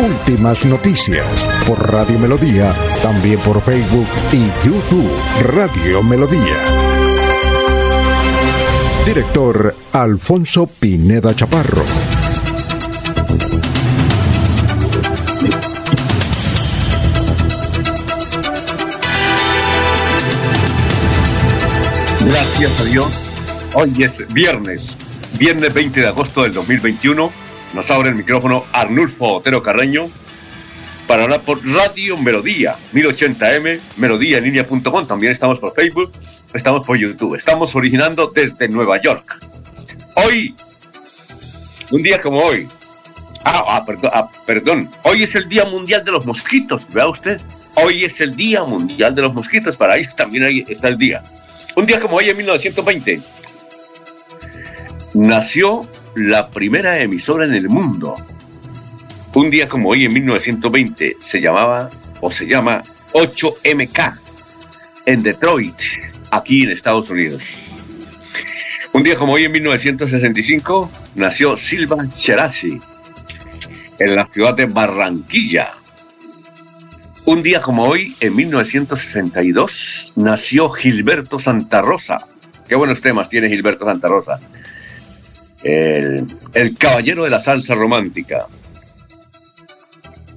Últimas noticias por Radio Melodía, también por Facebook y YouTube Radio Melodía. Director Alfonso Pineda Chaparro. Gracias a Dios. Hoy es viernes, viernes 20 de agosto del 2021 nos abre el micrófono Arnulfo Otero Carreño para hablar por Radio Melodía, 1080m, melodíaenlínea.com. También estamos por Facebook, estamos por YouTube. Estamos originando desde Nueva York. Hoy, un día como hoy, ah, ah, perdón, ah, perdón, hoy es el Día Mundial de los Mosquitos, vea usted. Hoy es el Día Mundial de los Mosquitos, para ellos también ahí está el día. Un día como hoy en 1920, nació la primera emisora en el mundo. Un día como hoy en 1920 se llamaba o se llama 8MK en Detroit, aquí en Estados Unidos. Un día como hoy en 1965 nació Silva Cherasi en la ciudad de Barranquilla. Un día como hoy, en 1962, nació Gilberto Santa Rosa. Qué buenos temas tiene Gilberto Santa Rosa el, caballero de la salsa romántica.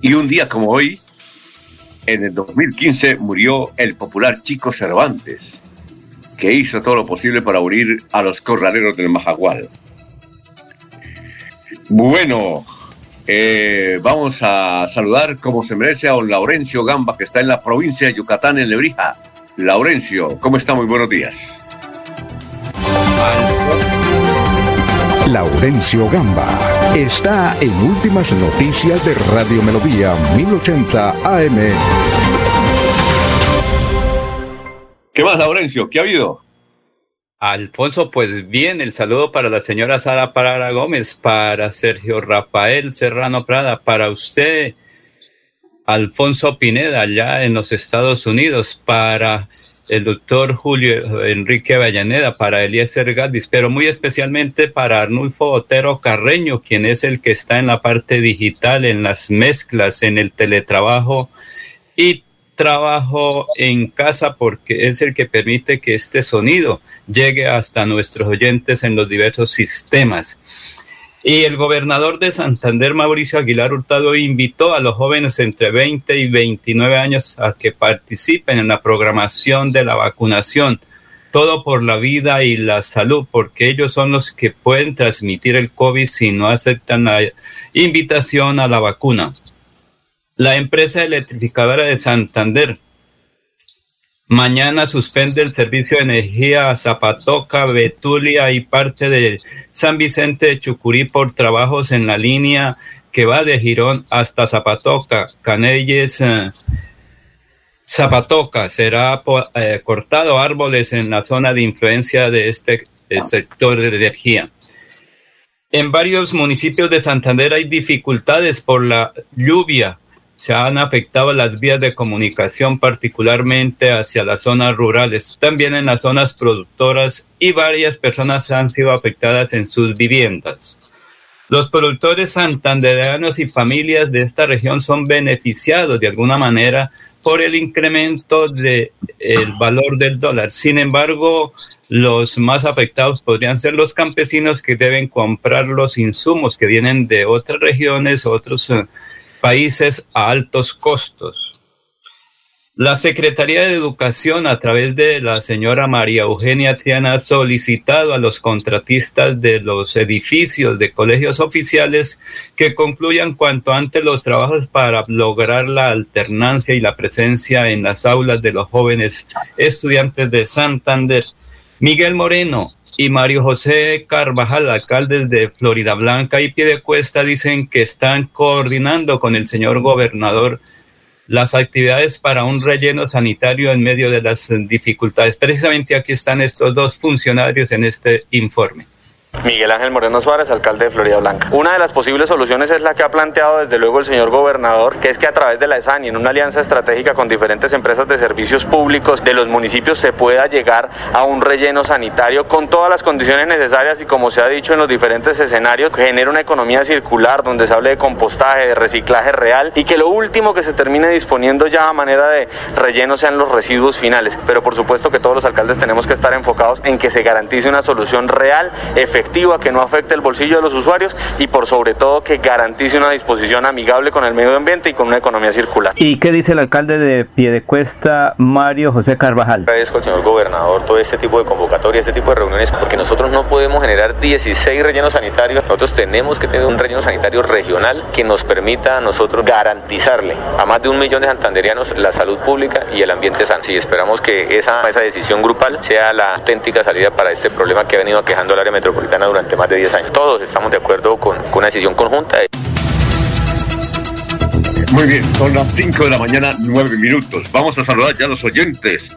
Y un día como hoy, en el 2015, murió el popular Chico Cervantes, que hizo todo lo posible para unir a los corraleros del Majagual. Bueno, eh, vamos a saludar como se merece a don Laurencio Gamba, que está en la provincia de Yucatán, en Lebrija. Laurencio, ¿cómo está? Muy buenos días. Laurencio Gamba está en Últimas Noticias de Radio Melodía 1080 AM. ¿Qué más, Laurencio? ¿Qué ha habido? Alfonso, pues bien, el saludo para la señora Sara Parara Gómez, para Sergio Rafael Serrano Prada, para usted, Alfonso Pineda, allá en los Estados Unidos, para el doctor Julio Enrique Vallaneda, para Eliezer Galvis, pero muy especialmente para Arnulfo Otero Carreño, quien es el que está en la parte digital, en las mezclas, en el teletrabajo y trabajo en casa, porque es el que permite que este sonido llegue hasta nuestros oyentes en los diversos sistemas. Y el gobernador de Santander, Mauricio Aguilar Hurtado, invitó a los jóvenes entre 20 y 29 años a que participen en la programación de la vacunación. Todo por la vida y la salud, porque ellos son los que pueden transmitir el COVID si no aceptan la invitación a la vacuna. La empresa electrificadora de Santander Mañana suspende el servicio de energía a Zapatoca, Betulia y parte de San Vicente de Chucurí por trabajos en la línea que va de Girón hasta Zapatoca, Canelles, eh, Zapatoca. Será eh, cortado árboles en la zona de influencia de este sector de energía. En varios municipios de Santander hay dificultades por la lluvia se han afectado las vías de comunicación, particularmente hacia las zonas rurales, también en las zonas productoras y varias personas han sido afectadas en sus viviendas. Los productores santanderanos y familias de esta región son beneficiados de alguna manera por el incremento del valor del dólar. Sin embargo, los más afectados podrían ser los campesinos que deben comprar los insumos que vienen de otras regiones, otros eh, países a altos costos. La Secretaría de Educación, a través de la señora María Eugenia Tiana, ha solicitado a los contratistas de los edificios de colegios oficiales que concluyan cuanto antes los trabajos para lograr la alternancia y la presencia en las aulas de los jóvenes estudiantes de Santander. Miguel Moreno, y Mario José Carvajal, alcaldes de Florida Blanca y Piedecuesta, dicen que están coordinando con el señor gobernador las actividades para un relleno sanitario en medio de las dificultades. Precisamente aquí están estos dos funcionarios en este informe. Miguel Ángel Moreno Suárez, alcalde de Florida Blanca. Una de las posibles soluciones es la que ha planteado desde luego el señor gobernador, que es que a través de la ESAN y en una alianza estratégica con diferentes empresas de servicios públicos de los municipios se pueda llegar a un relleno sanitario con todas las condiciones necesarias y como se ha dicho en los diferentes escenarios, que una economía circular donde se hable de compostaje, de reciclaje real y que lo último que se termine disponiendo ya a manera de relleno sean los residuos finales. Pero por supuesto que todos los alcaldes tenemos que estar enfocados en que se garantice una solución real, efectiva que no afecte el bolsillo de los usuarios y por sobre todo que garantice una disposición amigable con el medio ambiente y con una economía circular. ¿Y qué dice el alcalde de Piedecuesta, Mario José Carvajal? Agradezco al señor gobernador todo este tipo de convocatoria, este tipo de reuniones, porque nosotros no podemos generar 16 rellenos sanitarios, nosotros tenemos que tener un relleno sanitario regional que nos permita a nosotros garantizarle a más de un millón de santanderianos la salud pública y el ambiente sano. Sí, esperamos que esa, esa decisión grupal sea la auténtica salida para este problema que ha venido aquejando al área metropolitana durante más de 10 años. Todos estamos de acuerdo con, una decisión conjunta. Muy bien, son las 5 de la mañana, 9 minutos. Vamos a saludar ya a los oyentes.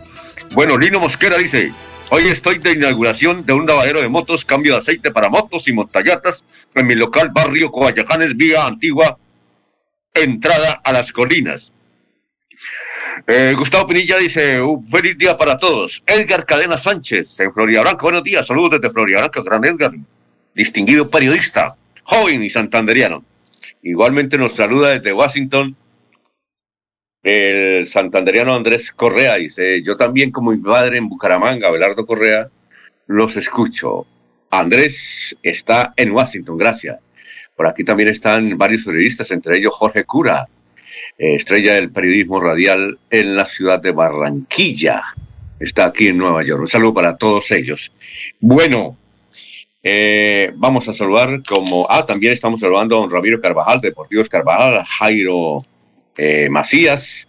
Bueno, Lino Mosquera dice, hoy estoy de inauguración de un lavadero de motos, cambio de aceite para motos y montallatas en mi local barrio Coayacanes, vía antigua, entrada a las colinas. Eh, Gustavo Pinilla dice, un feliz día para todos. Edgar Cadena Sánchez, en Florida Blanca. Buenos días, saludos desde Florida Blanca, gran Edgar, distinguido periodista, joven y santanderiano. Igualmente nos saluda desde Washington el santanderiano Andrés Correa. Dice, yo también como mi padre en Bucaramanga, Belardo Correa, los escucho. Andrés está en Washington, gracias. Por aquí también están varios periodistas, entre ellos Jorge Cura, estrella del periodismo radial en la ciudad de Barranquilla. Está aquí en Nueva York. Un saludo para todos ellos. Bueno, eh, vamos a saludar como... Ah, también estamos saludando a don Ramiro Carvajal, Deportivos Carvajal, Jairo eh, Macías,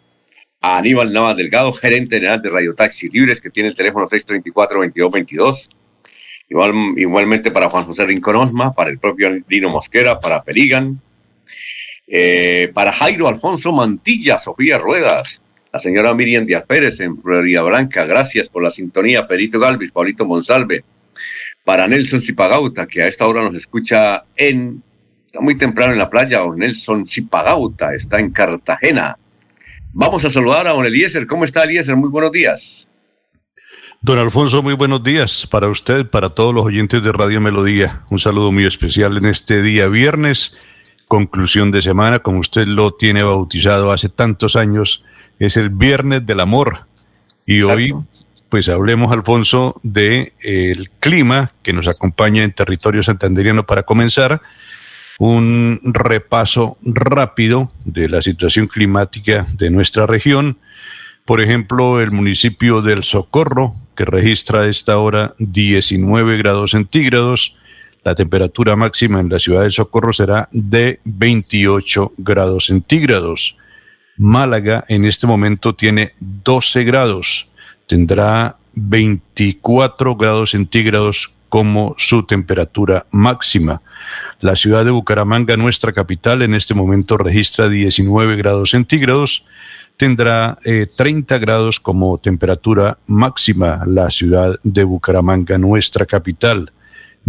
a Aníbal Navas Delgado, gerente general de Radio Taxi Libres, que tiene el teléfono 634-2222. Igual, igualmente para Juan José Rincón Osma, para el propio Dino Mosquera, para Peligan, eh, para Jairo Alfonso Mantilla, Sofía Ruedas, la señora Miriam Díaz Pérez en Florida Blanca, gracias por la sintonía, Perito Galvis, Paulito Monsalve, para Nelson Zipagauta, que a esta hora nos escucha en, está muy temprano en la playa, o Nelson Zipagauta, está en Cartagena. Vamos a saludar a don Eliezer, ¿cómo está Eliezer? Muy buenos días. Don Alfonso, muy buenos días para usted, para todos los oyentes de Radio Melodía. Un saludo muy especial en este día viernes conclusión de semana, como usted lo tiene bautizado hace tantos años, es el Viernes del Amor. Y hoy, pues hablemos, Alfonso, de el clima que nos acompaña en territorio santanderiano para comenzar un repaso rápido de la situación climática de nuestra región. Por ejemplo, el municipio del Socorro, que registra a esta hora 19 grados centígrados, la temperatura máxima en la ciudad de Socorro será de 28 grados centígrados. Málaga en este momento tiene 12 grados. Tendrá 24 grados centígrados como su temperatura máxima. La ciudad de Bucaramanga, nuestra capital, en este momento registra 19 grados centígrados. Tendrá 30 eh, grados como temperatura máxima la ciudad de Bucaramanga, nuestra capital.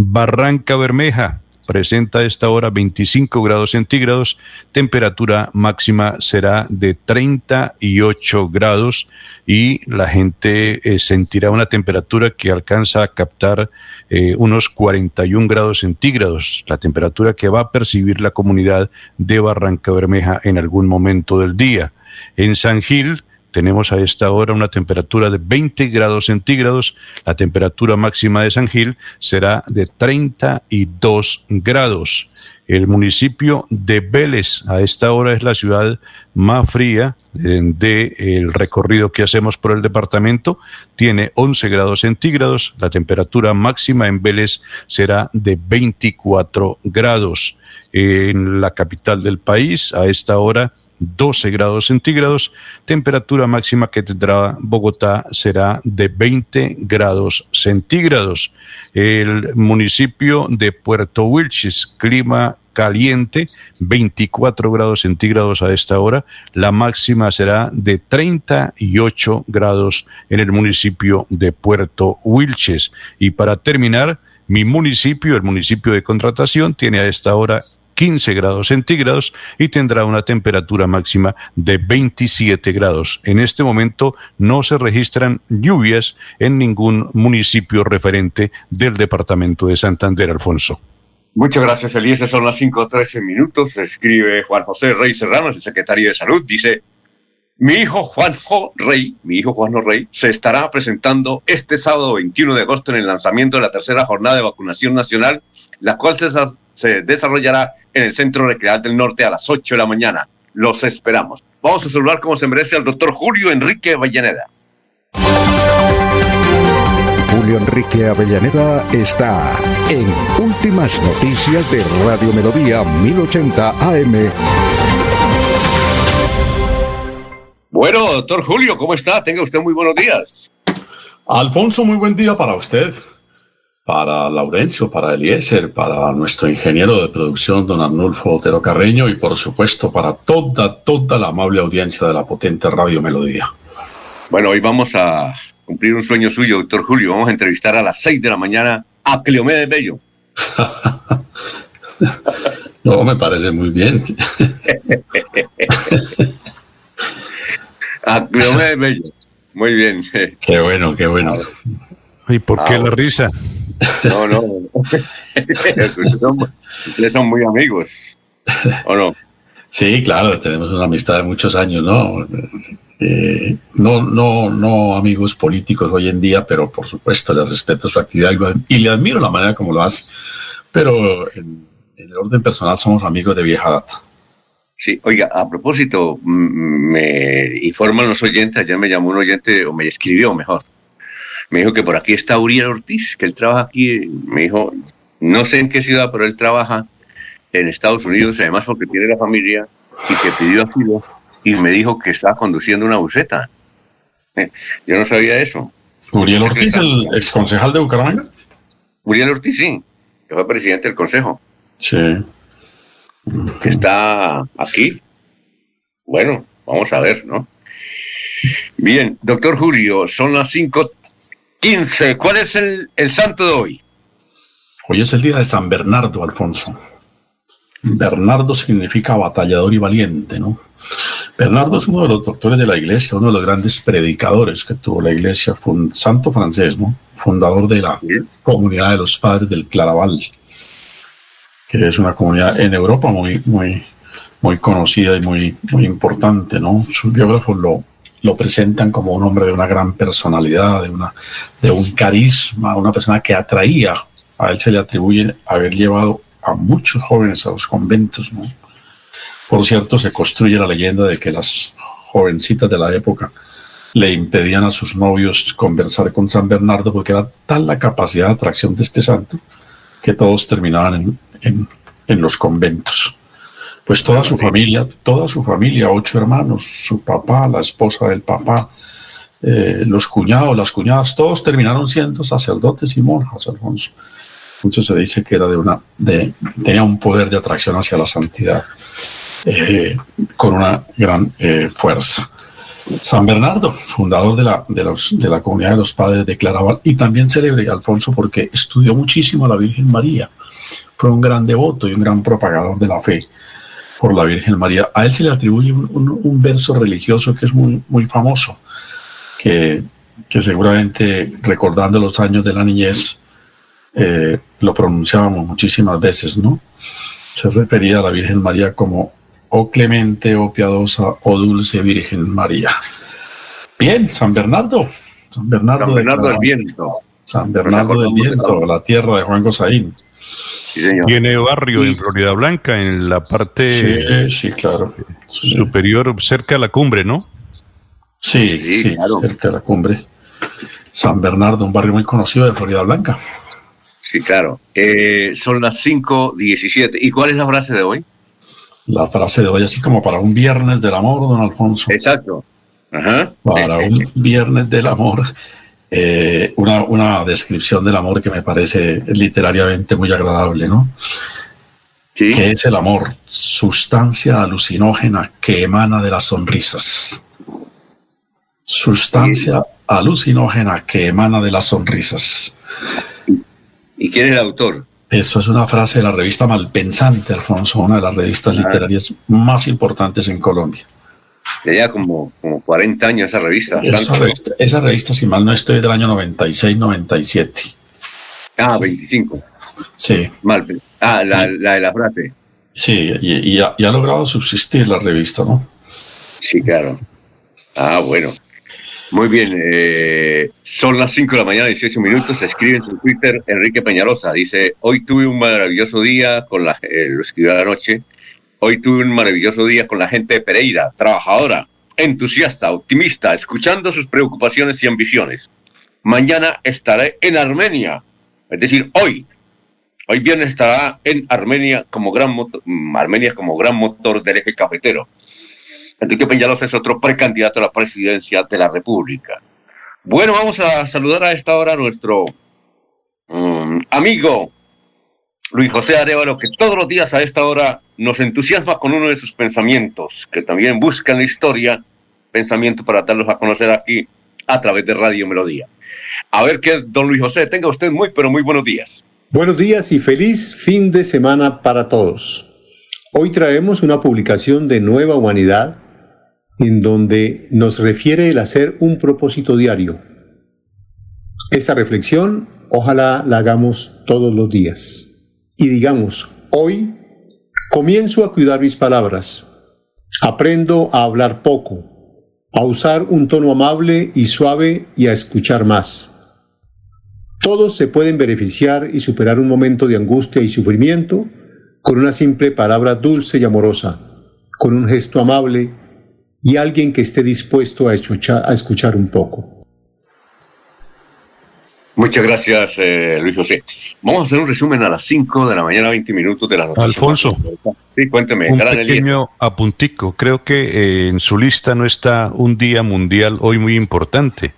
Barranca Bermeja presenta a esta hora 25 grados centígrados, temperatura máxima será de 38 grados y la gente eh, sentirá una temperatura que alcanza a captar eh, unos 41 grados centígrados, la temperatura que va a percibir la comunidad de Barranca Bermeja en algún momento del día. En San Gil, tenemos a esta hora una temperatura de 20 grados centígrados. La temperatura máxima de San Gil será de 32 grados. El municipio de Vélez a esta hora es la ciudad más fría del de el recorrido que hacemos por el departamento. Tiene 11 grados centígrados. La temperatura máxima en Vélez será de 24 grados. En la capital del país a esta hora 12 grados centígrados. Temperatura máxima que tendrá Bogotá será de 20 grados centígrados. El municipio de Puerto Wilches, clima caliente, 24 grados centígrados a esta hora. La máxima será de 38 grados en el municipio de Puerto Wilches. Y para terminar, mi municipio, el municipio de contratación, tiene a esta hora 15 grados centígrados y tendrá una temperatura máxima de 27 grados. En este momento no se registran lluvias en ningún municipio referente del departamento de Santander, Alfonso. Muchas gracias, Elías. Son las 5.13 minutos. Escribe Juan José Rey Serrano, el secretario de Salud. Dice, mi hijo Juanjo Rey, mi hijo Juanjo Rey, se estará presentando este sábado 21 de agosto en el lanzamiento de la tercera jornada de vacunación nacional, la cual se, se desarrollará en el Centro Recreal del Norte a las 8 de la mañana. Los esperamos. Vamos a saludar como se merece al doctor Julio Enrique Avellaneda. Julio Enrique Avellaneda está en Últimas Noticias de Radio Melodía 1080 AM. Bueno, doctor Julio, ¿cómo está? Tenga usted muy buenos días. Alfonso, muy buen día para usted para Laurencio, para Eliezer, para nuestro ingeniero de producción, don Arnulfo Otero Carreño, y por supuesto para toda, toda la amable audiencia de la potente Radio Melodía. Bueno, hoy vamos a cumplir un sueño suyo, doctor Julio. Vamos a entrevistar a las 6 de la mañana a Cleomedes Bello. no, me parece muy bien. a Cleomedes Bello. Muy bien. Qué bueno, qué bueno. ¿Y por qué la risa? No, no. Ustedes son muy amigos, ¿o no? Sí, claro, tenemos una amistad de muchos años, ¿no? Eh, no, no, no amigos políticos hoy en día, pero por supuesto le respeto su actividad y le admiro la manera como lo hace. Pero en, el orden personal somos amigos de vieja data. Sí, oiga, a propósito, me informan los oyentes, ayer me llamó un oyente, o me escribió mejor, me dijo que por aquí está Uriel Ortiz, que él trabaja aquí, me dijo, no sé en qué ciudad, pero él trabaja en Estados Unidos, además porque tiene la familia y que pidió asilo y me dijo que estaba conduciendo una buceta. Eh, yo no sabía eso. ¿Uriel Ortiz, el exconcejal de Bucaramanga? Uriel Ortiz, sí, que fue presidente del consejo. Sí. Que está aquí. Bueno, vamos a ver, ¿no? Bien, doctor Julio, son las cinco 15. ¿Cuál es el, santo de hoy? Hoy es el día de San Bernardo, Alfonso. Bernardo significa batallador y valiente, ¿no? Bernardo es uno de los doctores de la iglesia, uno de los grandes predicadores que tuvo la iglesia, santo francés, ¿no? Fundador de la comunidad de los padres del Claraval, que es una comunidad en Europa muy, muy, muy conocida y muy, muy importante, ¿no? Sus biógrafos lo, lo presentan como un hombre de una gran personalidad, de, una, de un carisma, una persona que atraía. A él se le atribuye haber llevado a muchos jóvenes a los conventos. Por cierto, se construye la leyenda de que las jovencitas de la época le impedían a sus novios conversar con San Bernardo porque era tal la capacidad de atracción de este santo que todos terminaban en, en los conventos pues toda su familia, toda su familia, ocho hermanos, su papá, la esposa del papá, eh, los cuñados, las cuñadas, todos terminaron siendo sacerdotes y monjas, Alfonso. Entonces se dice que era de una, de, tenía un poder de atracción hacia la santidad eh, con una gran eh, fuerza. San Bernardo, fundador de la, de, los, de la comunidad de los padres de Claraval, y también célebre Alfonso porque estudió muchísimo a la Virgen María. Fue un gran devoto y un gran propagador de la fe por la Virgen María. A él se le atribuye un, verso religioso que es muy, muy famoso, que, que, seguramente recordando los años de la niñez eh, lo pronunciábamos muchísimas veces, ¿no? Se refería a la Virgen María como, oh clemente, oh piadosa, oh dulce Virgen María. Bien, San Bernardo. San Bernardo, San Bernardo del Viento. San Bernardo del Viento, la tierra de Juan Gosaín. Tiene barrio en Florida Blanca, en la parte sí, claro. superior, cerca de la cumbre, ¿no? Sí, sí, cerca de la cumbre. San Bernardo, un barrio muy conocido de Florida Blanca. Sí, claro. Eh, son las 5.17. ¿Y cuál es la frase de hoy? La frase de hoy, así como para un viernes del amor, don Alfonso. Exacto. Para un viernes del amor. Eh, una, una, descripción del amor que me parece literariamente muy agradable, ¿no? que es el amor, sustancia alucinógena que emana de las sonrisas. Sustancia alucinógena que emana de las sonrisas. ¿Y quién es el autor? Eso es una frase de la revista Malpensante, Alfonso, una de las revistas ah. literarias más importantes en Colombia. Ya como, como 40 años esa revista. Esa revista, si mal no estoy, del año 96-97. Ah, 25. Sí. Mal. Ah, la, de la frase. Sí, y, ha, logrado subsistir la revista, ¿no? Sí, claro. Ah, bueno. Muy bien, eh, son las 5 de la mañana, 18 minutos. Escribe en su Twitter Enrique Peñalosa. Dice: Hoy tuve un maravilloso día con la. Eh, lo escribió anoche. Hoy tuve un maravilloso día con la gente de Pereira, trabajadora, entusiasta, optimista, escuchando sus preocupaciones y ambiciones. Mañana estaré en Armenia, es decir, hoy, hoy viernes estará en Armenia como gran motor, mm, Armenia como gran motor del eje cafetero. Enrique Peñalos es otro precandidato a la presidencia de la República. Bueno, vamos a saludar a esta hora a nuestro mm, amigo Luis José Arevalo, que todos los días a esta hora nos entusiasma con uno de sus pensamientos, que también busca en la historia pensamientos para darlos a conocer aquí a través de Radio Melodía. A ver qué, don Luis José, tenga usted muy, pero muy buenos días. Buenos días y feliz fin de semana para todos. Hoy traemos una publicación de Nueva Humanidad en donde nos refiere el hacer un propósito diario. Esta reflexión ojalá la hagamos todos los días y digamos, hoy comienzo a cuidar mis palabras, aprendo a hablar poco, a usar un tono amable y suave y a escuchar más. Todos se pueden beneficiar y superar un momento de angustia y sufrimiento con una simple palabra dulce y amorosa, con un gesto amable y alguien que esté dispuesto a escuchar, un poco. Muchas gracias, eh, Luis José. Vamos a hacer un resumen a las 5 de la mañana, 20 minutos de la noche. Alfonso. Sí, cuénteme. Un pequeño apuntico. Creo que eh, en su lista no está un día mundial hoy muy importante.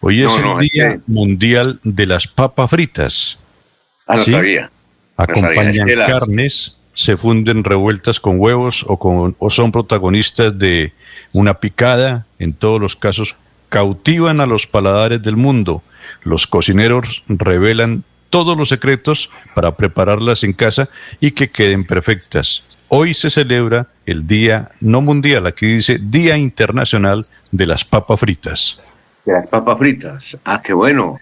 Hoy es el Día Mundial de las Papas Fritas. Ah, no sabía. Acompañan carnes, se funden revueltas con huevos o, con, o son protagonistas de una picada. En todos los casos, cautivan a los paladares del mundo. Los cocineros revelan todos los secretos para prepararlas en casa y que queden perfectas. Hoy se celebra el Día No Mundial, aquí dice Día Internacional de las Papas Fritas de las papas fritas. Ah, qué bueno.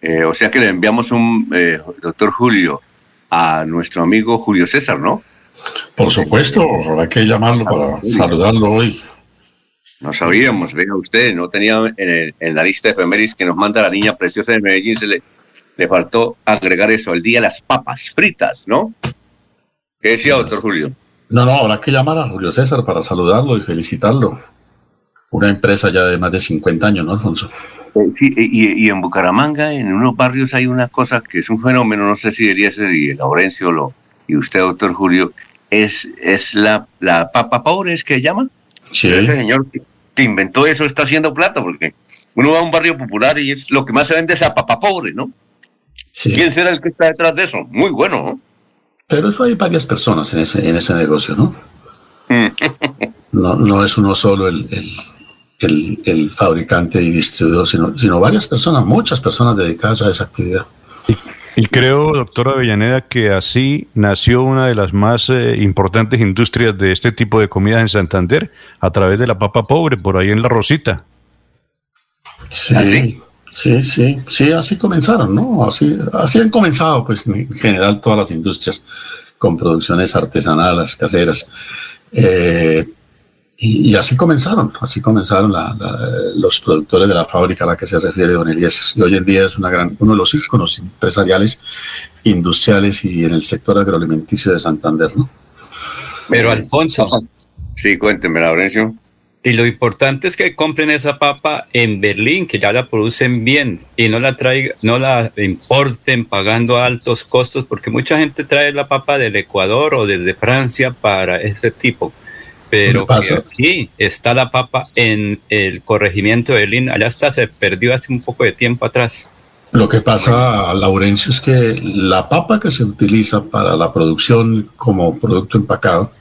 Eh, o sea que le enviamos un, eh, doctor Julio, a nuestro amigo Julio César, ¿no? Por supuesto, habrá que llamarlo para saludarlo hoy. No sabíamos, vea usted, no tenía en, la lista de efemérides que nos manda la niña preciosa de Medellín, se le, le faltó agregar eso, el día de las papas fritas, ¿no? ¿Qué decía, doctor Julio? No, no, habrá que llamar a Julio César para saludarlo y felicitarlo una empresa ya de más de 50 años, ¿no, Alfonso? Eh, sí, y, en Bucaramanga, en unos barrios hay una cosa que es un fenómeno, no sé si debería ser, y Laurencio lo, y usted, doctor Julio, es, es la, la papa pobre, ¿es que llama? Sí. Ese señor que, inventó eso está haciendo plata, porque uno va a un barrio popular y es lo que más se vende es la papa pobre, ¿no? Sí. ¿Quién será el que está detrás de eso? Muy bueno, ¿no? Pero eso hay varias personas en ese, en ese negocio, ¿no? Mm. no, no es uno solo el, el, fabricante y distribuidor, sino, sino varias personas, muchas personas dedicadas a esa actividad. Y, creo, doctora Avellaneda, que así nació una de las más eh, importantes industrias de este tipo de comidas en Santander, a través de la papa pobre, por ahí en la Rosita. Sí, sí, sí, sí, así comenzaron, ¿no? Así, así han comenzado, pues, en general, todas las industrias con producciones artesanales, caseras. Eh, y, así comenzaron, así comenzaron los productores de la fábrica a la que se refiere Don Elías. Y hoy en día es una gran, uno de los íconos empresariales, industriales y en el sector agroalimenticio de Santander, ¿no? Pero Alfonso. Sí, cuénteme, Laurencio. Y lo importante es que compren esa papa en Berlín, que ya la producen bien y no la traigan, no la importen pagando altos costos, porque mucha gente trae la papa del Ecuador o desde Francia para ese tipo pero aquí está la papa en el corregimiento de Lin, allá está, se perdió hace un poco de tiempo atrás. Lo que pasa, Laurencio, es que la papa que se utiliza para la producción como producto empacado,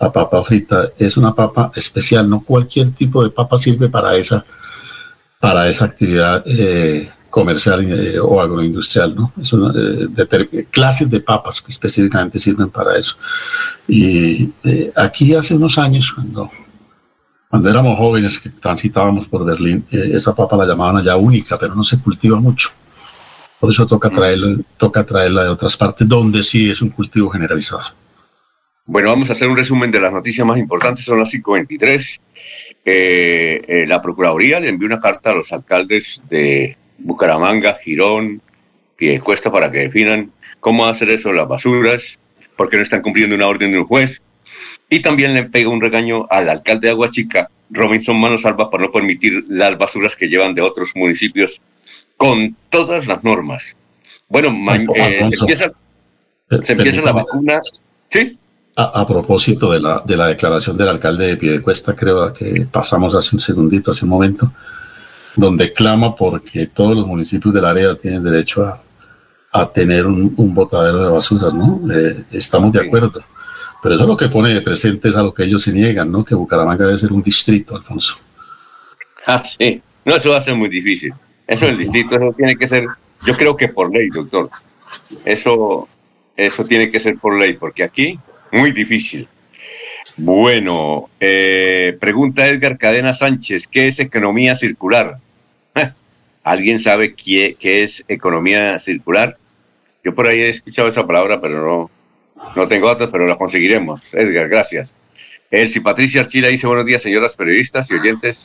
la papa frita, es una papa especial. No cualquier tipo de papa sirve para esa, para esa actividad eh, comercial eh, o agroindustrial, ¿no? Es una eh, de, clases de papas que específicamente sirven para eso. Y aquí hace unos años, cuando cuando éramos jóvenes que transitábamos por Berlín, eh, esa papa la llamaban allá única, pero no se cultiva mucho. Por eso toca traerla, toca traerla de otras partes donde sí es un cultivo generalizado. Bueno, vamos a hacer un resumen de las noticias más importantes. Son las 5.23. Eh, eh, la Procuraduría le envió una carta a los alcaldes de Bucaramanga, Girón, Piedecuesta para que definan cómo hacer eso las basuras, porque no están cumpliendo una orden de un juez. Y también le pega un regaño al alcalde de Aguachica, Robinson Manosalva, por no permitir las basuras que llevan de otros municipios con todas las normas. Bueno, eh, se empieza, se empieza la vacuna. ¿Sí? A, propósito de la, de la declaración del alcalde de Piedecuesta, creo que pasamos hace un segundito, hace un momento, donde clama porque todos los municipios del área tienen derecho a, a tener un, un, botadero de basuras, ¿no? Eh, estamos de acuerdo. Pero eso lo que pone de presente es a lo que ellos se niegan, ¿no? Que Bucaramanga debe ser un distrito, Alfonso. Ah, sí. No, eso va a ser muy difícil. Eso el distrito, eso tiene que ser, yo creo que por ley, doctor. Eso, eso tiene que ser por ley, porque aquí, muy difícil. Bueno, eh, pregunta Edgar Cadena Sánchez, ¿qué es economía circular? ¿Alguien sabe qué, es economía circular? Yo por ahí he escuchado esa palabra, pero no, no tengo datos, pero la conseguiremos. Edgar, gracias. Elsie Patricia Archila dice buenos días, señoras periodistas y oyentes.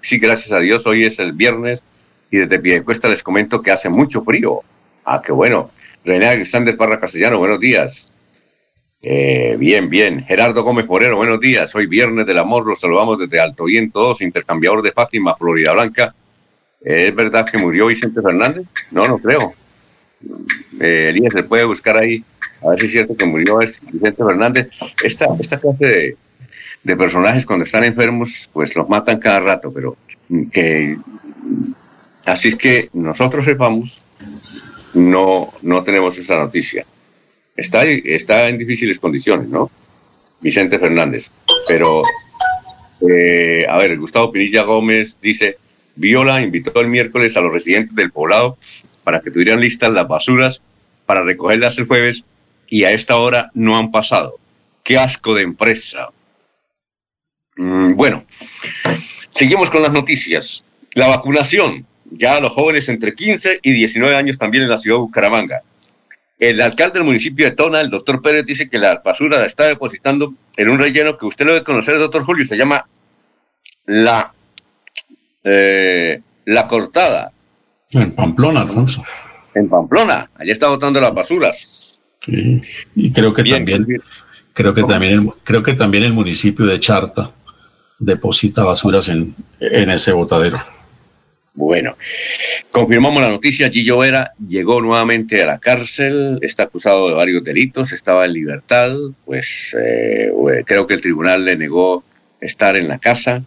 Sí, gracias a Dios, hoy es el viernes y desde Piedecuesta les comento que hace mucho frío. Ah, qué bueno. René Alexander Parra Castellano, buenos días. Eh, bien, bien. Gerardo Gómez Moreno, buenos días. Hoy viernes del amor, los saludamos desde Alto Viento 2, intercambiador de Fátima, Florida Blanca. ¿Es verdad que murió Vicente Fernández? No, no creo. Eh, Elías, se puede buscar ahí a ver si es cierto que murió Vicente Fernández. Esta, esta clase de, personajes cuando están enfermos, pues los matan cada rato, pero que así es que nosotros sepamos, no, no tenemos esa noticia. Está, está en difíciles condiciones, ¿no? Vicente Fernández. Pero, eh, a ver, Gustavo Pinilla Gómez dice, Viola invitó el miércoles a los residentes del poblado para que tuvieran listas las basuras para recogerlas el jueves y a esta hora no han pasado. Qué asco de empresa. Mm, bueno, seguimos con las noticias. La vacunación, ya a los jóvenes entre 15 y 19 años también en la ciudad de Bucaramanga. El alcalde del municipio de Tona, el doctor Pérez, dice que la basura la está depositando en un relleno que usted lo debe conocer, doctor Julio, se llama la, eh, la cortada. En Pamplona, Alfonso. En Pamplona, allí está botando las basuras. Y creo que también, creo que también, el, creo que también el municipio de Charta deposita basuras en, en ese botadero. Bueno, confirmamos la noticia. Gillo Vera llegó nuevamente a la cárcel, está acusado de varios delitos, estaba en libertad, pues eh, creo que el tribunal le negó estar en la casa.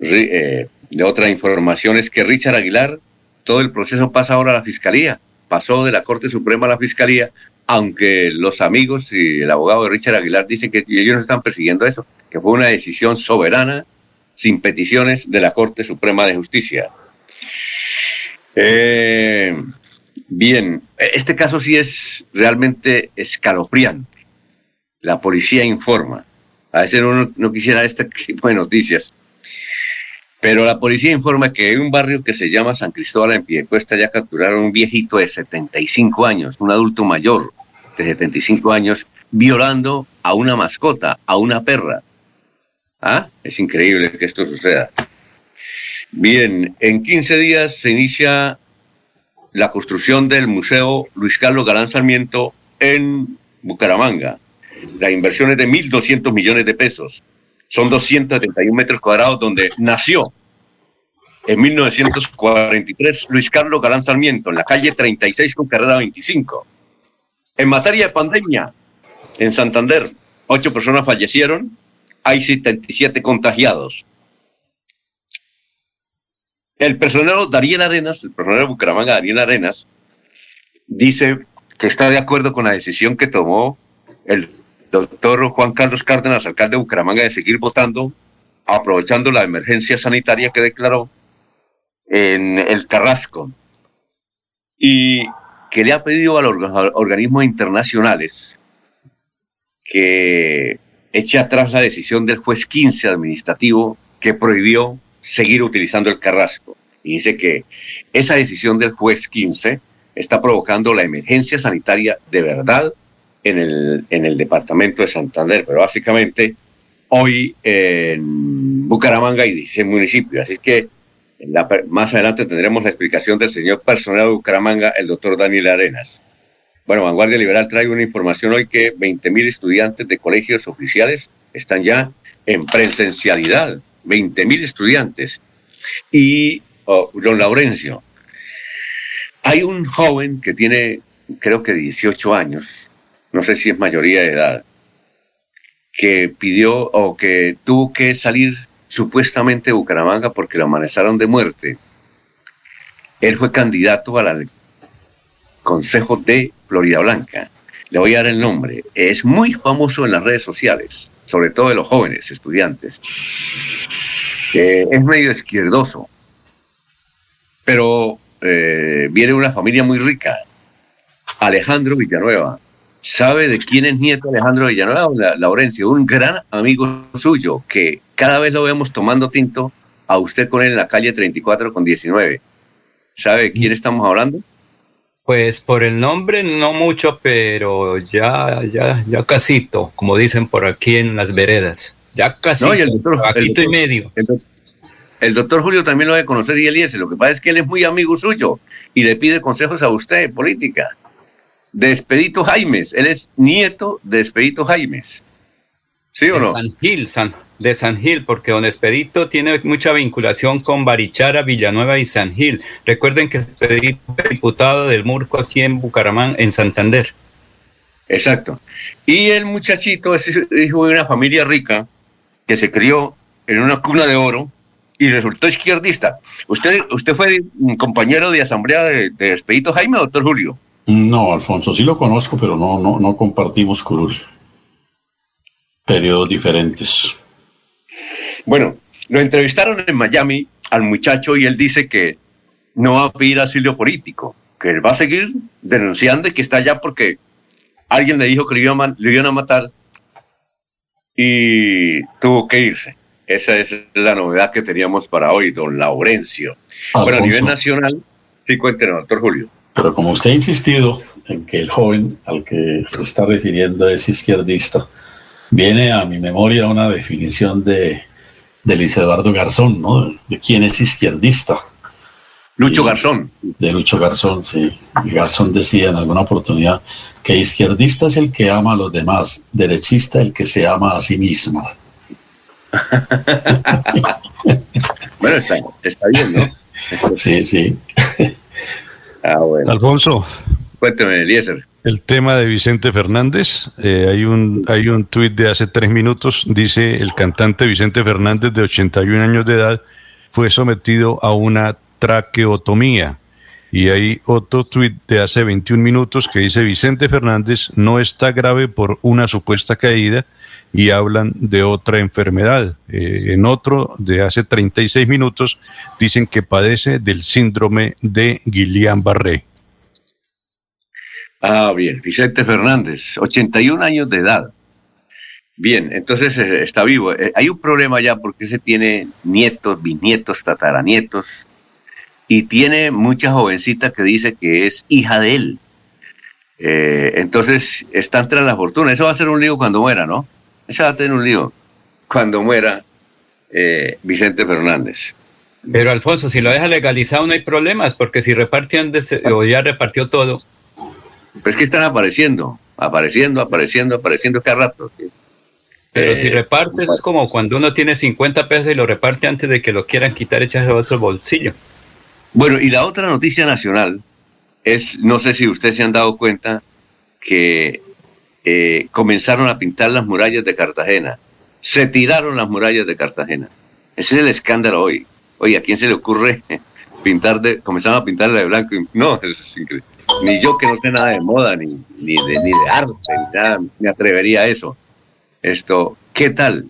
Eh, de otra información es que Richard Aguilar, todo el proceso pasa ahora a la fiscalía, pasó de la Corte Suprema a la fiscalía aunque los amigos y el abogado de Richard Aguilar dicen que ellos no están persiguiendo eso, que fue una decisión soberana, sin peticiones de la Corte Suprema de Justicia. Eh, bien, este caso sí es realmente escalofriante. La policía informa. A veces uno no quisiera este tipo de noticias. Pero la policía informa que hay un barrio que se llama San Cristóbal en Piedecuesta ya capturaron a un viejito de 75 años, un adulto mayor de 75 años, violando a una mascota, a una perra. ¿Ah? Es increíble que esto suceda. Bien, en 15 días se inicia la construcción del Museo Luis Carlos Galán Sarmiento en Bucaramanga. La inversión es de 1.200 millones de pesos son 271 metros cuadrados donde nació en 1943 Luis Carlos Galán Sarmiento, en la calle 36 con carrera 25. En materia de pandemia, en Santander, ocho personas fallecieron, hay 77 contagiados. El personero Daniel Arenas, el personero de Bucaramanga, Daniel Arenas, dice que está de acuerdo con la decisión que tomó el doctor Juan Carlos Cárdenas, alcalde de Bucaramanga, de seguir votando, aprovechando la emergencia sanitaria que declaró en el Carrasco. Y que le ha pedido a los organismos internacionales que eche atrás la decisión del juez 15 administrativo que prohibió seguir utilizando el carrasco. Y dice que esa decisión del juez 15 está provocando la emergencia sanitaria de verdad en el, en el departamento de Santander, pero básicamente hoy en Bucaramanga y 16 municipios. Así que más adelante tendremos la explicación del señor personal de Bucaramanga, el doctor Daniel Arenas. Bueno, Vanguardia Liberal trae una información hoy que 20.000 estudiantes de colegios oficiales están ya en presencialidad. 20.000 estudiantes. Y oh, don Laurencio, hay un joven que tiene, creo que 18 años, no sé si es mayoría de edad, que pidió o que tuvo que salir supuestamente de Bucaramanga porque lo amenazaron de muerte. Él fue candidato al Consejo de Florida Blanca. Le voy a dar el nombre. Es muy famoso en las redes sociales, sobre todo de los jóvenes estudiantes. es medio izquierdoso, pero eh, viene de una familia muy rica. Alejandro Villanueva. ¿Sabe de quién es nieto Alejandro Villanueva? Laurencio, un gran amigo suyo que cada vez lo vemos tomando tinto a usted con él en la calle 34 con 19. ¿Sabe de quién estamos hablando? Pues por el nombre no mucho, pero ya, ya, ya casito, como dicen por aquí en las veredas. Ya casito, no, y el doctor, y medio. El, doctor Julio también lo debe conocer y él es. Lo que pasa es que él es muy amigo suyo y le pide consejos a usted de política. De Expedito Jaimes, él es nieto de Expedito Jaimes. ¿Sí o no? San Gil, San, de San Gil, porque don Expedito tiene mucha vinculación con Barichara, Villanueva y San Gil. Recuerden que Expedito es diputado del Murco aquí en Bucaramanga, en Santander. Exacto. Y el muchachito es hijo de una familia rica que se crió en una cuna de oro y resultó izquierdista. ¿Usted, usted fue compañero de asamblea de, de Expedito Jaime, doctor Julio? No, Alfonso, sí lo conozco, pero no, no, no compartimos con periodos diferentes. Bueno, lo entrevistaron en Miami al muchacho y él dice que no va a pedir asilo político, que él va a seguir denunciando y que está allá porque alguien le dijo que le iban, a matar y tuvo que irse. Esa es la novedad que teníamos para hoy, don Laurencio. bueno, a nivel nacional, sí, cuéntenos, doctor Julio. Pero como usted ha insistido en que el joven al que se está refiriendo es izquierdista, viene a mi memoria una definición de de Luis Eduardo Garzón, ¿no? De quién es izquierdista. Lucho Garzón. De Lucho Garzón, sí. Y Garzón decía en alguna oportunidad que izquierdista es el que ama a los demás, derechista el que se ama a sí mismo. bueno, está, bien, ¿no? sí, sí. Ah, bueno. Alfonso. Cuénteme, Eliezer. El tema de Vicente Fernández, eh, hay un hay un tuit de hace tres minutos, dice el cantante Vicente Fernández de 81 años de edad fue sometido a una traqueotomía. Y hay otro tuit de hace 21 minutos que dice Vicente Fernández no está grave por una supuesta caída y hablan de otra enfermedad. Eh, en otro de hace 36 minutos dicen que padece del síndrome de Guillain-Barré. Ah, bien, Vicente Fernández, 81 años de edad. Bien, entonces eh, está vivo. Eh, hay un problema ya porque se tiene nietos, bisnietos, tataranietos y tiene mucha jovencita que dice que es hija de él. Entonces están tras la fortuna. Eso va a ser un lío cuando muera, ¿no? Eso va a tener un lío cuando muera Vicente Fernández. Pero Alfonso, si lo deja legalizado no hay problemas, porque si repartían o ya repartió todo, pero es que están apareciendo, apareciendo, apareciendo, apareciendo cada rato. Pero si eh, repartes es como cuando uno tiene 50 pesos y lo reparte antes de que lo quieran quitar, echas a otro bolsillo. Bueno, y la otra noticia nacional es, no sé si ustedes se han dado cuenta, que eh, comenzaron a pintar las murallas de Cartagena. Se tiraron las murallas de Cartagena. Ese es el escándalo hoy. Oye, ¿a quién se le ocurre pintar de, comenzamos a pintar de blanco? No, eso es increíble. Ni yo que no sé nada de moda, ni, ni, de, ni de arte, ni nada, me atrevería a eso. Esto, ¿qué tal?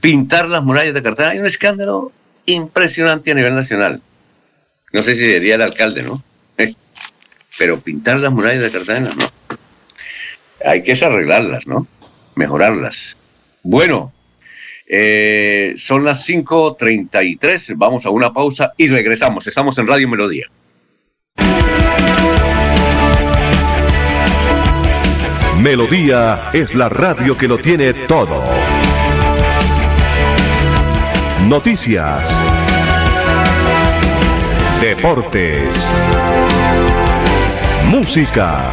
Pintar las murallas de Cartagena. Hay un escándalo impresionante a nivel nacional. No sé si sería el alcalde, ¿no? Pero pintar las murallas de Cartagena, no. Hay que arreglarlas, ¿no? Mejorarlas. Bueno, eh, son las 5.33, vamos a una pausa y regresamos. Estamos en Radio Melodía. Melodía es la radio que lo tiene todo. Noticias. Deportes. Música.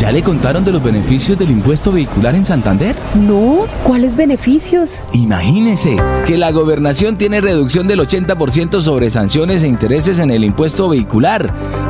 ¿Ya le contaron de los beneficios del impuesto vehicular en Santander? No, ¿cuáles beneficios? Imagínese que la gobernación tiene reducción del 80% sobre sanciones e intereses en el impuesto vehicular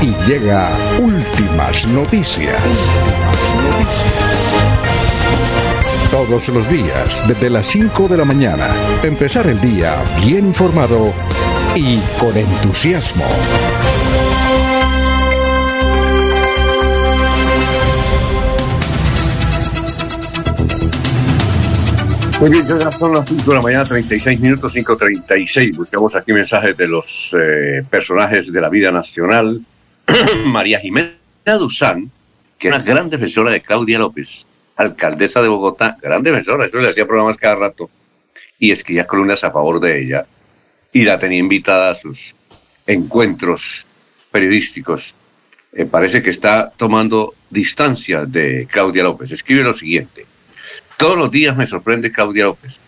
y llega últimas noticias. Todos los días, desde las 5 de la mañana, empezar el día bien informado y con entusiasmo. Muy bien, ya son las 5 de la mañana, 36 minutos, 5.36. Buscamos aquí mensajes de los eh, personajes de la vida nacional. María Jimena Duzán, que es una gran defensora de Claudia López, alcaldesa de Bogotá, gran defensora, eso le hacía programas cada rato, y escribía columnas a favor de ella, y la tenía invitada a sus encuentros periodísticos. Eh, parece que está tomando distancia de Claudia López. Escribe lo siguiente. Todos los días me sorprende Claudia López,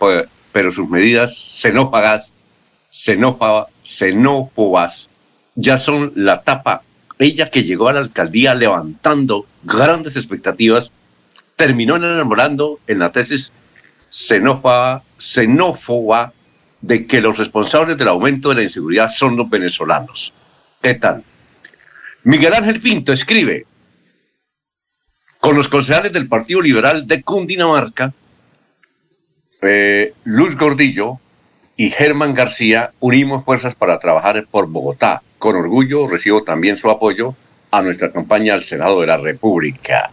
pero sus medidas xenófagas, xenófobas, xenófobas, ya son la tapa. Ella que llegó a la alcaldía levantando grandes expectativas, terminó enamorando en la tesis xenófoba, xenófoba de que los responsables del aumento de la inseguridad son los venezolanos. ¿Qué tal? Miguel Ángel Pinto escribe, con los concejales del Partido Liberal de Cundinamarca, eh, Luz Gordillo y Germán García unimos fuerzas para trabajar por Bogotá. Con orgullo recibo también su apoyo a nuestra campaña al Senado de la República.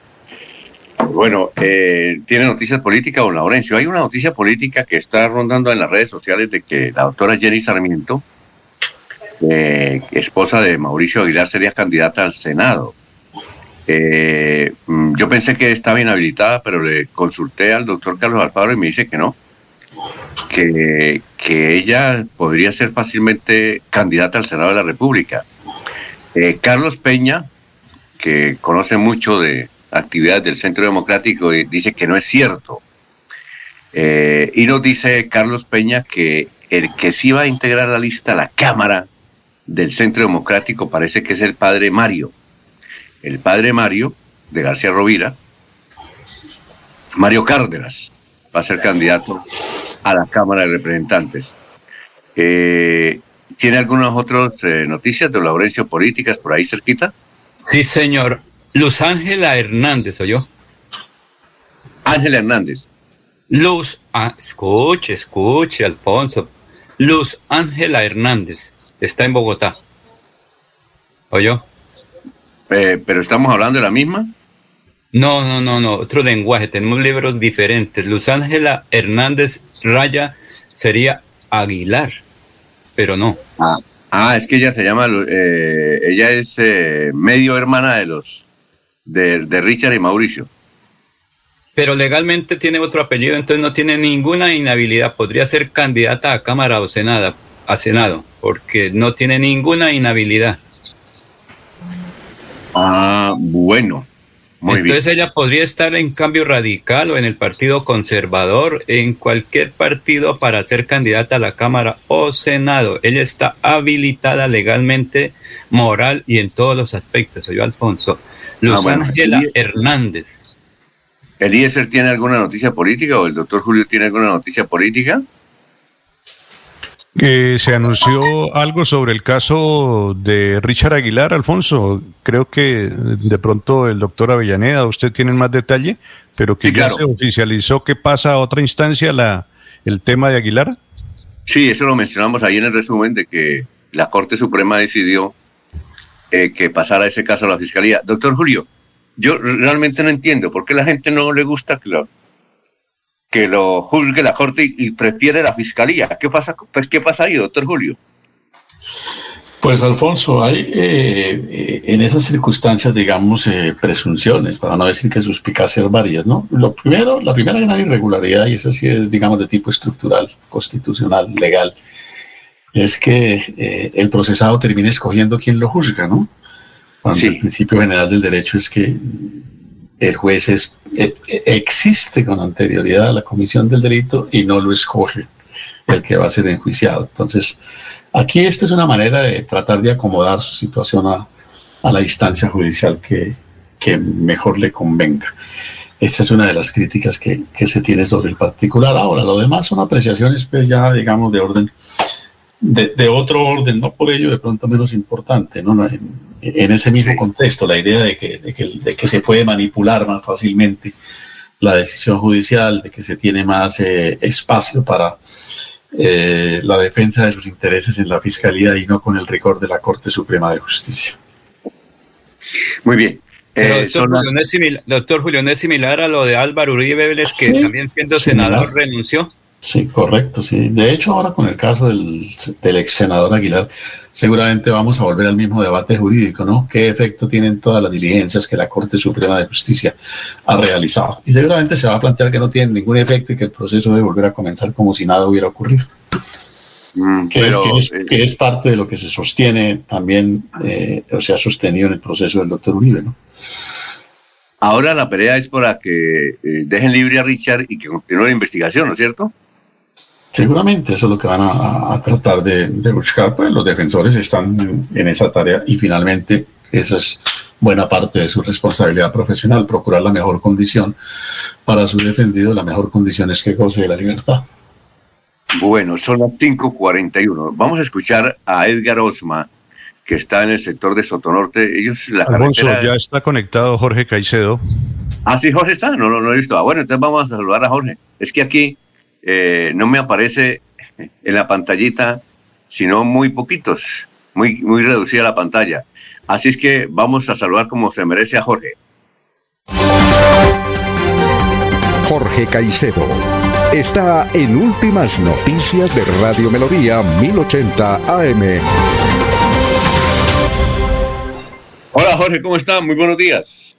Bueno, eh, ¿tiene noticias políticas, don Laurencio? Hay una noticia política que está rondando en las redes sociales de que la doctora Jenny Sarmiento, eh, esposa de Mauricio Aguilar, sería candidata al Senado. Eh, mm, yo pensé que estaba inhabilitada, pero le consulté al doctor Carlos Alfaro y me dice que no, que, que ella podría ser fácilmente candidata al Senado de la República. Eh, Carlos Peña, que conoce mucho de actividades del Centro Democrático, y dice que no es cierto. Eh, y nos dice Carlos Peña que el que sí va a integrar la lista a la Cámara del Centro Democrático parece que es el padre Mario. El padre Mario de García Rovira, Mario Cárdenas, va a ser candidato a la Cámara de Representantes. Eh, ¿Tiene algunas otras eh, noticias de Laurencio Políticas por ahí cerquita? Sí, señor. Luz Ángela Hernández, ¿o yo? Ángela Hernández. Luz, ah, escuche, escuche, Alfonso. Luz Ángela Hernández está en Bogotá. ¿O yo? Eh, ¿Pero estamos hablando de la misma? No, no, no, no, otro lenguaje, tenemos libros diferentes. Luz Ángela Hernández Raya sería Aguilar, pero no. Ah, ah es que ella se llama, eh, ella es eh, medio hermana de los, de, de Richard y Mauricio. Pero legalmente tiene otro apellido, entonces no tiene ninguna inhabilidad. Podría ser candidata a Cámara o Senado, a Senado, porque no tiene ninguna inhabilidad. Ah, bueno. Muy Entonces ella podría estar en cambio radical o en el partido conservador, en cualquier partido para ser candidata a la Cámara o Senado. Ella está habilitada legalmente, moral y en todos los aspectos. Oye, Alfonso. Luz Ah, bueno, Ángela Elías- Hernández. ¿Eliezer tiene alguna noticia política o el doctor Julio tiene alguna noticia política? Eh, se anunció algo sobre el caso de Richard Aguilar, Alfonso. Creo que de pronto el doctor Avellaneda, usted tiene más detalle, pero que Sí, ya claro. se oficializó que pasa a otra instancia la, el tema de Aguilar. Sí, eso lo mencionamos ahí en el resumen de que la Corte Suprema decidió eh, que pasara ese caso a la Fiscalía. Doctor Julio, yo realmente no entiendo por qué la gente no le gusta que lo, que lo juzgue la Corte y, y prefiere la Fiscalía. ¿Qué pasa, pues, ¿Qué pasa ahí, doctor Julio? Pues Alfonso, hay eh, eh, en esas circunstancias, digamos, eh, presunciones, para no decir que suspicacias varias, ¿no? Lo primero, la primera gran irregularidad, y esa sí es, digamos, de tipo estructural, constitucional, legal, es que eh, el procesado termine escogiendo quién lo juzga, ¿no? Cuando el principio general del derecho es que el juez es, eh, eh, existe con anterioridad a la comisión del delito y no lo escoge el que va a ser enjuiciado. Entonces, aquí esta es una manera de tratar de acomodar su situación a, a la instancia judicial que, que mejor le convenga. Esta es una de las críticas que, que se tiene sobre el particular. Ahora, lo demás son apreciaciones, pues ya, digamos, de orden, de, de otro orden, no por ello de pronto menos importante, ¿no? En, en ese mismo contexto, la idea de que, de, que, de que se puede manipular más fácilmente la decisión judicial, de que se tiene más eh, espacio para eh, la defensa de sus intereses en la fiscalía y no con el rigor de la Corte Suprema de Justicia. Muy bien. Pero, Eh, doctor, las- Julio, ¿no es simil- doctor Julio, ¿no es similar a lo de Álvaro Uribe Vélez, que Sí. también siendo senador renunció? Sí, correcto, sí. De hecho, ahora con el caso del, del ex senador Aguilar, seguramente vamos a volver al mismo debate jurídico, ¿no? ¿Qué efecto tienen todas las diligencias que la Corte Suprema de Justicia ha realizado? Y seguramente se va a plantear que no tienen ningún efecto y que el proceso debe volver a comenzar como si nada hubiera ocurrido. Mm, Que, pero, es, que, es, eh, que es parte de lo que se sostiene también, eh, o se ha sostenido en el proceso del doctor Uribe, ¿no? ahora la pelea es para que eh, dejen libre a Richard y que continúe la investigación, ¿no es cierto? Seguramente eso es lo que van a, a tratar de, de buscar, pues los defensores están en, en esa tarea y finalmente esa es buena parte de su responsabilidad profesional, procurar la mejor condición para su defendido, la mejor condición es que goce de la libertad. Bueno, son las 5:41. Vamos a escuchar a Edgar Osma, que está en el sector de Sotonorte. Ellos, la Alfonso, carretera. ya está conectado Jorge Caicedo. Ah, sí, Jorge está. No, no, no he visto. Ah, bueno, entonces vamos a saludar a Jorge. Es que aquí eh, no me aparece en la pantallita, sino muy poquitos, muy, muy reducida la pantalla. Así es que vamos a saludar como se merece a Jorge. Jorge Caicedo. Está en Últimas Noticias de Radio Melodía 1080 AM. Hola Jorge, ¿cómo está? Muy buenos días.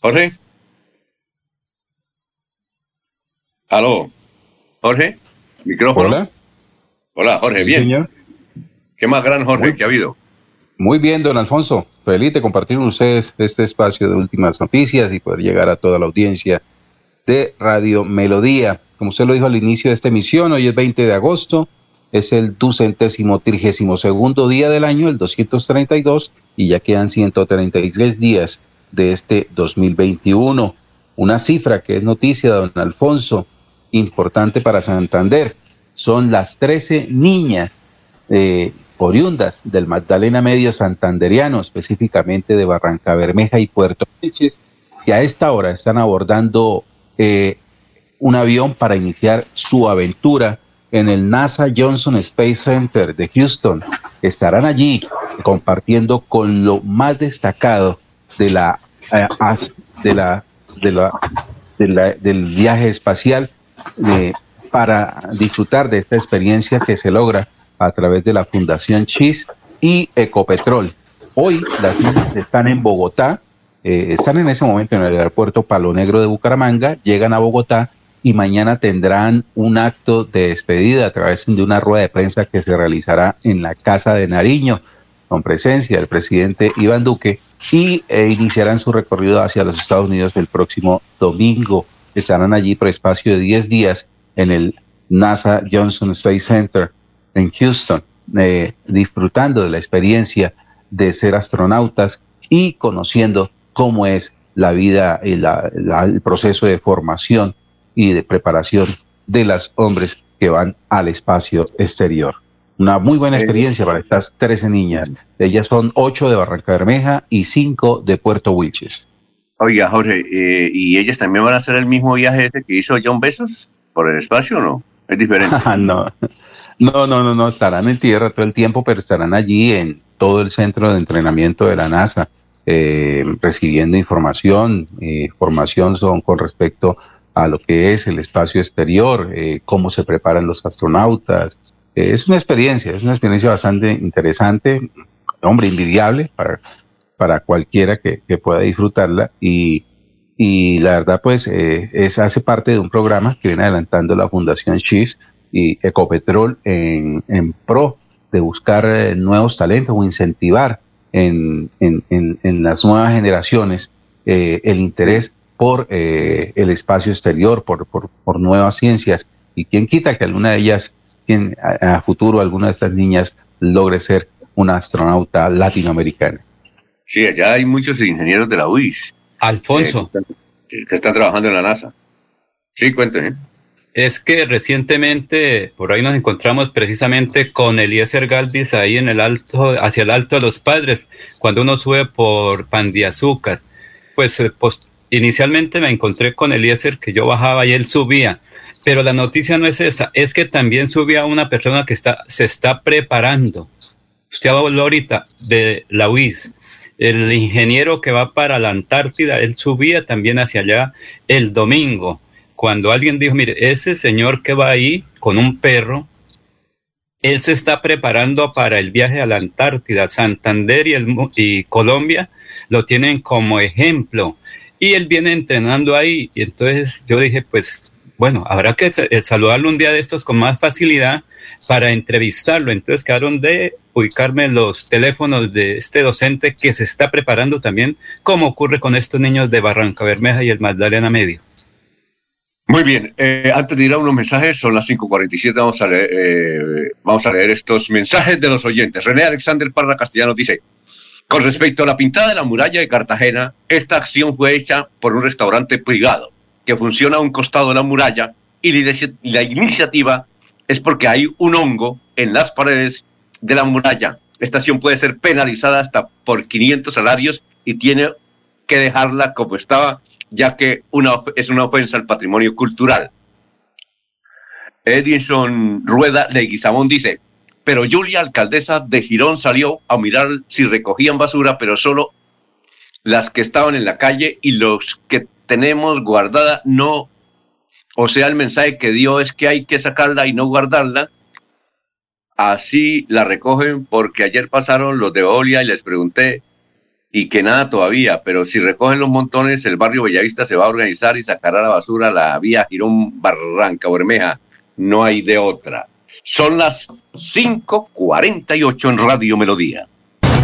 Jorge. Aló. Jorge, micrófono. Hola. Hola, Jorge, bien. señor. ¿Qué más gran Jorge que ha habido? Muy bien, don Alfonso. Feliz de compartir con ustedes este espacio de últimas noticias y poder llegar a toda la audiencia de Radio Melodía. Como usted lo dijo al inicio de esta emisión, hoy es 20 de agosto, es el ducentésimo trigésimo segundo día del año, el 232, y ya quedan 133 días de este 2021. Una cifra que es noticia, don Alfonso, importante para Santander. Son las 13 niñas eh, oriundas del Magdalena Medio Santanderiano, específicamente de Barranca Bermeja y Puerto Príncipe, que a esta hora están abordando eh, un avión para iniciar su aventura en el NASA Johnson Space Center de Houston. Estarán allí compartiendo con lo más destacado de la, eh, as- de la, de la, de la- del viaje espacial para disfrutar de esta experiencia que se logra a través de la Fundación CHIS y Ecopetrol. Hoy las niñas están en Bogotá, eh, están en ese momento en el aeropuerto Palo Negro de Bucaramanga, llegan a Bogotá y mañana tendrán un acto de despedida a través de una rueda de prensa que se realizará en la Casa de Nariño, con presencia del presidente Iván Duque, y eh, iniciarán su recorrido hacia los Estados Unidos el próximo domingo. Estarán allí por espacio de 10 días en el NASA Johnson Space Center en Houston, eh, disfrutando de la experiencia de ser astronautas y conociendo cómo es la vida y la- la- el proceso de formación y de preparación de los hombres que van al espacio exterior. Una muy buena experiencia para estas 13 niñas. Ellas son 8 de Barranca Bermeja y 5 de Puerto Wilches. Oiga, Jorge, eh, ¿y ellas también van a hacer el mismo viaje ese que hizo John Bezos por el espacio o no? Es diferente. no, no, no, no, no, estarán en tierra todo el tiempo, pero estarán allí en todo el centro de entrenamiento de la NASA, eh, recibiendo información, eh, formación son con respecto a lo que es el espacio exterior, eh, cómo se preparan los astronautas. Eh, es una experiencia, es una experiencia bastante interesante, hombre, invidiable para, para cualquiera que, pueda disfrutarla y, y la verdad pues eh, es, hace parte de un programa que viene adelantando la Fundación CHIS y Ecopetrol en, en pro de buscar eh, nuevos talentos o incentivar en, en, en, las nuevas generaciones eh, el interés por el espacio exterior, por, por, por nuevas ciencias y quién quita que alguna de ellas, a futuro alguna de estas niñas logre ser una astronauta latinoamericana. Sí, allá hay muchos ingenieros de la UIS. Alfonso. eh, que, están, que están trabajando en la NASA. Sí, cuénteme. Es que recientemente por ahí nos encontramos precisamente con Eliezer Galvis ahí en el alto, hacia el alto de los padres, cuando uno sube por Pan de Azúcar. Pues, eh, pues inicialmente me encontré con Eliezer que yo bajaba y él subía. Pero la noticia no es esa, es que también subía una persona que está, se está preparando. Usted habló ahorita de la UIS. El ingeniero que va para la Antártida, él subía también hacia allá el domingo cuando alguien dijo, mire, ese señor que va ahí con un perro, él se está preparando para el viaje a la Antártida, Santander y, el, y Colombia lo tienen como ejemplo. Y él viene entrenando ahí. Y entonces yo dije, pues bueno, habrá que saludarlo un día de estos con más facilidad para entrevistarlo. Entonces quedaron de ubicarme los teléfonos de este docente que se está preparando también, como ocurre con estos niños de Barranca Bermeja y el Magdalena Medio. Muy bien, eh, antes de ir a unos mensajes, son las 5.47, vamos, eh, vamos a leer estos mensajes de los oyentes. René Alexander Parra Castellanos dice, con respecto a la pintada de la muralla de Cartagena, esta acción fue hecha por un restaurante privado que funciona a un costado de la muralla y la iniciativa es porque hay un hongo en las paredes de la muralla. Esta acción puede ser penalizada hasta por 500 salarios y tiene que dejarla como estaba ya que es una ofensa al patrimonio cultural. Edinson Rueda Leguizamón dice, pero Julia, alcaldesa de Girón, salió a mirar si recogían basura, pero solo las que estaban en la calle y los que tenemos guardada no, o sea, el mensaje que dio es que hay que sacarla y no guardarla. Así la recogen porque ayer pasaron los de Olia y les pregunté y que nada todavía, pero si recogen los montones, el barrio Bellavista se va a organizar y sacará la basura la vía Girón Barranca Bermeja. No hay de otra. Son las 5:48 en Radio Melodía.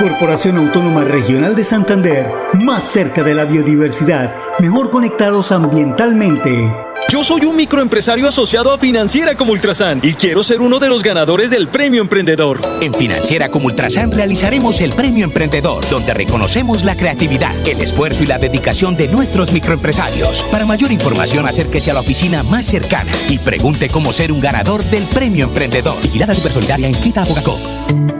Corporación Autónoma Regional de Santander, más cerca de la biodiversidad, mejor conectados ambientalmente. Yo soy un microempresario asociado a Financiera como Ultrasan y quiero ser uno de los ganadores del Premio Emprendedor. En Financiera como Ultrasan realizaremos el Premio Emprendedor, donde reconocemos la creatividad, el esfuerzo y la dedicación de nuestros microempresarios. Para mayor información, acérquese a la oficina más cercana y pregunte cómo ser un ganador del Premio Emprendedor. Vigilada Supersolidaria inscrita a Bogacop.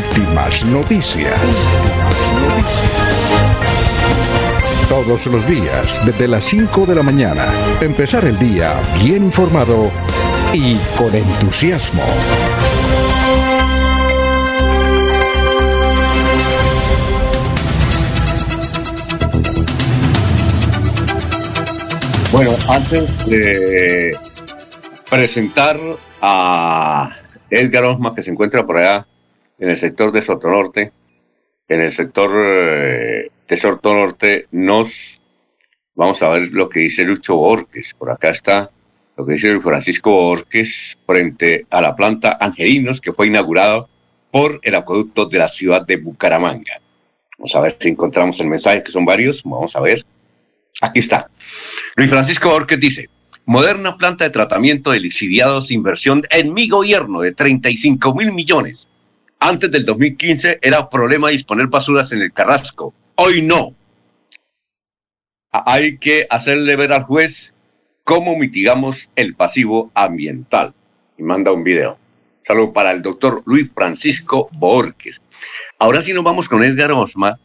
últimas noticias. Todos los días, desde las 5 de la mañana, empezar el día bien informado y con entusiasmo. Bueno, antes de presentar a Edgar Osma, que se encuentra por allá en el sector de Sotonorte, en el sector eh, de Sotonorte, nos vamos a ver lo que dice Lucho Borges. Por acá está lo que dice Francisco Borges frente a la planta Angelinos, que fue inaugurado por el acueducto de la ciudad de Bucaramanga. Vamos a ver si encontramos el mensaje, que son varios. Vamos a ver. Aquí está. Luis Francisco Borges dice, moderna planta de tratamiento de lixiviados, inversión en mi gobierno de 35 mil millones. Antes del 2015 era problema disponer basuras en el Carrasco. Hoy no. Hay que hacerle ver al juez cómo mitigamos el pasivo ambiental. Y manda un video. Saludo para el doctor Luis Francisco Borges. Ahora sí nos vamos con Edgar Osma,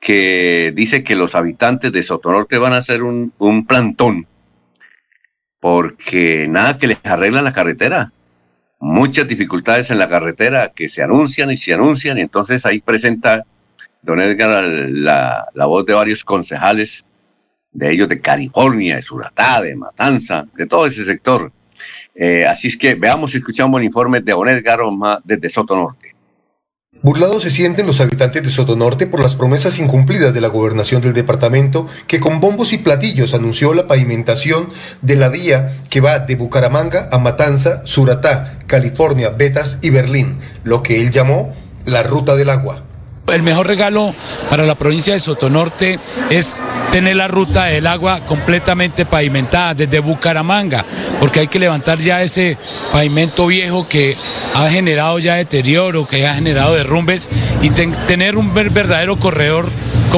que dice que los habitantes de Sotonorte van a hacer un, un plantón porque nada que les arreglan la carretera. Muchas dificultades en la carretera que se anuncian y se anuncian, y entonces ahí presenta don Edgar la, la voz de varios concejales, de ellos de California, de Suratá, de Matanza, de todo ese sector. Eh, así es que veamos y escuchamos el informe de don Edgar Oma desde Soto Norte. Burlados se sienten los habitantes de Sotonorte por las promesas incumplidas de la gobernación del departamento, que con bombos y platillos anunció la pavimentación de la vía que va de Bucaramanga a Matanza, Suratá, California, Betas y Berlín, lo que él llamó la ruta del agua. El mejor regalo para la provincia de Sotonorte es tener la ruta del agua completamente pavimentada desde Bucaramanga, porque hay que levantar ya ese pavimento viejo que ha generado ya deterioro, que ha generado derrumbes y ten- tener un ver- verdadero corredor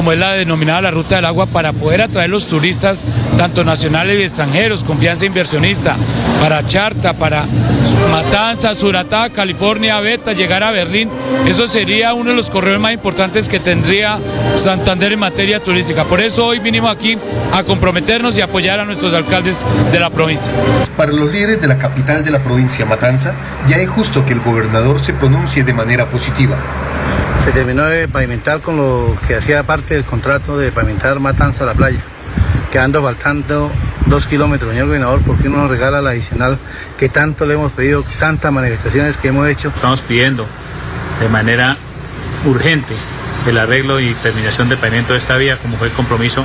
como es la denominada la Ruta del Agua, para poder atraer los turistas, tanto nacionales y extranjeros, confianza inversionista, para Charta, para Matanza, Suratá, California, Beta, llegar a Berlín. Eso sería uno de los corredores más importantes que tendría Santander en materia turística. Por eso hoy vinimos aquí a comprometernos y apoyar a nuestros alcaldes de la provincia. Para los líderes de la capital de la provincia, Matanza, ya es justo que el gobernador se pronuncie de manera positiva. Se terminó de pavimentar con lo que hacía parte del contrato de pavimentar Matanza a la playa, quedando faltando dos kilómetros, señor gobernador, ¿por qué no nos regala la adicional que tanto le hemos pedido, tantas manifestaciones que hemos hecho? Estamos pidiendo de manera urgente el arreglo y terminación de pavimento de esta vía, como fue el compromiso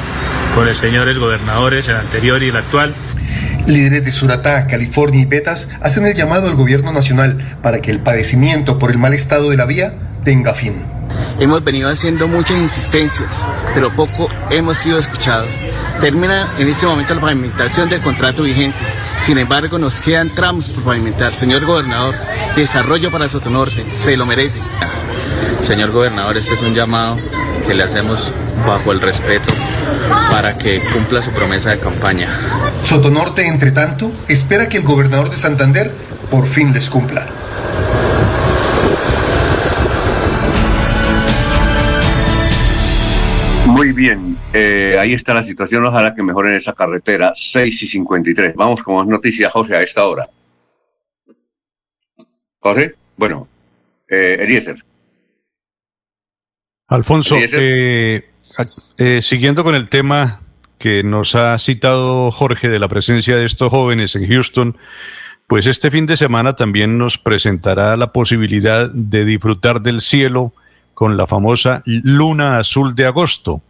con los señores gobernadores, el anterior y el actual. Líderes de Suratá, California y Betas hacen el llamado al gobierno nacional para que el padecimiento por el mal estado de la vía tenga fin. Hemos venido haciendo muchas insistencias, pero poco hemos sido escuchados. Termina en este momento la pavimentación del contrato vigente. Sin embargo, nos quedan tramos por pavimentar. Señor gobernador, desarrollo para Sotonorte, se lo merece. Señor gobernador, este es un llamado que le hacemos bajo el respeto para que cumpla su promesa de campaña. Sotonorte, entre tanto, espera que el gobernador de Santander por fin les cumpla. Muy bien, eh, ahí está la situación. Ojalá que mejoren esa carretera. 6 y 53. Vamos con más noticias, José, a esta hora. José, bueno, eh, Eliezer. Alfonso, eh, eh, siguiendo con el tema que nos ha citado Jorge de la presencia de estos jóvenes en Houston, pues este fin de semana también nos presentará la posibilidad de disfrutar del cielo con la famosa luna azul de agosto.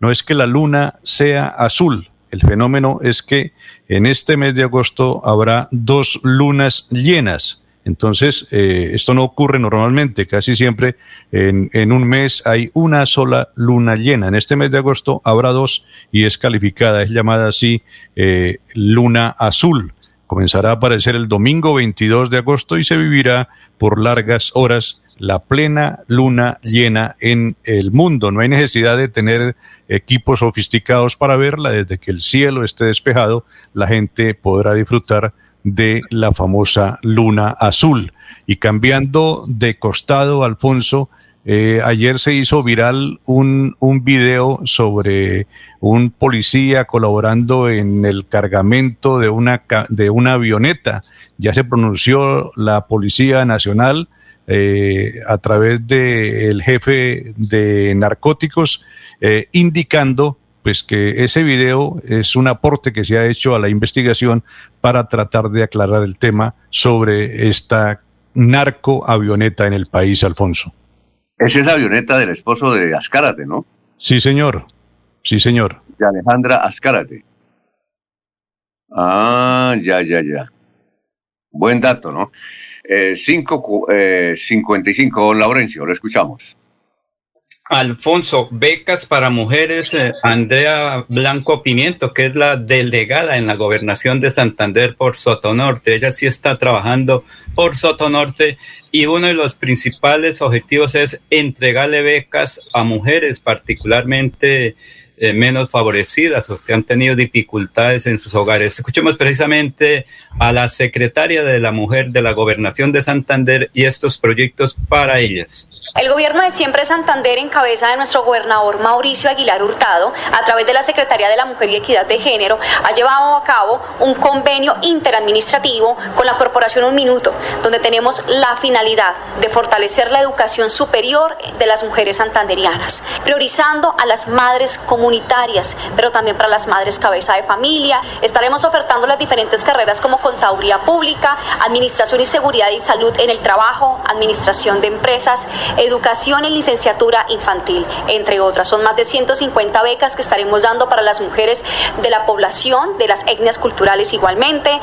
No es que la luna sea azul, el fenómeno es que en este mes de agosto habrá dos lunas llenas. Entonces, eh, esto no ocurre normalmente, casi siempre en, un mes hay una sola luna llena. En este mes de agosto habrá dos y es calificada, es llamada así eh, luna azul. Comenzará a aparecer el domingo 22 de agosto y se vivirá por largas horas la plena luna llena en el mundo. No hay necesidad de tener equipos sofisticados para verla. Desde que el cielo esté despejado, la gente podrá disfrutar de la famosa luna azul. Y cambiando de costado, Alfonso, eh, ayer se hizo viral un, un video sobre un policía colaborando en el cargamento de una, de una avioneta. Ya se pronunció la Policía Nacional eh, a través del jefe de narcóticos, eh, indicando pues que ese video es un aporte que se ha hecho a la investigación para tratar de aclarar el tema sobre esta narco avioneta en el país, Alfonso. Esa es la avioneta del esposo de Azcárate, ¿no? Sí, señor. Sí, señor. De Alejandra Azcárate. Ah, ya, ya, ya. Buen dato, ¿no? Eh, 5, eh, 55, don Laurencio, lo escuchamos. Alfonso, becas para mujeres, eh, Andrea Blanco Pimiento, que es la delegada en la gobernación de Santander por Sotonorte. Ella sí está trabajando por Sotonorte y uno de los principales objetivos es entregarle becas a mujeres, particularmente eh, menos favorecidas o que han tenido dificultades en sus hogares. Escuchemos precisamente a la secretaria de la Mujer de la Gobernación de Santander y estos proyectos para ellas. El gobierno de Siempre Santander, en cabeza de nuestro gobernador Mauricio Aguilar Hurtado, a través de la Secretaría de la Mujer y Equidad de Género, ha llevado a cabo un convenio interadministrativo con la Corporación Un Minuto, donde tenemos la finalidad de fortalecer la educación superior de las mujeres santanderianas, priorizando a las madres comunitarias, pero también para las madres cabeza de familia. Estaremos ofertando las diferentes carreras como contaduría pública, administración y seguridad y salud en el trabajo, administración de empresas, educación en licenciatura infantil, entre otras. Son más de 150 becas que estaremos dando para las mujeres de la población, de las etnias culturales igualmente,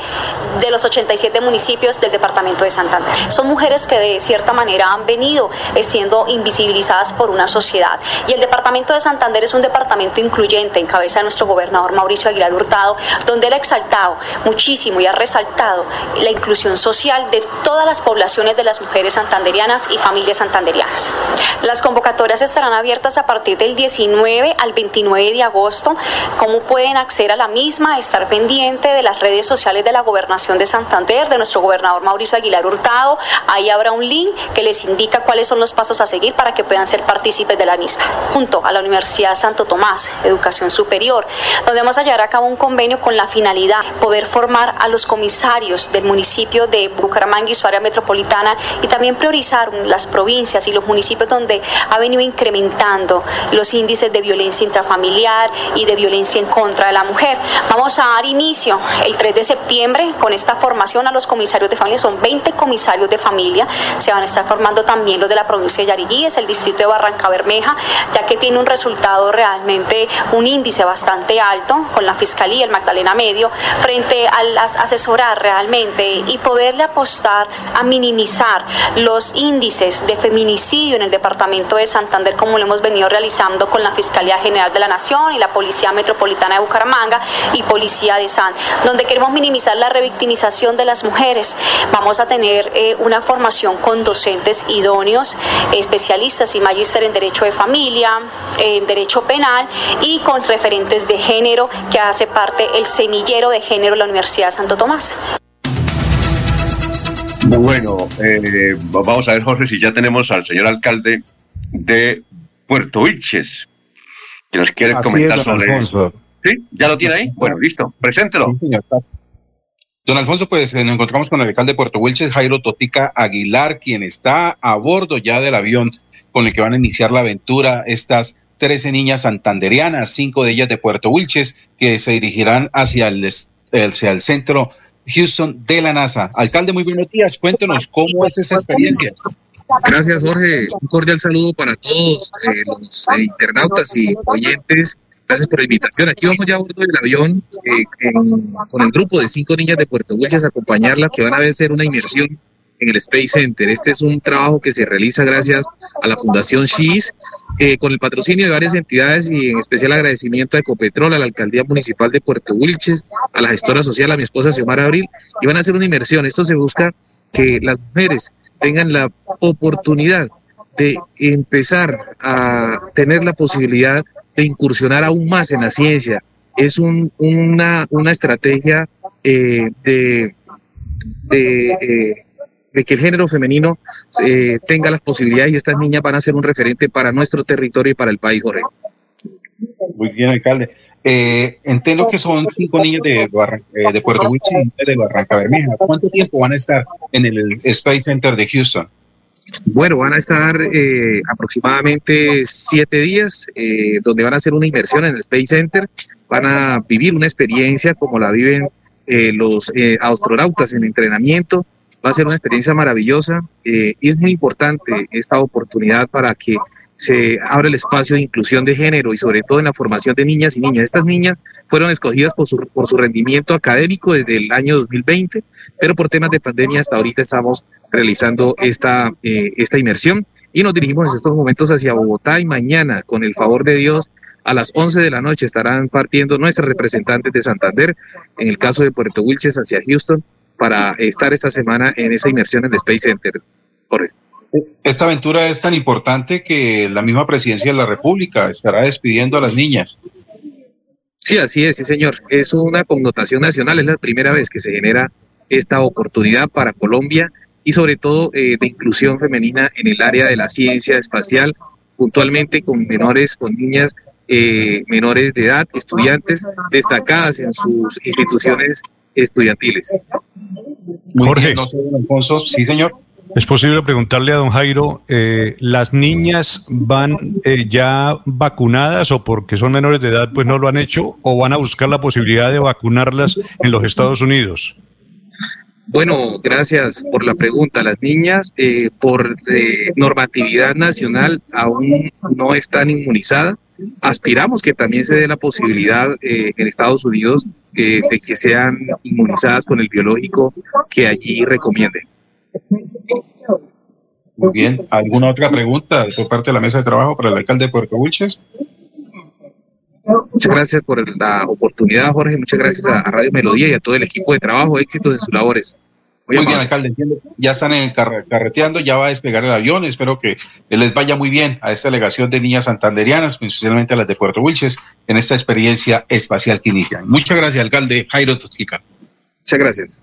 de los 87 municipios del departamento de Santander. Son mujeres que de cierta manera han venido siendo invisibilizadas por una sociedad. Y el departamento de Santander es un departamento departamento incluyente en cabeza de nuestro gobernador Mauricio Aguilar Hurtado, donde él ha exaltado muchísimo y ha resaltado la inclusión social de todas las poblaciones de las mujeres santanderianas y familias santanderianas. Las convocatorias estarán abiertas a partir del 19 al 29 de agosto. ¿Cómo pueden acceder a la misma? Estar pendiente de las redes sociales de la gobernación de Santander, de nuestro gobernador Mauricio Aguilar Hurtado. Ahí habrá un link que les indica cuáles son los pasos a seguir para que puedan ser partícipes de la misma. Junto a la Universidad Santo Tomás, Educación Superior, donde vamos a llevar a cabo un convenio con la finalidad de poder formar a los comisarios del municipio de Bucaramanga y su área metropolitana y también priorizar las provincias y los municipios donde ha venido incrementando los índices de violencia intrafamiliar y de violencia en contra de la mujer. Vamos a dar inicio el 3 de septiembre con esta formación a los comisarios de familia. Son 20 comisarios de familia. Se van a estar formando también los de la provincia de Yariguíes, el distrito de Barranca Bermeja, ya que tiene un resultado realmente, un índice bastante alto con la Fiscalía, el Magdalena Medio, frente a las asesorar realmente y poderle apostar a minimizar los índices de feminicidio en el departamento de Santander, como lo hemos venido realizando con la Fiscalía General de la Nación y la Policía Metropolitana de Bucaramanga y Policía de San, donde queremos minimizar la revictimización de las mujeres. Vamos a tener eh, una formación con docentes idóneos, especialistas y magíster en Derecho de Familia, en Derecho Penal y con referentes de género que hace parte el semillero de género de la Universidad de Santo Tomás. Bueno, eh, vamos a ver, Jorge, si ya tenemos al señor alcalde de Puerto Vilches, que nos quiere comentar sobre eso. ¿Sí? ¿Ya lo tiene ahí? Bueno, listo, preséntelo. Don Alfonso, pues eh, nos encontramos con el alcalde de Puerto Wilches, Jairo Totica Aguilar, quien está a bordo ya del avión con el que van a iniciar la aventura estas 13 niñas santanderianas, cinco de ellas de Puerto Wilches, que se dirigirán hacia el, hacia el centro Houston de la NASA. Alcalde, muy buenos días. Cuéntenos cómo es esa experiencia. Gracias, Jorge. Un cordial saludo para todos eh, los eh, internautas y oyentes Gracias por la invitación. Aquí vamos ya a bordo del avión eh, con el grupo de cinco niñas de Puerto Wilches a acompañarlas que van a hacer una inmersión en el Space Center. Este es un trabajo que se realiza gracias a la Fundación SHIS, eh, con el patrocinio de varias entidades y en especial agradecimiento a Ecopetrol, a la Alcaldía Municipal de Puerto Wilches, a la gestora social, a mi esposa Xiomara Abril, y van a hacer una inmersión. Esto se busca que las mujeres tengan la oportunidad de empezar a tener la posibilidad de incursionar aún más en la ciencia. Es un, una, una, estrategia eh, de, de, eh, de, que el género femenino eh, tenga las posibilidades y estas niñas van a ser un referente para nuestro territorio y para el país, Jorge. Muy bien, alcalde. entiendo que son cinco niñas de, de Puerto Rico y de Barranca Bermeja. ¿Cuánto tiempo van a estar en el Space Center de Houston? Bueno, van a estar eh, aproximadamente siete días eh, donde van a hacer una inversión en el Space Center, van a vivir una experiencia como la viven eh, los astronautas en entrenamiento, va a ser una experiencia maravillosa y es muy importante esta oportunidad para que se abra el espacio de inclusión de género y sobre todo en la formación de niñas y niñas. Estas niñas fueron escogidas por su, por su rendimiento académico desde el año 2020, pero por temas de pandemia hasta ahorita estamos realizando esta, eh, esta inmersión y nos dirigimos en estos momentos hacia Bogotá y mañana, con el favor de Dios, a las 11 de la noche estarán partiendo nuestros representantes de Santander, en el caso de Puerto Wilches hacia Houston, para estar esta semana en esa inmersión en el Space Center. Esta aventura es tan importante que la misma presidencia de la República estará despidiendo a las niñas. Sí, así es, sí, señor. Es una connotación nacional, es la primera vez que se genera esta oportunidad para Colombia y sobre todo eh, de inclusión femenina en el área de la ciencia espacial, puntualmente con menores, con niñas eh, menores de edad, estudiantes destacadas en sus instituciones estudiantiles. Jorge. no sé, Alfonso. Sí, señor. ¿Es posible preguntarle a don Jairo, eh, las niñas van eh, ya vacunadas o porque son menores de edad pues no lo han hecho o van a buscar la posibilidad de vacunarlas en los Estados Unidos? Bueno, gracias por la pregunta. Las niñas, eh, por normatividad nacional, aún no están inmunizadas. Aspiramos que también se dé la posibilidad en Estados Unidos de que sean inmunizadas con el biológico que allí recomienden. Muy bien. ¿Alguna otra pregunta por parte de la mesa de trabajo para el alcalde de Puerto Wilches? Muchas gracias por la oportunidad, Jorge. Muchas gracias a Radio Melodía y a todo el equipo de trabajo. Éxitos en sus labores. Muy, bien, alcalde. Ya están en carreteando, ya va a despegar el avión. Espero que les vaya muy bien a esta delegación de niñas santanderianas, especialmente a las de Puerto Wilches, en esta experiencia espacial que inician. Muchas gracias, alcalde Jairo Tosquica. Muchas gracias.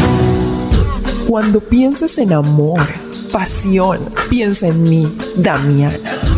Cuando pienses en amor, pasión, piensa en mí, Damiana.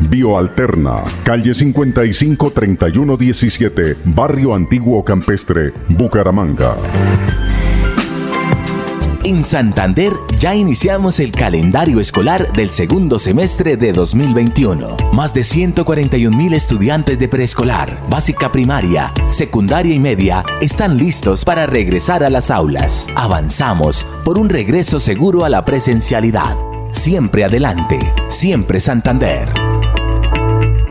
Bioalterna, calle 55 3117, Barrio Antiguo Campestre, Bucaramanga. En Santander ya iniciamos el calendario escolar del segundo semestre de 2021. Más de 141 mil estudiantes de preescolar, básica primaria, secundaria y media están listos para regresar a las aulas. Avanzamos por un regreso seguro a la presencialidad. Siempre adelante, siempre Santander.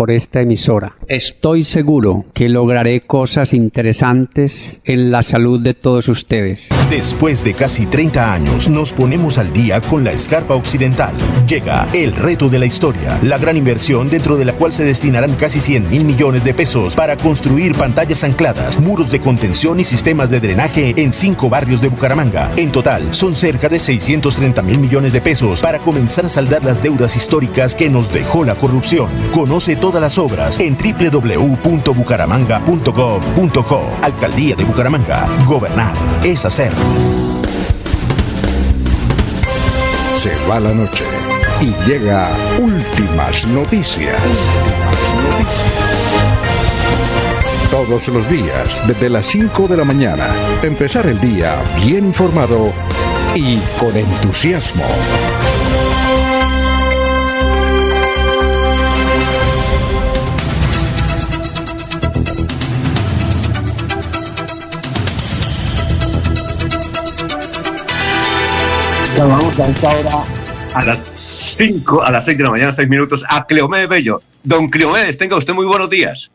por esta emisora. Estoy seguro que lograré cosas interesantes en la salud de todos ustedes. Después de casi 30 años nos ponemos al día con la escarpa occidental. Llega el reto de la historia, la gran inversión dentro de la cual se destinarán casi 100 mil millones de pesos para construir pantallas ancladas, muros de contención y sistemas de drenaje en cinco barrios de Bucaramanga. En total son cerca de 630 mil millones de pesos para comenzar a saldar las deudas históricas que nos dejó la corrupción. Conoce todo todas las obras en www.bucaramanga.gov.co. Alcaldía de Bucaramanga. Gobernar es hacer. Se va la noche y llega últimas noticias. Todos los días, desde las 5 de la mañana, empezar el día bien informado y con entusiasmo. Vamos a esta hora a las 5, a las 6 de la mañana, 6 minutos, a Cleomedes Bello. Don Cleomedes, tenga usted muy buenos días.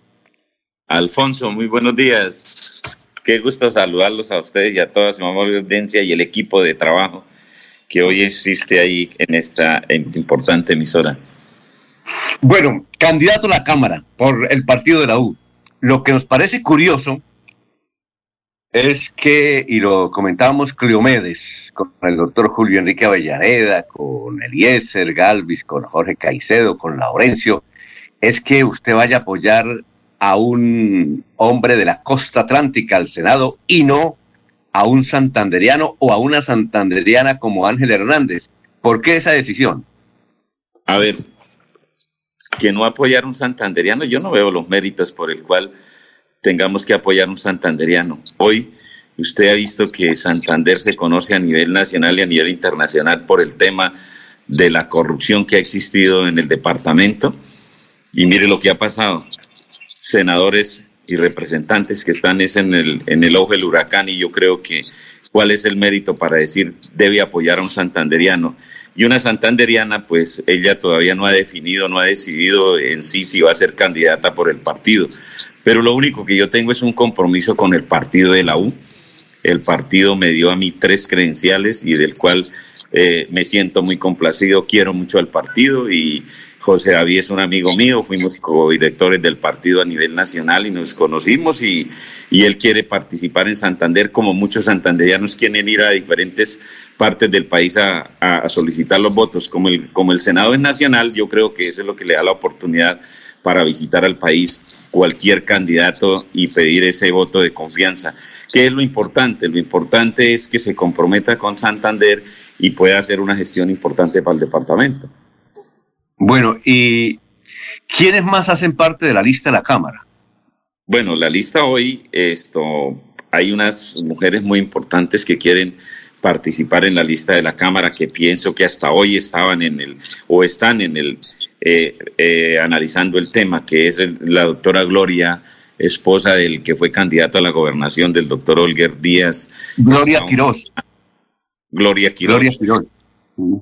Alfonso, muy buenos días. Qué gusto saludarlos a ustedes y a toda su amable audiencia y el equipo de trabajo que hoy existe ahí en esta importante emisora. Bueno, candidato a la Cámara por el partido de la U. Lo que nos parece curioso es que, y lo comentábamos Cleomedes, con el doctor Julio Enrique Avellaneda, con Eliezer Galvis, con Jorge Caicedo, con Laurencio, es que usted vaya a apoyar a un hombre de la costa atlántica al Senado y no a un santanderiano o a una santanderiana como Ángel Hernández. ¿Por qué esa decisión? A ver, que no apoyar un santanderiano, yo no veo los méritos por el cual tengamos que apoyar un santanderiano. Hoy usted ha visto que Santander se conoce a nivel nacional y a nivel internacional por el tema de la corrupción que ha existido en el departamento. Y mire lo que ha pasado. Senadores y representantes que están en, el, en el ojo del huracán y yo creo que cuál es el mérito para decir debe apoyar a un santanderiano. Y una santanderiana, pues ella todavía no ha definido, no ha decidido en sí si va a ser candidata por el partido. Pero lo único que yo tengo es un compromiso con el partido de la U. El partido me dio a mí tres credenciales y del cual eh, me siento muy complacido, quiero mucho al partido y José David es un amigo mío, fuimos co-directores del partido a nivel nacional y nos conocimos y, y, él quiere participar en Santander como muchos santanderianos quieren ir a diferentes partes del país a, a, solicitar los votos. Como el, como el Senado es nacional, yo creo que eso es lo que le da la oportunidad para visitar al país cualquier candidato y pedir ese voto de confianza. ¿Qué es lo importante? Lo importante es que se comprometa con Santander y pueda hacer una gestión importante para el departamento. Bueno, ¿y quiénes más hacen parte de la lista de la Cámara? Bueno, la lista hoy, esto, hay unas mujeres muy importantes que quieren participar en la lista de la Cámara que pienso que hasta hoy estaban en el o están en el eh, eh, analizando el tema, que es la doctora Gloria, esposa del que fue candidato a la gobernación del doctor Olger Díaz. Gloria Quiroz. Gloria Quiroz. Gloria Quiroz.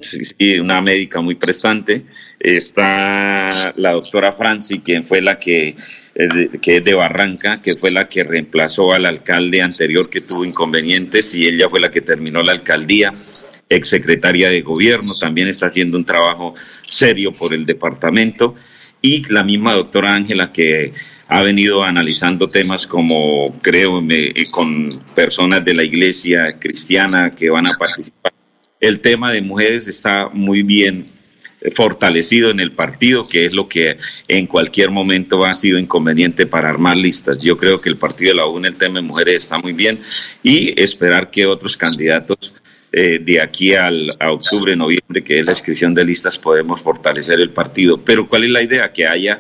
Sí, una médica muy prestante. Está la doctora Franci, quien fue la que, eh, que es de Barranca, que fue la que reemplazó al alcalde anterior que tuvo inconvenientes y ella fue la que terminó la alcaldía exsecretaria de gobierno, también está haciendo un trabajo serio por el departamento, y la misma doctora Ángela que ha venido analizando temas como, creo, con personas de la iglesia cristiana que van a participar. El tema de mujeres está muy bien fortalecido en el partido, que es lo que en cualquier momento ha sido inconveniente para armar listas. Yo creo que el partido de la U en el tema de mujeres está muy bien y esperar que otros candidatos eh, de aquí al, a octubre, noviembre, que es la inscripción de listas, podemos fortalecer el partido. Pero ¿cuál es la idea? Que haya,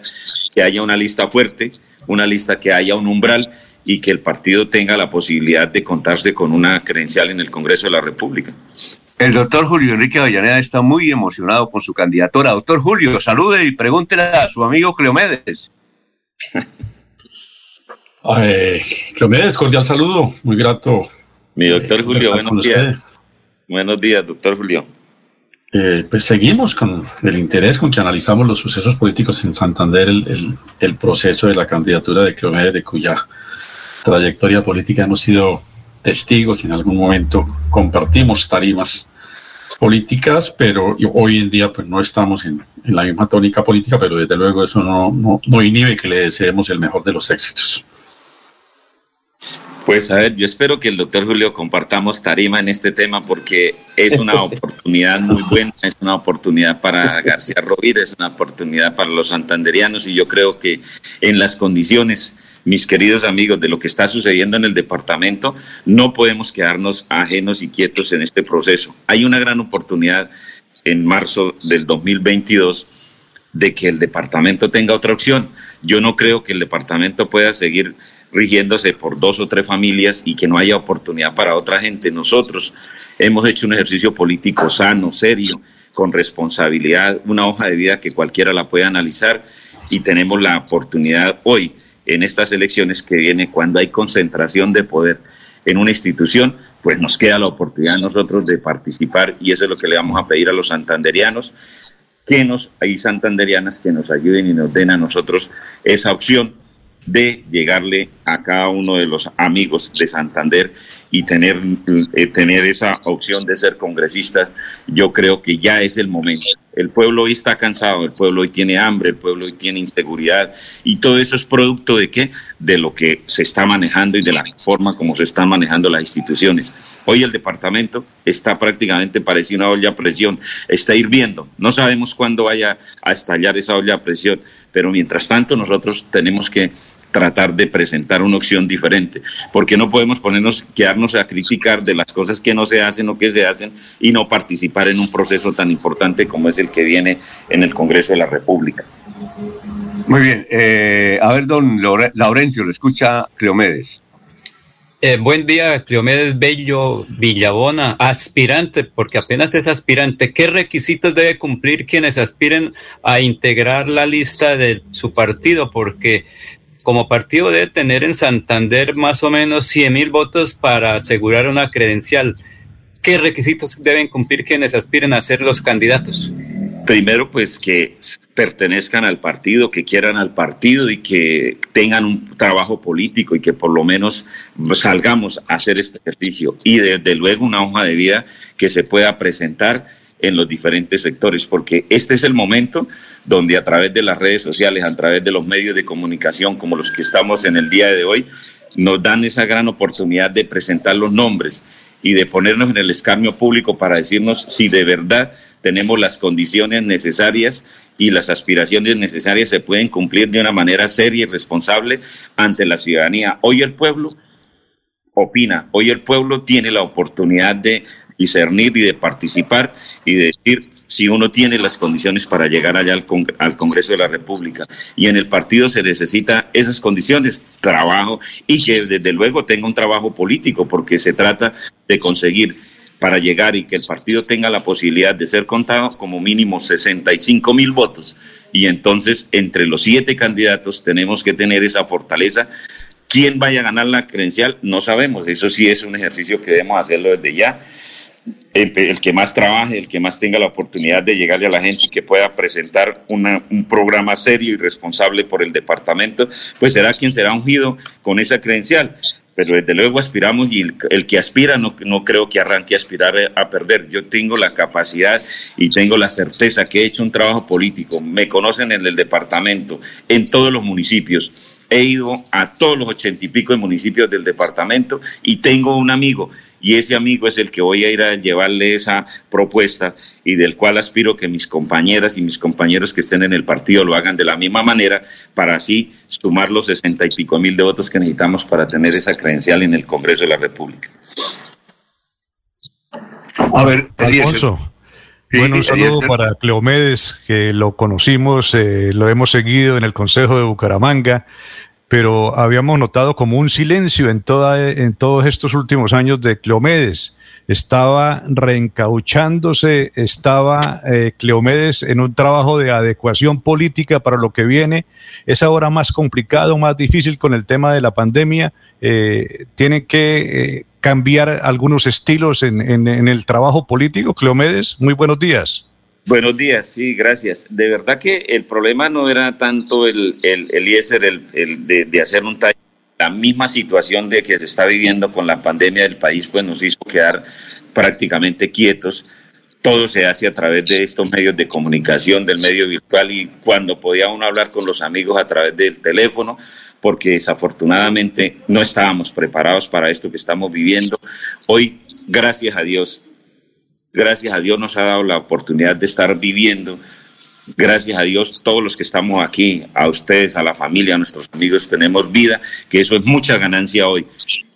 que haya una lista fuerte, una lista que haya un umbral y que el partido tenga la posibilidad de contarse con una credencial en el Congreso de la República. El doctor Julio Enrique Avellaneda está muy emocionado con su candidatura. Doctor Julio, salude y pregúntele a su amigo Cleomedes. Cleomedes, cordial saludo, muy grato. Mi doctor eh, Julio, buenos días. Buenos días, doctor Julio. Eh, pues seguimos con el interés con que analizamos los sucesos políticos en Santander, el, el proceso de la candidatura de Cleomedes, de cuya trayectoria política hemos sido testigos y en algún momento compartimos tarimas políticas, pero hoy en día pues no estamos en, la misma tónica política, pero desde luego eso no, no, no inhibe que le deseemos el mejor de los éxitos. Pues a ver, yo espero que el doctor Julio compartamos tarima en este tema porque es una oportunidad muy buena, es una oportunidad para García Rovira, es una oportunidad para los santanderianos y yo creo que en las condiciones mis queridos amigos, de lo que está sucediendo en el departamento, no podemos quedarnos ajenos y quietos en este proceso. Hay una gran oportunidad en marzo del 2022 de que el departamento tenga otra opción. Yo no creo que el departamento pueda seguir rigiéndose por dos o tres familias y que no haya oportunidad para otra gente. Nosotros hemos hecho un ejercicio político sano, serio, con responsabilidad, una hoja de vida que cualquiera la pueda analizar y tenemos la oportunidad hoy en estas elecciones que viene, cuando hay concentración de poder en una institución, pues nos queda la oportunidad nosotros de participar y eso es lo que le vamos a pedir a los santanderianos, que nos, hay santanderianas que nos ayuden y nos den a nosotros esa opción de llegarle a cada uno de los amigos de Santander y tener, eh, tener esa opción de ser congresista, yo creo que ya es el momento. El pueblo hoy está cansado, el pueblo hoy tiene hambre, el pueblo hoy tiene inseguridad y todo eso es producto de qué? De lo que se está manejando y de la forma como se están manejando las instituciones. Hoy el departamento está prácticamente a una olla a presión, está hirviendo. No sabemos cuándo vaya a estallar esa olla a presión, pero mientras tanto nosotros tenemos que tratar de presentar una opción diferente, porque no podemos ponernos, quedarnos a criticar de las cosas que no se hacen o que se hacen y no participar en un proceso tan importante como es el que viene en el Congreso de la República. Muy bien, eh, a ver, don Laurencio, lo escucha Cleomedes. Eh, buen día, Cleomedes Bello Villabona, aspirante, porque apenas es aspirante. ¿Qué requisitos debe cumplir quienes aspiren a integrar la lista de su partido? Porque como partido debe tener en Santander más o menos 100 mil votos para asegurar una credencial. ¿Qué requisitos deben cumplir quienes aspiren a ser los candidatos? Primero, pues que pertenezcan al partido, que quieran al partido y que tengan un trabajo político y que por lo menos salgamos a hacer este ejercicio. Y desde luego una hoja de vida que se pueda presentar en los diferentes sectores, porque este es el momento donde a través de las redes sociales, a través de los medios de comunicación como los que estamos en el día de hoy, nos dan esa gran oportunidad de presentar los nombres y de ponernos en el escarnio público para decirnos si de verdad tenemos las condiciones necesarias y las aspiraciones necesarias se pueden cumplir de una manera seria y responsable ante la ciudadanía. Hoy el pueblo opina, hoy el pueblo tiene la oportunidad de discernir y de participar y de decir si uno tiene las condiciones para llegar allá al, al, Congreso de la República. Y en el partido se necesita esas condiciones, trabajo y que desde luego tenga un trabajo político, porque se trata de conseguir para llegar y que el partido tenga la posibilidad de ser contado como mínimo 65 mil votos. Y entonces entre los siete candidatos tenemos que tener esa fortaleza ¿Quién vaya a ganar la credencial? No sabemos. Eso sí es un ejercicio que debemos hacerlo desde ya el, que más trabaje, el que más tenga la oportunidad de llegarle a la gente y que pueda presentar un programa serio y responsable por el departamento, pues será quien será ungido con esa credencial. Pero desde luego aspiramos y el, que aspira no, no, creo que arranque a aspirar a perder. Yo tengo la capacidad y tengo la certeza que he hecho un trabajo político. Me conocen en el departamento, en todos los municipios he ido a todos los ochenta y pico de municipios del departamento y tengo un amigo y ese amigo es el que voy a ir a llevarle esa propuesta y del cual aspiro que mis compañeras y mis compañeros que estén en el partido lo hagan de la misma manera para así sumar los sesenta y pico mil de votos que necesitamos para tener esa credencial en el Congreso de la República. A ver, Alfonso. bueno, un saludo para Cleomedes, que lo conocimos, eh, lo hemos seguido en el Consejo de Bucaramanga pero habíamos notado como un silencio en, toda, en todos estos últimos años de Cleomedes. Estaba reencauchándose, estaba eh, Cleomedes en un trabajo de adecuación política para lo que viene. Es ahora más complicado, más difícil con el tema de la pandemia. Eh, tiene que eh, cambiar algunos estilos en, en el trabajo político. Cleomedes, muy buenos días. Buenos días, sí, gracias. De verdad que el problema no era tanto el, el, el IESER, el, el de, hacer un taller. La misma situación de que se está viviendo con la pandemia del país, pues nos hizo quedar prácticamente quietos. Todo se hace a través de estos medios de comunicación, del medio virtual y cuando podía uno hablar con los amigos a través del teléfono, porque desafortunadamente no estábamos preparados para esto que estamos viviendo. Hoy, gracias a Dios, Gracias a Dios nos ha dado la oportunidad de estar viviendo. Gracias a Dios, todos los que estamos aquí, a ustedes, a la familia, a nuestros amigos, tenemos vida, que eso es mucha ganancia hoy.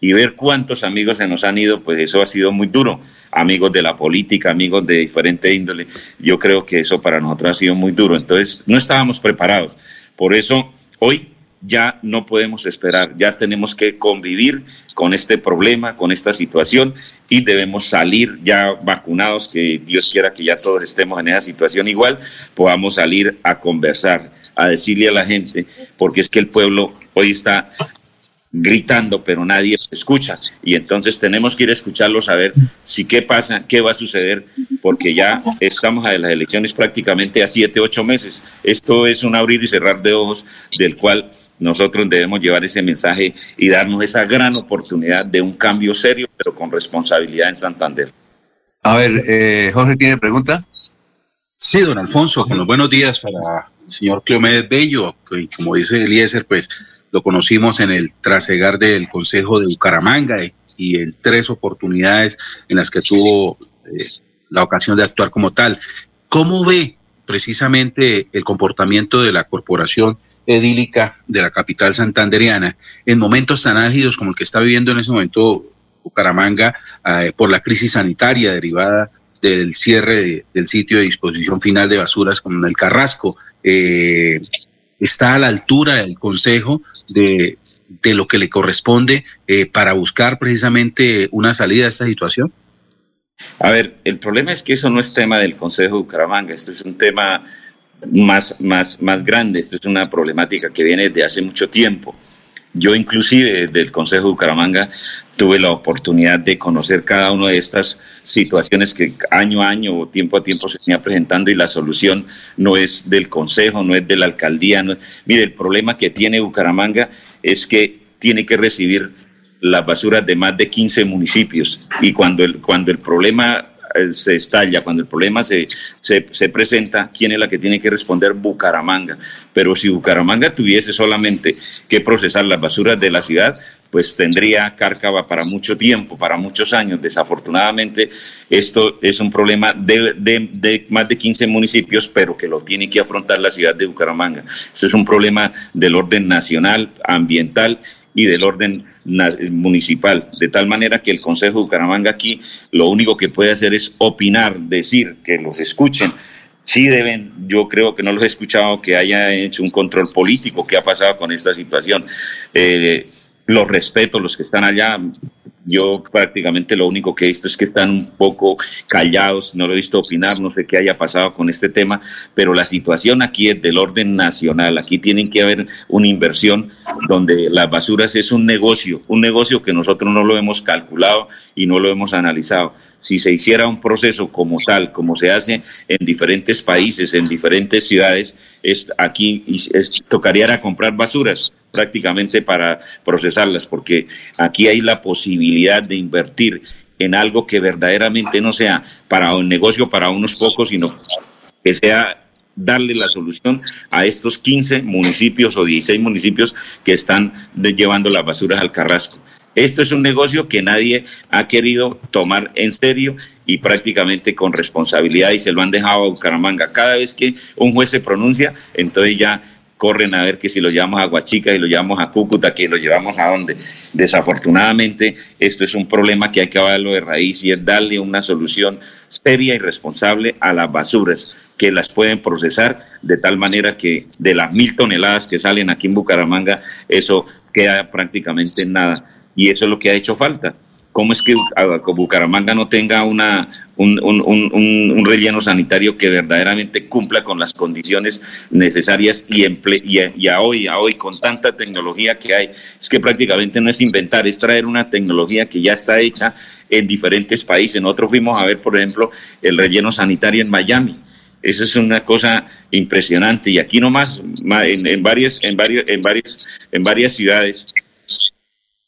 Y ver cuántos amigos se nos han ido, pues eso ha sido muy duro. Amigos de la política, amigos de diferente índole. Yo creo que eso para nosotros ha sido muy duro. Entonces, no estábamos preparados. Por eso, hoy ya no podemos esperar, ya tenemos que convivir con este problema, con esta situación y debemos salir ya vacunados, que Dios quiera que ya todos estemos en esa situación igual, podamos salir a conversar, a decirle a la gente, porque es que el pueblo hoy está gritando, pero nadie escucha. Y entonces tenemos que ir a escucharlo, saber si qué pasa, qué va a suceder, porque ya estamos a las elecciones prácticamente a siete, ocho meses. Esto es un abrir y cerrar de ojos del cual nosotros debemos llevar ese mensaje y darnos esa gran oportunidad de un cambio serio, pero con responsabilidad en Santander. A ver, eh, Jorge, ¿tiene pregunta? Sí, don Alfonso, con los buenos días para el señor Cleomedes Bello, que como dice Eliezer, pues lo conocimos en el trasegar del Consejo de Bucaramanga y, en tres oportunidades en las que tuvo eh, la ocasión de actuar como tal. ¿Cómo ve precisamente el comportamiento de la corporación edílica de la capital santanderiana en momentos tan álgidos como el que está viviendo en ese momento Bucaramanga eh, por la crisis sanitaria derivada del cierre del sitio de disposición final de basuras como el Carrasco. Eh, está a la altura del Consejo de, lo que le corresponde eh, para buscar precisamente una salida a esta situación? A ver, el problema es que eso no es tema del Consejo de Bucaramanga, este es un tema más, más, más grande, esta es una problemática que viene de hace mucho tiempo. Yo inclusive del Consejo de Bucaramanga tuve la oportunidad de conocer cada una de estas situaciones que año a año o tiempo a tiempo se venía presentando y la solución no es del Consejo, no es de la alcaldía. Mire, el problema que tiene Bucaramanga es que tiene que recibir las basuras de más de 15 municipios y cuando el, cuando el problema eh, se estalla, cuando el problema se, se, presenta, ¿quién es la que tiene que responder? Bucaramanga. Pero si Bucaramanga tuviese solamente que procesar las basuras de la ciudad, pues tendría cárcava para mucho tiempo, para muchos años. Desafortunadamente, esto es un problema de, más de 15 municipios, pero que lo tiene que afrontar la ciudad de Bucaramanga. Esto es un problema del orden nacional, ambiental y del orden municipal, de tal manera que el Consejo de Bucaramanga aquí lo único que puede hacer es opinar, decir, que los escuchen. Sí deben, yo creo que no los he escuchado que haya hecho un control político, qué ha pasado con esta situación. Eh, los respeto, los que están allá. Yo prácticamente lo único que he visto es que están un poco callados, no lo he visto opinar, no sé qué haya pasado con este tema, pero la situación aquí es del orden nacional. Aquí tienen que haber una inversión donde las basuras es un negocio, un negocio que nosotros no lo hemos calculado y no lo hemos analizado si se hiciera un proceso como tal, como se hace en diferentes países, en diferentes ciudades, es, aquí tocaría comprar basuras prácticamente para procesarlas, porque aquí hay la posibilidad de invertir en algo que verdaderamente no sea para un negocio para unos pocos, sino que sea darle la solución a estos 15 municipios o 16 municipios que están llevando las basuras al Carrasco. Esto es un negocio que nadie ha querido tomar en serio y prácticamente con responsabilidad y se lo han dejado a Bucaramanga. Cada vez que un juez se pronuncia, entonces ya corren a ver que si lo llevamos a Guachica, y lo llevamos a Cúcuta, que lo llevamos a dónde. Desafortunadamente, esto es un problema que hay que acabarlo de raíz y es darle una solución seria y responsable a las basuras que las pueden procesar de tal manera que de las mil toneladas que salen aquí en Bucaramanga, eso queda prácticamente en nada y eso es lo que ha hecho falta. ¿Cómo es que Bucaramanga no tenga una, un, relleno sanitario que verdaderamente cumpla con las condiciones necesarias y, y, a, hoy, a hoy con tanta tecnología que hay? Es que prácticamente no es inventar, es traer una tecnología que ya está hecha en diferentes países. Nosotros fuimos a ver, por ejemplo, el relleno sanitario en Miami. Eso es una cosa impresionante y aquí nomás en, en varias en varios en varias en varias ciudades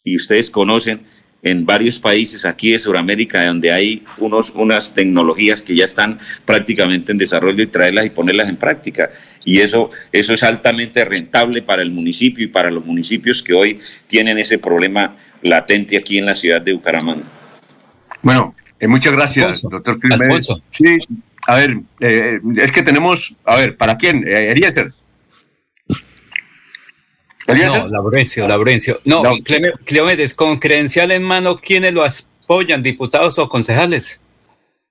y ustedes conocen en varios países aquí de Sudamérica donde hay unos, unas tecnologías que ya están prácticamente en desarrollo y traerlas y ponerlas en práctica. Y eso, eso es altamente rentable para el municipio y para los municipios que hoy tienen ese problema latente aquí en la ciudad de Bucaramanga. Bueno, eh, muchas gracias, doctor Sí, a ver, eh, es que tenemos, a ver, ¿para quién? Eh, Eliezer. No, Laurencio, Laurencio. No, no. Cleómenes, con credencial en mano, ¿quiénes lo apoyan, diputados o concejales?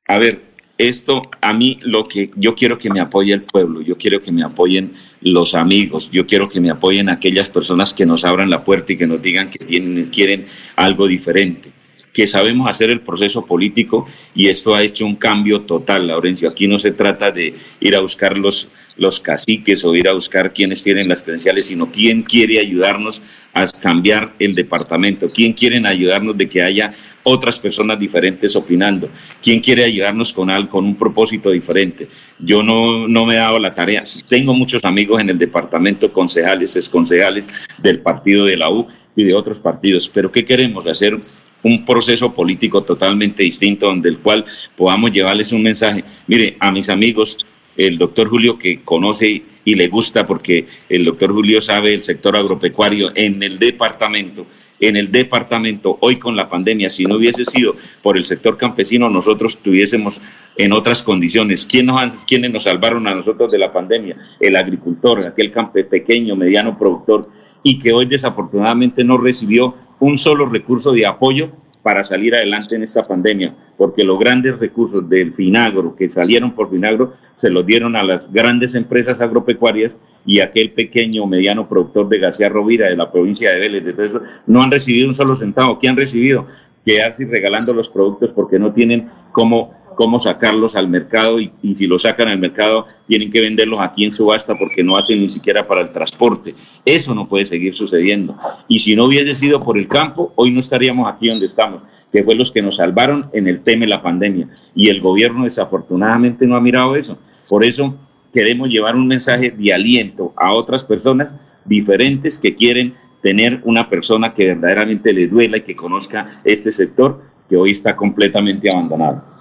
A ver, esto a mí lo que yo quiero que me apoye el pueblo, yo quiero que me apoyen los amigos, yo quiero que me apoyen aquellas personas que nos abran la puerta y que nos digan que quieren algo diferente que sabemos hacer el proceso político y esto ha hecho un cambio total, Laurencio. Aquí no se trata de ir a buscar los, los caciques o ir a buscar quienes tienen las credenciales, sino quién quiere ayudarnos a cambiar el departamento, quién quiere ayudarnos de que haya otras personas diferentes opinando, quién quiere ayudarnos con, algo, con un propósito diferente. Yo no, no me he dado la tarea, tengo muchos amigos en el departamento, concejales, exconcejales del partido de la U y de otros partidos, pero ¿qué queremos? Hacer un proceso político totalmente distinto, donde el cual podamos llevarles un mensaje. Mire, a mis amigos, el doctor Julio que conoce y le gusta porque el doctor Julio sabe el sector agropecuario en el departamento en el departamento hoy con la pandemia, si no hubiese sido por el sector campesino, nosotros estuviésemos en otras condiciones. ¿Quién nos, ¿Quiénes nos salvaron a nosotros de la pandemia? El agricultor, aquel campe pequeño, mediano productor, y que hoy desafortunadamente no recibió un solo recurso de apoyo para salir adelante en esta pandemia, porque los grandes recursos del Finagro que salieron por Finagro se los dieron a las grandes empresas agropecuarias y aquel pequeño o mediano productor de García Rovira de la provincia de Vélez, eso, no han recibido un solo centavo. ¿Qué han recibido? Quedarse regalando los productos porque no tienen cómo, cómo sacarlos al mercado y, si los sacan al mercado tienen que venderlos aquí en subasta porque no hacen ni siquiera para el transporte. Eso no puede seguir sucediendo. Y si no hubiese sido por el campo, hoy no estaríamos aquí donde estamos que fue los que nos salvaron en el tema de la pandemia. Y el gobierno desafortunadamente no ha mirado eso. Por eso queremos llevar un mensaje de aliento a otras personas diferentes que quieren tener una persona que verdaderamente le duela y que conozca este sector que hoy está completamente abandonado.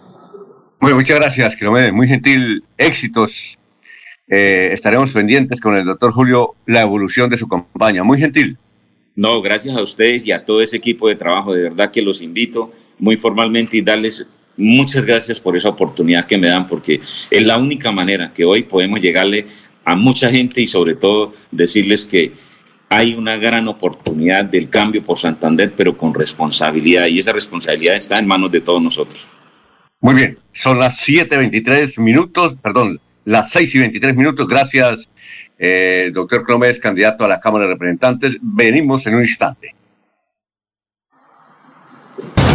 Muchas gracias, Kilomede. Muy gentil. Éxitos. Eh, estaremos pendientes con el doctor Julio la evolución de su campaña. Muy gentil. No, gracias a ustedes y a todo ese equipo de trabajo. De verdad que los invito muy formalmente y darles muchas gracias por esa oportunidad que me dan, porque es la única manera que hoy podemos llegarle a mucha gente y sobre todo decirles que hay una gran oportunidad del cambio por Santander, pero con responsabilidad, y esa responsabilidad está en manos de todos nosotros. Muy bien, son las 7.23 minutos, perdón, las 6 y 23 minutos. Gracias, eh, doctor Clómez, candidato a la Cámara de Representantes. Venimos en un instante.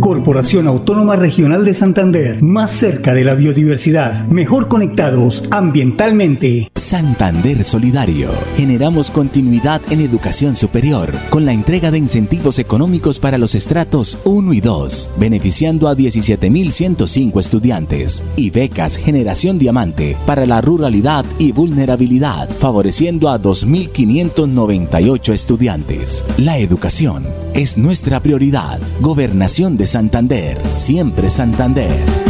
Corporación Autónoma Regional de Santander, más cerca de la biodiversidad, mejor conectados ambientalmente. Santander Solidario. Generamos continuidad en educación superior con la entrega de incentivos económicos para los estratos 1 y 2, beneficiando a 17.105 estudiantes y becas Generación Diamante para la ruralidad y vulnerabilidad, favoreciendo a 2.598 estudiantes. La educación es nuestra prioridad. Gobernación de Santander, siempre Santander.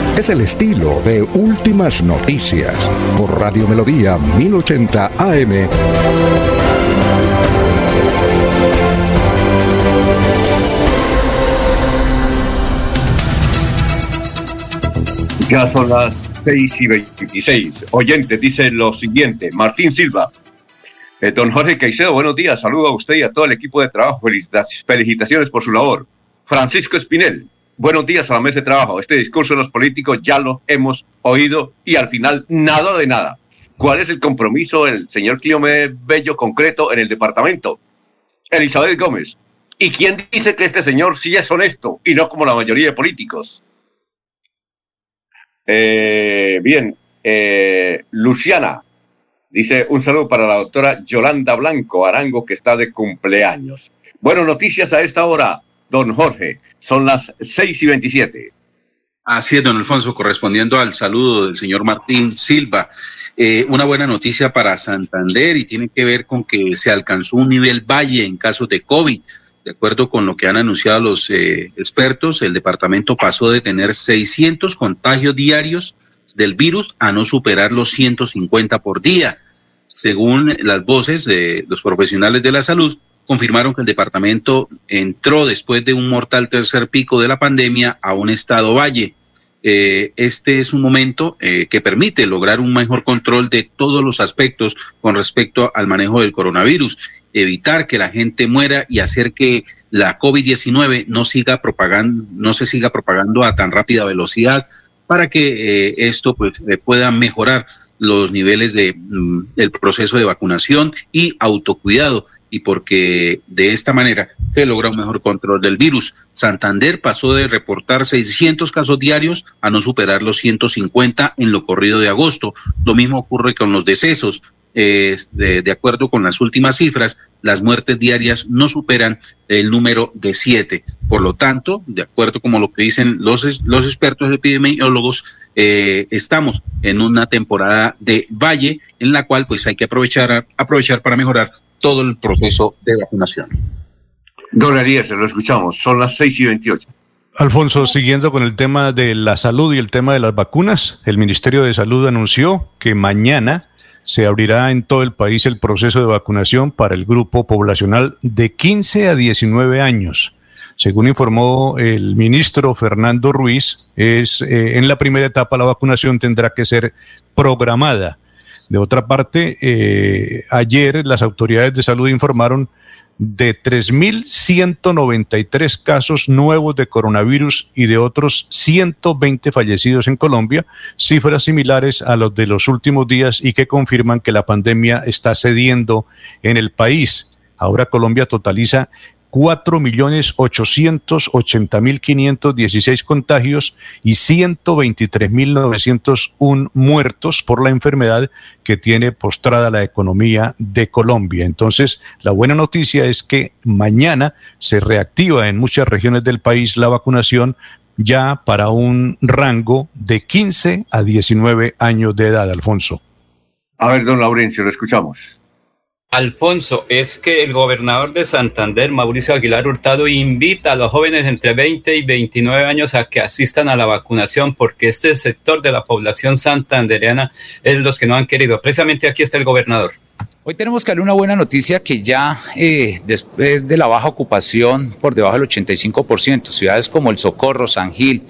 Es el estilo de Últimas Noticias por Radio Melodía 1080 AM. Ya son las 6 y 26. Oyentes, dice lo siguiente. Martín Silva. Eh, don Jorge Caicedo, buenos días. Saludo a usted y a todo el equipo de trabajo. Felicitaciones por su labor. Francisco Espinel, buenos días a la mesa de trabajo. Este discurso de los políticos ya lo hemos oído y al final nada de nada. ¿Cuál es el compromiso del señor Cleomé Bello concreto en el departamento? Elizabeth Gómez, ¿Y quién dice que este señor sí es honesto y no como la mayoría de políticos? Eh, bien, eh, Luciana dice un saludo para la doctora Yolanda Blanco Arango que está de cumpleaños. Bueno, noticias a esta hora, don Jorge. Son las seis y veintisiete. Así es, don Alfonso, correspondiendo al saludo del señor Martín Silva. Eh, una buena noticia para Santander y tiene que ver con que se alcanzó un nivel valle en casos de COVID. De acuerdo con lo que han anunciado los eh, expertos, el departamento pasó de tener 600 contagios diarios del virus a no superar los 150 por día. Según las voces de los profesionales de la salud, confirmaron que el departamento entró después de un mortal tercer pico de la pandemia a un estado valle. Eh, este es un momento eh, que permite lograr un mejor control de todos los aspectos con respecto al manejo del coronavirus, evitar que la gente muera y hacer que la COVID-19 no siga no se siga propagando a tan rápida velocidad para que eh, esto pues, pueda mejorar los niveles de, mm, del proceso de vacunación y autocuidado y porque de esta manera se logra un mejor control del virus. Santander pasó de reportar 600 casos diarios a no superar los 150 en lo corrido de agosto. Lo mismo ocurre con los decesos. Eh, de, de, acuerdo con las últimas cifras, las muertes diarias no superan el número de siete. Por lo tanto, de acuerdo con lo que dicen los, los expertos epidemiólogos, eh, estamos en una temporada de valle en la cual pues hay que aprovechar, aprovechar para mejorar todo el proceso de vacunación. Don Arias, lo escuchamos, son las seis y veintiocho. Alfonso, siguiendo con el tema de la salud y el tema de las vacunas, el Ministerio de Salud anunció que mañana se abrirá en todo el país el proceso de vacunación para el grupo poblacional de 15 a 19 años. Según informó el ministro Fernando Ruiz, es eh, en la primera etapa la vacunación tendrá que ser programada. De otra parte, eh, ayer las autoridades de salud informaron de 3.193 casos nuevos de coronavirus y de otros 120 fallecidos en Colombia, cifras similares a los de los últimos días y que confirman que la pandemia está cediendo en el país. Ahora Colombia totaliza 4.880.516 contagios y 123.901 muertos por la enfermedad que tiene postrada la economía de Colombia. Entonces, la buena noticia es que mañana se reactiva en muchas regiones del país la vacunación ya para un rango de 15 a 19 años de edad, Alfonso. A ver, don Laurencio, lo escuchamos. Alfonso, es que el gobernador de Santander, Mauricio Aguilar Hurtado, invita a los jóvenes entre 20 y 29 años a que asistan a la vacunación porque este sector de la población santandereana es los que no han querido. Precisamente aquí está el gobernador. Hoy tenemos que darle una buena noticia que ya eh, después de la baja ocupación por debajo del 85%, ciudades como El Socorro, San Gil,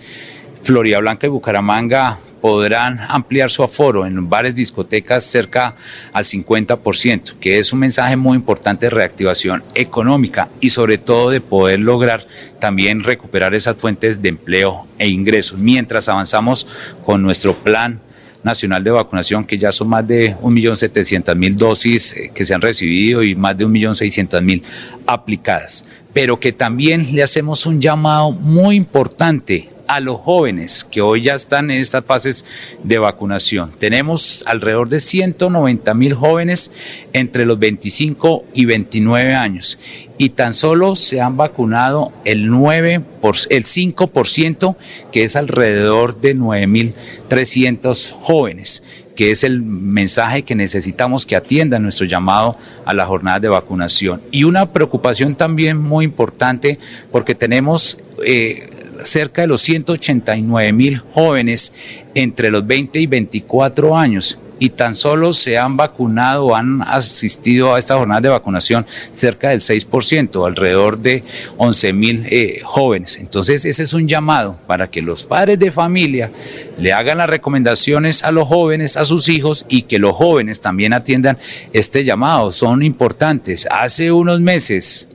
Florida Blanca y Bucaramanga podrán ampliar su aforo en bares, discotecas cerca al 50%, que es un mensaje muy importante de reactivación económica y sobre todo de poder lograr también recuperar esas fuentes de empleo e ingresos, mientras avanzamos con nuestro plan nacional de vacunación, que ya son más de 1.700.000 dosis eh, que se han recibido y más de 1.600.000 aplicadas. Pero que también le hacemos un llamado muy importante a los jóvenes que hoy ya están en estas fases de vacunación. Tenemos alrededor de 190 mil jóvenes entre los 25 y 29 años y tan solo se han vacunado el 9 por, el 5% que es alrededor de 9.300 jóvenes que es el mensaje que necesitamos que atienda nuestro llamado a la jornada de vacunación. Y una preocupación también muy importante porque tenemos eh, cerca de los 189 mil jóvenes entre los 20 y 24 años y tan solo se han vacunado han asistido a esta jornada de vacunación cerca del 6%, alrededor de 11 mil eh, jóvenes. Entonces ese es un llamado para que los padres de familia le hagan las recomendaciones a los jóvenes, a sus hijos y que los jóvenes también atiendan este llamado. Son importantes. Hace unos meses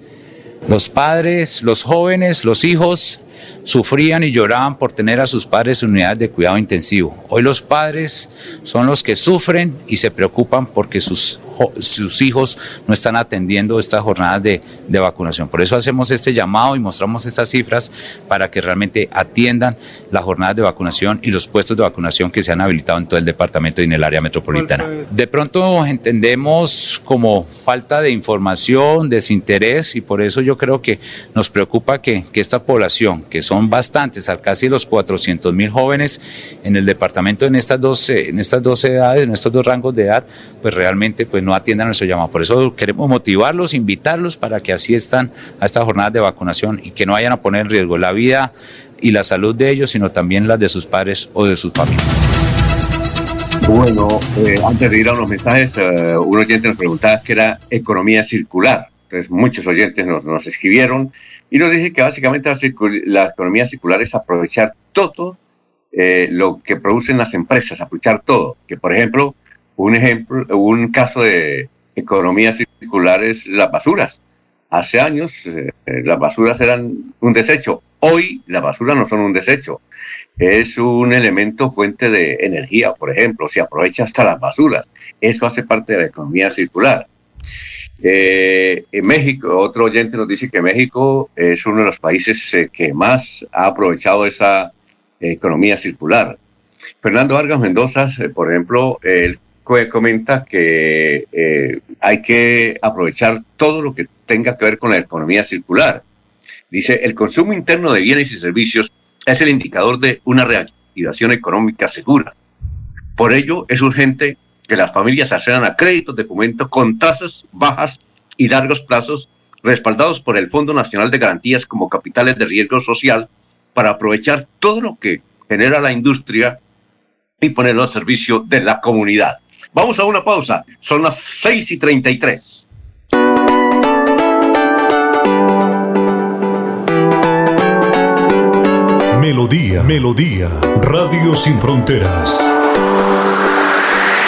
los padres, los jóvenes, los hijos sufrían y lloraban por tener a sus padres en unidades de cuidado intensivo. Hoy los padres son los que sufren y se preocupan porque sus, sus hijos no están atendiendo estas jornadas de, de vacunación. Por eso hacemos este llamado y mostramos estas cifras para que realmente atiendan las jornadas de vacunación y los puestos de vacunación que se han habilitado en todo el departamento y en el área metropolitana. De pronto entendemos como falta de información, desinterés y por eso yo creo que nos preocupa que, que esta población, que son bastantes, al casi los 400 mil jóvenes en el departamento en estas, dos, en estas dos edades, en estos dos rangos de edad, pues realmente pues no atiendan nuestro llamado. Por eso queremos motivarlos, invitarlos para que asistan a estas jornadas de vacunación y que no vayan a poner en riesgo la vida y la salud de ellos, sino también las de sus padres o de sus familias. Bueno, eh, antes de ir a unos mensajes, eh, un oyente nos preguntaba qué era economía circular. Entonces, muchos oyentes nos, nos escribieron y nos dice que básicamente la, economía circular es aprovechar todo eh, lo que producen las empresas, aprovechar todo. Que por ejemplo, un ejemplo, un caso de economía circular es las basuras. Hace años eh, las basuras eran un desecho. Hoy las basuras no son un desecho. Es un elemento fuente de energía, por ejemplo. Se aprovecha hasta las basuras. Eso hace parte de la economía circular. Eh, en México, otro oyente nos dice que México es uno de los países eh, que más ha aprovechado esa economía circular. Fernando Vargas Mendoza, eh, por ejemplo, él comenta que hay que aprovechar todo lo que tenga que ver con la economía circular. Dice, el consumo interno de bienes y servicios es el indicador de una reactivación económica segura. Por ello, es urgente que las familias accedan a créditos, documentos con tasas bajas y largos plazos respaldados por el Fondo Nacional de Garantías como capitales de riesgo social para aprovechar todo lo que genera la industria y ponerlo al servicio de la comunidad. Vamos a una pausa. Son las 6 y 33. Melodía, Melodía, Radio Sin Fronteras.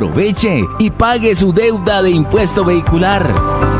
Aproveche y pague su deuda de impuesto vehicular.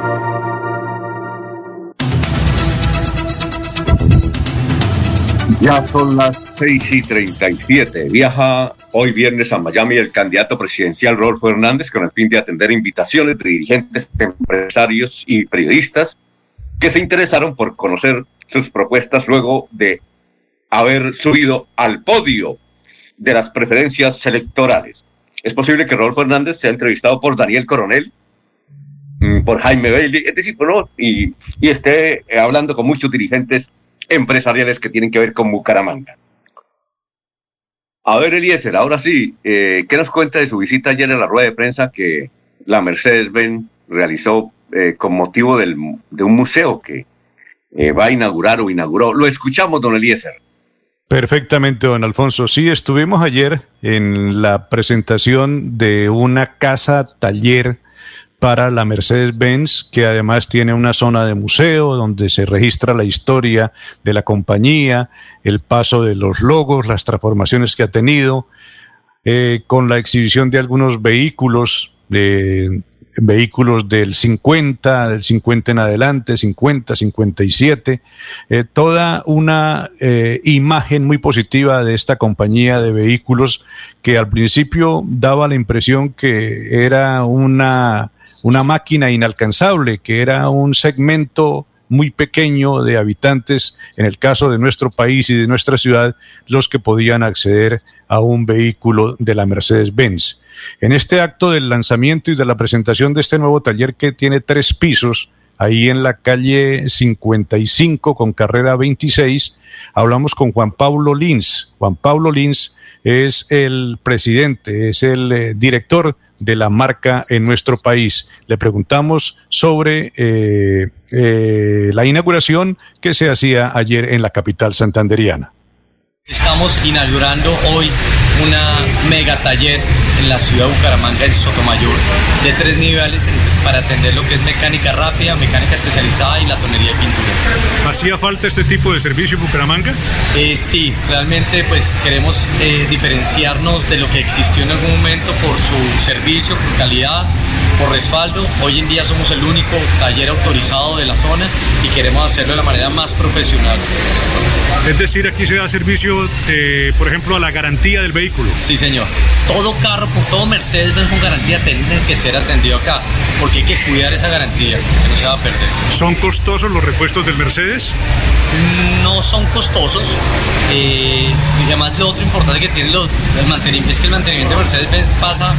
Ya son las 6 y 37. Viaja hoy viernes a Miami el candidato presidencial Rodolfo Hernández con el fin de atender invitaciones de dirigentes, empresarios y periodistas que se interesaron por conocer sus propuestas luego de haber subido al podio de las preferencias electorales. Es posible que Rodolfo Hernández sea entrevistado por Daniel Coronel, mm, por Jaime Bailey, es decir, ¿no? y, y esté hablando con muchos dirigentes empresariales que tienen que ver con Bucaramanga. A ver, Eliezer, ahora sí, eh, ¿qué nos cuenta de su visita ayer en la rueda de prensa que la Mercedes-Benz realizó eh, con motivo del, de un museo que eh, va a inaugurar o inauguró? Lo escuchamos, don Eliezer. Perfectamente, don Alfonso. Sí, estuvimos ayer en la presentación de una casa taller para la Mercedes-Benz, que además tiene una zona de museo donde se registra la historia de la compañía, el paso de los logos, las transformaciones que ha tenido, eh, con la exhibición de algunos vehículos, de vehículos del 50, del 50 en adelante, 50, 57, eh, toda una eh, imagen muy positiva de esta compañía de vehículos que al principio daba la impresión que era una una máquina inalcanzable, que era un segmento muy pequeño de habitantes, en el caso de nuestro país y de nuestra ciudad, los que podían acceder a un vehículo de la Mercedes-Benz. En este acto del lanzamiento y de la presentación de este nuevo taller que tiene tres pisos, ahí en la calle 55 con carrera 26, hablamos con Juan Pablo Lins. Juan Pablo Lins es el presidente, es el eh, director de la marca en nuestro país. Le preguntamos sobre eh, eh, la inauguración que se hacía ayer en la capital santanderiana. Estamos inaugurando hoy una mega taller en la ciudad de Bucaramanga, en Sotomayor, de tres niveles para atender lo que es mecánica rápida, mecánica especializada y la tonería de pintura. ¿Hacía falta este tipo de servicio en Bucaramanga? Eh, sí, realmente pues queremos eh, diferenciarnos de lo que existió en algún momento por su servicio, por calidad, por respaldo. Hoy en día somos el único taller autorizado de la zona y queremos hacerlo de la manera más profesional. Es decir, aquí se da servicio, eh, por ejemplo, a la garantía del vehículo. Sí, señor. Todo carro, todo Mercedes Benz con garantía tiene que ser atendido acá, porque hay que cuidar esa garantía, que no se va a perder. ¿Son costosos los repuestos del Mercedes? No son costosos. Eh, y además lo otro importante que tiene los, el mantenimiento es que el mantenimiento de Mercedes Benz pasa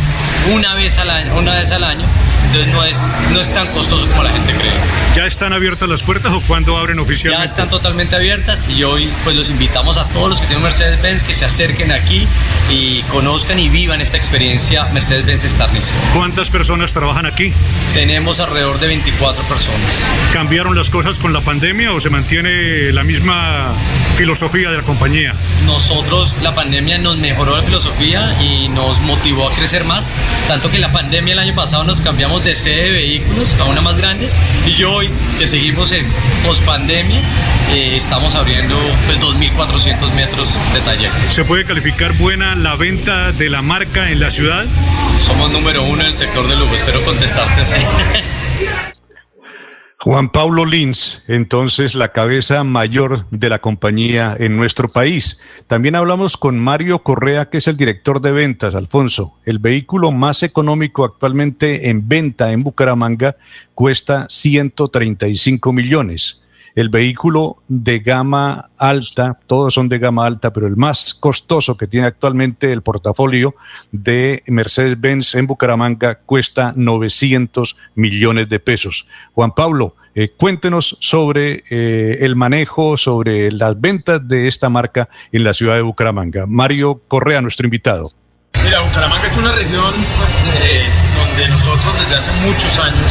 una vez al año, una vez al año entonces no es, no es tan costoso como la gente cree. ¿Ya están abiertas las puertas o cuándo abren oficialmente? Ya están totalmente abiertas y hoy pues los invitamos a todos los que tienen Mercedes-Benz que se acerquen aquí y conozcan y vivan esta experiencia Mercedes-Benz Starnice. ¿Cuántas personas trabajan aquí? Tenemos alrededor de 24 personas. ¿Cambiaron las cosas con la pandemia o se mantiene la misma filosofía de la compañía? Nosotros, la pandemia nos mejoró la filosofía y nos motivó a crecer más, tanto que la pandemia el año pasado nos cambiamos de sede de vehículos a una más grande y yo hoy, que seguimos en pospandemia, eh, estamos abriendo pues 2.400 metros de taller. ¿Se puede calificar buena la venta de la marca en la ciudad? Somos número uno en el sector de lujo, espero contestarte así. Juan Pablo Lins, entonces la cabeza mayor de la compañía en nuestro país. También hablamos con Mario Correa, que es el director de ventas, Alfonso. El vehículo más económico actualmente en venta en Bucaramanga cuesta 135 millones el vehículo de gama alta, todos son de gama alta, pero el más costoso que tiene actualmente el portafolio de Mercedes-Benz en Bucaramanga cuesta 900 millones de pesos. Juan Pablo, eh, cuéntenos sobre eh, el manejo, sobre las ventas de esta marca en la ciudad de Bucaramanga. Mario Correa, nuestro invitado. Mira, Bucaramanga es una región eh, nosotros desde hace muchos años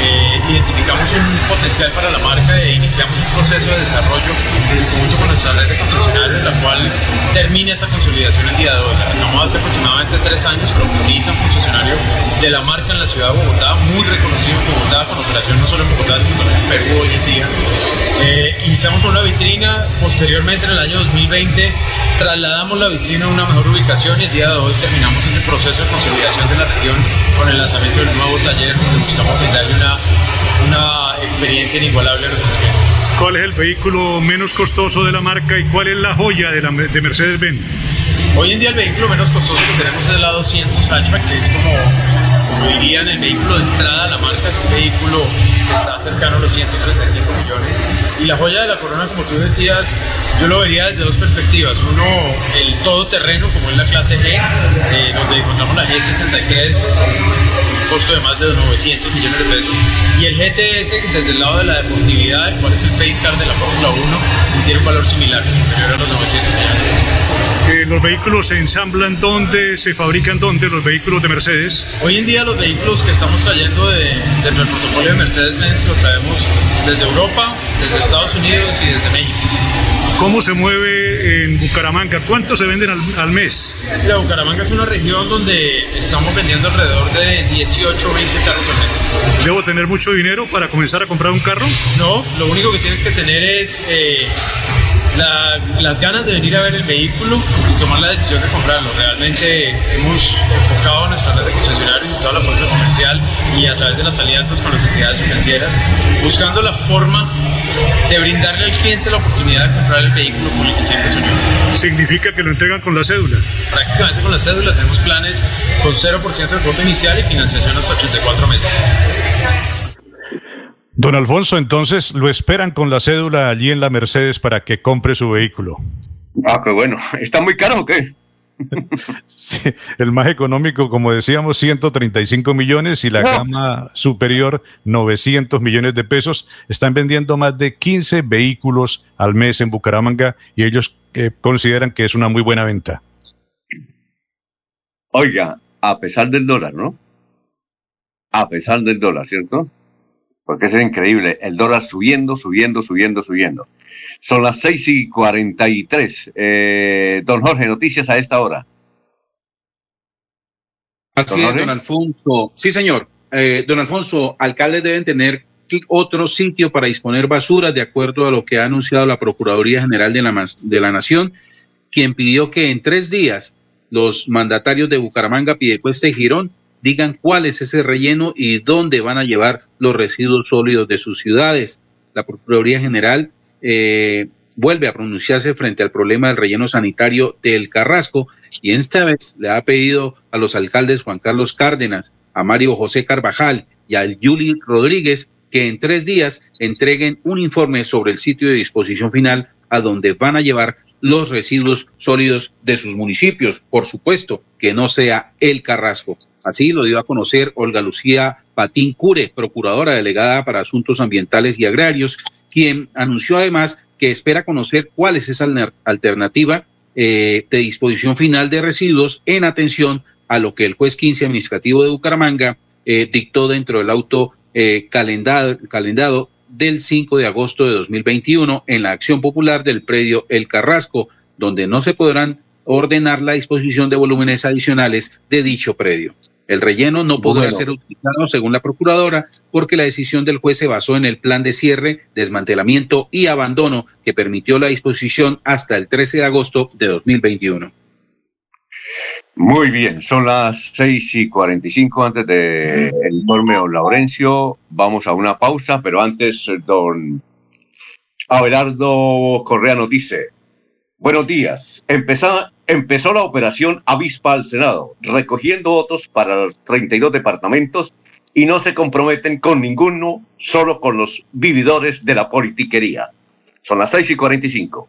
eh, identificamos un potencial para la marca e iniciamos un proceso de desarrollo en conjunto con nuestra red de concesionarios, la cual termina esa consolidación el día de hoy. Acabamos hace aproximadamente tres años, pero Proniza, un concesionario de la marca en la ciudad de Bogotá, muy reconocido en Bogotá, con operación no solo en Bogotá, sino también en Perú hoy en día. Eh, iniciamos con una vitrina, posteriormente en el año 2020 trasladamos la vitrina a una mejor ubicación y el día de hoy terminamos ese proceso de consolidación de la región con el lanzamiento del nuevo taller donde buscamos brindarle una, una experiencia inigualable a nuestros clientes. ¿Cuál es el vehículo menos costoso de la marca y cuál es la joya de, la, de Mercedes-Benz? Hoy en día el vehículo menos costoso que tenemos es la 200 hatchback, que es como, como dirían el vehículo de entrada a la marca, es un vehículo que está cercano a los 135 millones. Y la joya de la corona, como tú decías, yo lo vería desde dos perspectivas. Uno, el todoterreno, como es la clase G, eh, donde encontramos la G63, un costo de más de 900 millones de pesos. Y el GTS, desde el lado de la deportividad, el cual es el pace car de la Fórmula 1, tiene un valor similar, superior a los 900 millones. Eh, ¿Los vehículos se ensamblan dónde? ¿Se fabrican dónde los vehículos de Mercedes? Hoy en día los vehículos que estamos trayendo de, dentro del portafolio de Mercedes-Benz los traemos desde Europa, desde Estados Unidos y desde México. ¿Cómo se mueve en Bucaramanga? ¿Cuántos se venden al, al mes? Mira, Bucaramanga es una región donde estamos vendiendo alrededor de 18 o 20 carros al mes. ¿Debo tener mucho dinero para comenzar a comprar un carro? No, lo único que tienes que tener es eh, la- las ganas de venir a ver el vehículo y tomar la decisión de comprarlo. Realmente hemos enfocado nuestra red de concesionarios y toda la fuerza comercial y a través de las alianzas con las entidades financieras, buscando la forma de brindarle al cliente la oportunidad de comprar el vehículo con el que siempre soñó. Significa que lo entregan con la cédula. Prácticamente con la cédula tenemos planes con 0% de cuota inicial y financiación hasta 84 meses. Don Alfonso, entonces lo esperan con la cédula allí en la Mercedes para que compre su vehículo. Ah, qué bueno. ¿Está muy caro o qué? Sí, el más económico, como decíamos, 135 millones y la Ah. gama superior 900 millones de pesos. Están vendiendo más de 15 vehículos al mes en Bucaramanga y ellos eh, consideran que es una muy buena venta. Oiga, a pesar del dólar, ¿no? A pesar del dólar, ¿cierto? Porque es increíble. El dólar subiendo, subiendo, subiendo, subiendo. Son las 6 y 43. Eh, don Jorge, noticias a esta hora. Así es, don Alfonso. Sí, señor. Eh, don Alfonso, alcaldes deben tener otro sitio para disponer basura, de acuerdo a lo que ha anunciado la Procuraduría General de la, de la Nación, quien pidió que en tres días los mandatarios de Bucaramanga, Piedecuesta y Girón digan cuál es ese relleno y dónde van a llevar los residuos sólidos de sus ciudades. La Procuraduría General eh, vuelve a pronunciarse frente al problema del relleno sanitario del Carrasco y esta vez le ha pedido a los alcaldes Juan Carlos Cárdenas, a Mario José Carvajal y a Yuli Rodríguez que en tres días entreguen un informe sobre el sitio de disposición final a donde van a llevar los residuos sólidos de sus municipios. Por supuesto, que no sea el Carrasco. Así lo dio a conocer Olga Lucía Patín Cure, procuradora delegada para asuntos ambientales y agrarios, quien anunció además que espera conocer cuál es esa alternativa eh, de disposición final de residuos en atención a lo que el juez 15 administrativo de Bucaramanga eh, dictó dentro del auto eh, calendado, calendado del 5 de agosto de 2021 en la acción popular del predio El Carrasco, donde no se podrán ordenar la disposición de volúmenes adicionales de dicho predio. El relleno no podrá Bueno. ser utilizado según la procuradora porque la decisión del juez se basó en el plan de cierre, desmantelamiento y abandono que permitió la disposición hasta el 13 de agosto de 2021. Muy bien, son las 6 y 45 antes del informe de don Laurencio. Vamos a una pausa, pero antes, don Abelardo Correa nos dice, buenos días, empezó, empezó la operación Avispa al Senado, recogiendo votos para los 32 departamentos y no se comprometen con ninguno, solo con los vividores de la politiquería. Son las 6 y 45.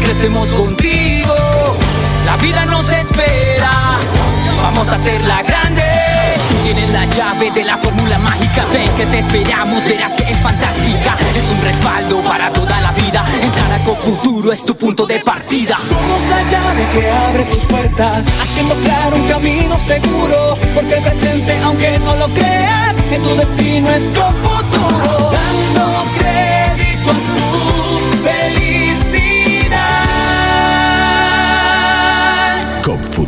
crecemos contigo. La vida nos espera, vamos a hacerla grande. Tú tienes la llave de la fórmula mágica, ven que te esperamos, verás que es fantástica. Es un respaldo para toda la vida. Entrar a con futuro es tu punto de partida. Somos la llave que abre tus puertas, haciendo claro un camino seguro. Porque el presente, aunque no lo creas, en tu destino es con futuro. Dando crédito a tu felicidad.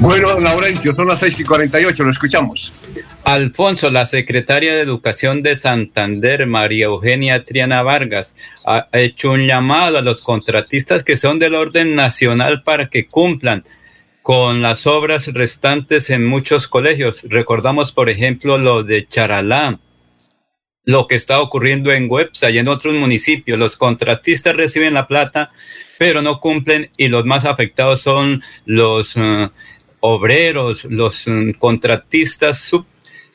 Bueno, Laurencio, son las 6 y 48, lo escuchamos. Alfonso, la secretaria de Educación de Santander, María Eugenia Triana Vargas, ha hecho un llamado a los contratistas que son del orden nacional para que cumplan con las obras restantes en muchos colegios. Recordamos, por ejemplo, lo de Charalá, lo que está ocurriendo en Websa y en otros municipios. Los contratistas reciben la plata, pero no cumplen y los más afectados son los uh, obreros, los um, contratistas sub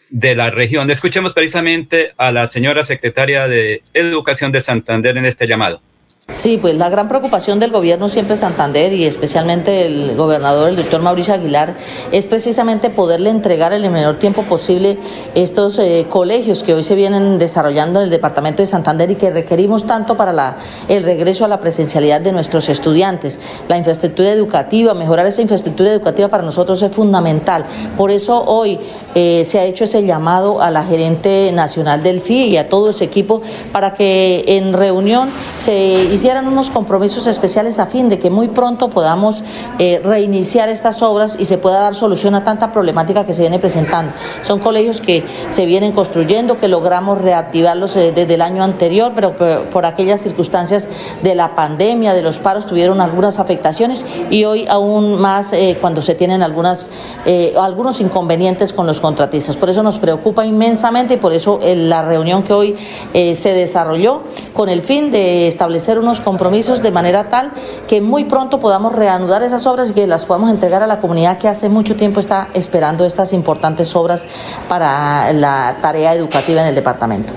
de la región. Escuchemos precisamente a la señora secretaria de Educación de Santander en este llamado. Sí, pues la gran preocupación del gobierno siempre Santander y especialmente el gobernador, el doctor Mauricio Aguilar, es precisamente poderle entregar en el menor tiempo posible estos eh, colegios que hoy se vienen desarrollando en el departamento de Santander y que requerimos tanto para la, el regreso a la presencialidad de nuestros estudiantes. La infraestructura educativa, mejorar esa infraestructura educativa para nosotros es fundamental. Por eso hoy eh, se ha hecho ese llamado a la gerente nacional del FI y a todo ese equipo para que en reunión se hicieran unos compromisos especiales a fin de que muy pronto podamos eh, reiniciar estas obras y se pueda dar solución a tanta problemática que se viene presentando. Son colegios que se vienen construyendo, que logramos reactivarlos eh, desde el año anterior, pero por, aquellas circunstancias de la pandemia, de los paros, tuvieron algunas afectaciones y hoy aún más eh, cuando se tienen algunas, eh, algunos inconvenientes con los contratistas. Por eso nos preocupa inmensamente y por eso la reunión que hoy se desarrolló con el fin de establecer unos compromisos de manera tal que muy pronto podamos reanudar esas obras y que las podamos entregar a la comunidad que hace mucho tiempo está esperando estas importantes obras para la tarea educativa en el departamento.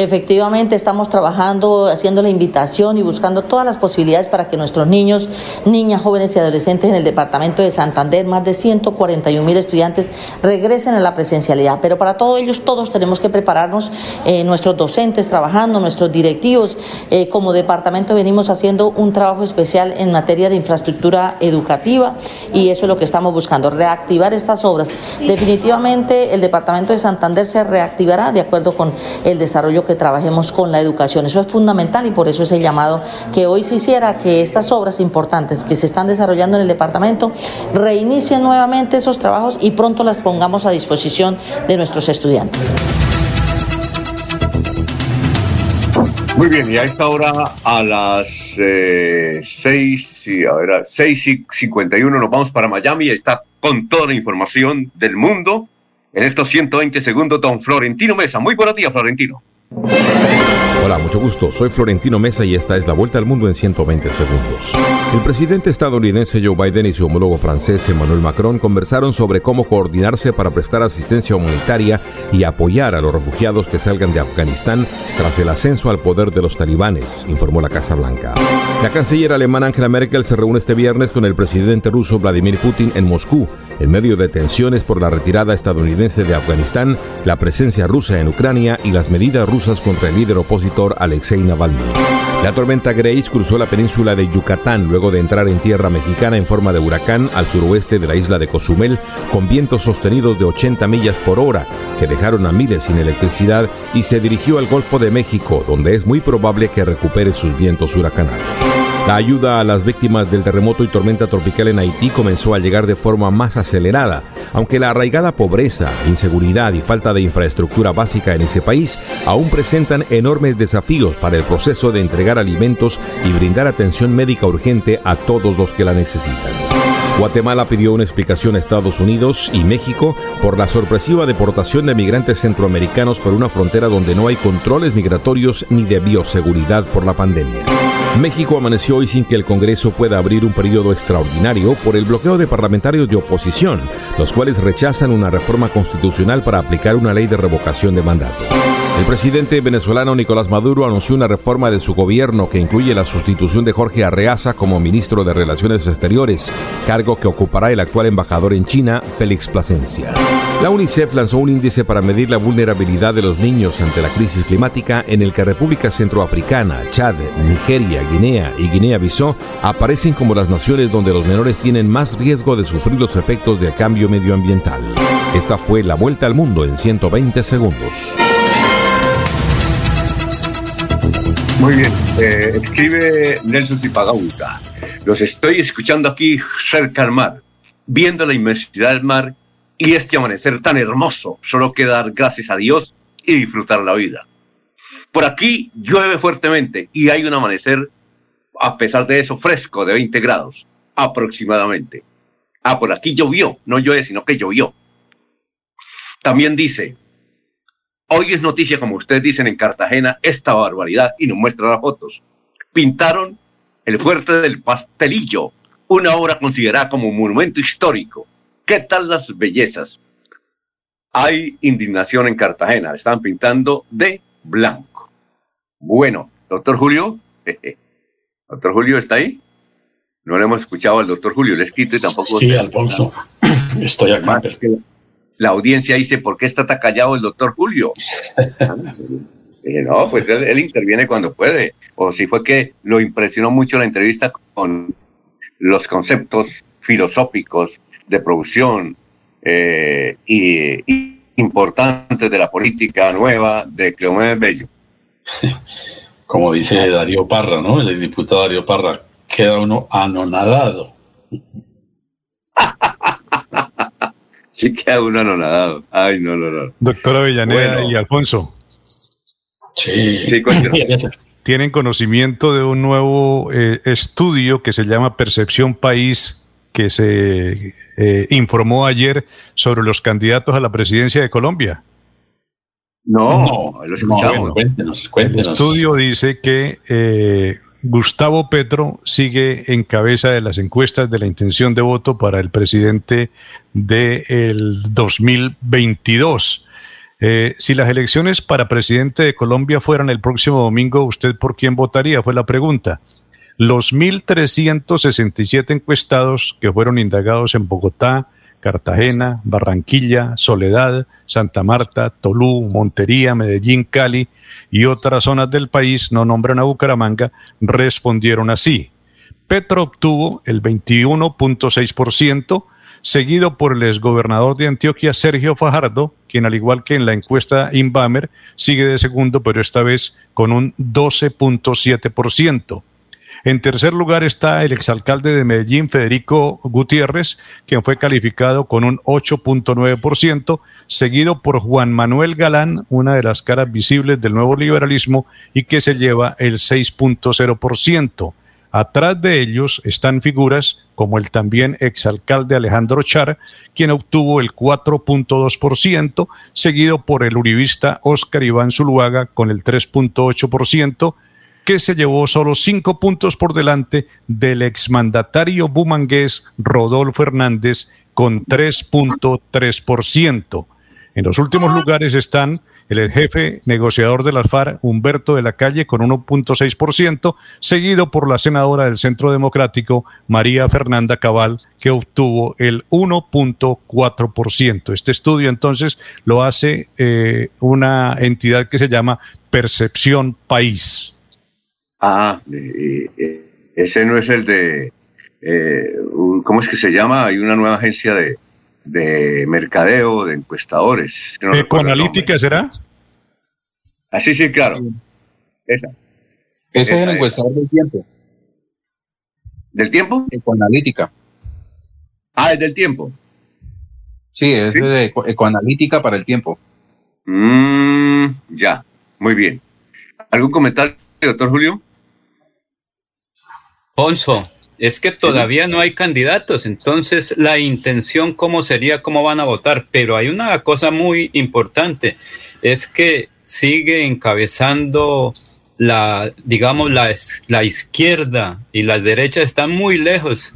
Efectivamente, estamos trabajando, haciendo la invitación y buscando todas las posibilidades para que nuestros niños, niñas, jóvenes y adolescentes en el departamento de Santander, más de 141 mil estudiantes, regresen a la presencialidad. Pero para todos ellos, todos tenemos que prepararnos, eh, nuestros docentes trabajando, nuestros directivos. Eh, como departamento venimos haciendo un trabajo especial en materia de infraestructura educativa y eso es lo que estamos buscando, reactivar estas obras. Definitivamente, el departamento de Santander se reactivará de acuerdo con el desarrollo que que trabajemos con la educación. Eso es fundamental y por eso es el llamado que hoy se hiciera que estas obras importantes que se están desarrollando en el departamento reinicien nuevamente esos trabajos y pronto las pongamos a disposición de nuestros estudiantes. Muy bien, y a esta hora, a las eh, 6, y a ver, 6 y 51 nos vamos para Miami está con toda la información del mundo. En estos 120 segundos, don Florentino Mesa. Muy buenos días, Florentino. Hola, mucho gusto. Soy Florentino Mesa y esta es la vuelta al mundo en 120 segundos. El presidente estadounidense Joe Biden y su homólogo francés Emmanuel Macron conversaron sobre cómo coordinarse para prestar asistencia humanitaria y apoyar a los refugiados que salgan de Afganistán tras el ascenso al poder de los talibanes, informó la Casa Blanca. La canciller alemana Angela Merkel se reúne este viernes con el presidente ruso Vladimir Putin en Moscú, en medio de tensiones por la retirada estadounidense de Afganistán, la presencia rusa en Ucrania y las medidas rusas contra el líder opositor Alexei Navalny. La tormenta Grace cruzó la península de Yucatán luego de entrar en tierra mexicana en forma de huracán al suroeste de la isla de Cozumel con vientos sostenidos de 80 millas por hora que dejaron a miles sin electricidad y se dirigió al Golfo de México donde es muy probable que recupere sus vientos huracanarios. La ayuda a las víctimas del terremoto y tormenta tropical en Haití comenzó a llegar de forma más acelerada, aunque la arraigada pobreza, inseguridad y falta de infraestructura básica en ese país aún presentan enormes desafíos para el proceso de entregar alimentos y brindar atención médica urgente a todos los que la necesitan. Guatemala pidió una explicación a Estados Unidos y México por la sorpresiva deportación de migrantes centroamericanos por una frontera donde no hay controles migratorios ni de bioseguridad por la pandemia. México amaneció hoy sin que el Congreso pueda abrir un periodo extraordinario por el bloqueo de parlamentarios de oposición, los cuales rechazan una reforma constitucional para aplicar una ley de revocación de mandato. El presidente venezolano Nicolás Maduro anunció una reforma de su gobierno que incluye la sustitución de Jorge Arreaza como ministro de Relaciones Exteriores, cargo que ocupará el actual embajador en China, Félix Plasencia. La UNICEF lanzó un índice para medir la vulnerabilidad de los niños ante la crisis climática en el que República Centroafricana, Chad, Nigeria, Guinea y Guinea-Bissau aparecen como las naciones donde los menores tienen más riesgo de sufrir los efectos del cambio medioambiental. Esta fue la vuelta al mundo en 120 segundos. Muy bien, eh, escribe Nelson Zipagauta. Los estoy escuchando aquí cerca al mar, viendo la inmensidad del mar y este amanecer tan hermoso. Solo queda dar gracias a Dios y disfrutar la vida. Por aquí llueve fuertemente y hay un amanecer, a pesar de eso, fresco de 20 grados aproximadamente. Ah, por aquí llovió, no llueve, sino que llovió. También dice, Hoy es noticia, como ustedes dicen en Cartagena, esta barbaridad y nos muestra las fotos. Pintaron el fuerte del pastelillo, una obra considerada como monumento histórico. ¿Qué tal las bellezas? Hay indignación en Cartagena, están pintando de blanco. Bueno, doctor Julio, doctor Julio está ahí. No le hemos escuchado al doctor Julio, les quite tampoco. Sí, Alfonso, estoy acá la audiencia dice, ¿por qué está tan callado el doctor Julio? no, pues él, interviene cuando puede. O si fue que lo impresionó mucho la entrevista con los conceptos filosóficos de producción eh, y, importantes de la política nueva de Cleomé Bello. Como dice Darío Parra, ¿no? El diputado Darío Parra, queda uno anonadado. Sí queda uno anonadado. Ay, no, no, no. Doctora Avellaneda y Alfonso. Sí. Tienen conocimiento de un nuevo eh, estudio que se llama Percepción País, que se eh, informó ayer sobre los candidatos a la presidencia de Colombia. No, no lo escuchamos. cuéntenos, cuéntenos. El estudio dice que eh, Gustavo Petro sigue en cabeza de las encuestas de la intención de voto para el presidente del 2022. Eh, si las elecciones para presidente de Colombia fueran el próximo domingo, ¿usted por quién votaría? Fue la pregunta. Los 1.367 encuestados que fueron indagados en Bogotá, Cartagena, Barranquilla, Soledad, Santa Marta, Tolú, Montería, Medellín, Cali y otras zonas del país, no nombran a Bucaramanga, respondieron así. Petro obtuvo el 21.6%, seguido por el exgobernador de Antioquia, Sergio Fajardo, quien al igual que en la encuesta Inbamer, sigue de segundo, pero esta vez con un 12.7%. En tercer lugar está el exalcalde de Medellín, Federico Gutiérrez, quien fue calificado con un 8.9%, seguido por Juan Manuel Galán, una de las caras visibles del nuevo liberalismo, y que se lleva el 6.0%. Atrás de ellos están figuras como el también exalcalde Alejandro Char, quien obtuvo el 4.2%, seguido por el uribista Óscar Iván Zuluaga con el 3.8%, que se llevó solo cinco puntos por delante del exmandatario bumangués Rodolfo Hernández con 3.3%. En los últimos lugares están el jefe negociador de la FARC, Humberto de la Calle, con 1.6%, seguido por la senadora del Centro Democrático, María Fernanda Cabal, que obtuvo el 1.4%. Este estudio entonces lo hace eh, una entidad que se llama Percepción País. Ah, eh, eh, ese no es el de, ¿cómo es que se llama? Hay una nueva agencia de, de mercadeo, de encuestadores. No ¿Ecoanalítica será? Ah, sí, sí, claro. Esa. Ese es el encuestador del tiempo. ¿Del tiempo? Ecoanalítica. Ah, es del tiempo. Sí, es de ecoanalítica para el tiempo. Mm, ya, muy bien. ¿Algún comentario, doctor Julio? Ponzo, es que todavía no hay candidatos, entonces la intención cómo sería, cómo van a votar, pero hay una cosa muy importante, es que sigue encabezando la, digamos, la, la izquierda y la derecha están muy lejos.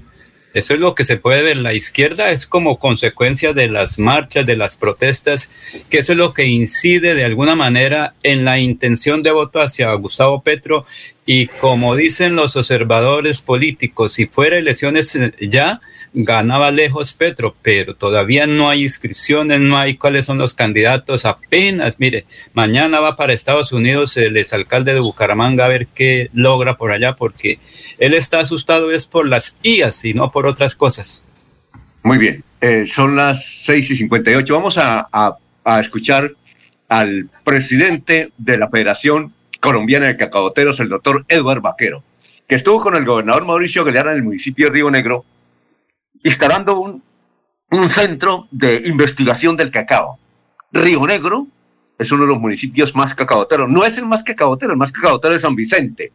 Eso es lo que se puede ver. La izquierda es como consecuencia de las marchas, de las protestas, que eso es lo que incide de alguna manera en la intención de voto hacia Gustavo Petro. Y como dicen los observadores políticos, si fuera elecciones ya, ganaba lejos Petro, pero todavía no hay inscripciones, no hay cuáles son los candidatos, apenas, mire, mañana va para Estados Unidos el exalcalde de Bucaramanga a ver qué logra por allá, porque él está asustado es por las IAS y no por otras cosas. Muy bien, eh, son las 6 y 58, vamos a, a escuchar al presidente de la Federación Colombiana de Cacaboteros, el doctor Eduardo Vaquero, que estuvo con el gobernador Mauricio Aguilar en el municipio de Río Negro instalando un, un centro de investigación del cacao. Río Negro es uno de los municipios más cacaoteros. No es el más cacaotero, el más cacaotero es San Vicente.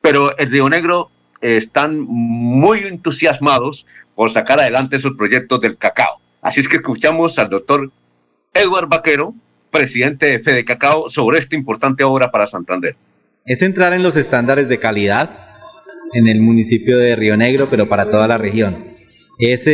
Pero en Río Negro están muy entusiasmados por sacar adelante esos proyectos del cacao. Así es que escuchamos al doctor Edward Vaquero, presidente de Fede Cacao, sobre esta importante obra para Santander. Es entrar en los estándares de calidad en el municipio de Río Negro, pero para toda la región es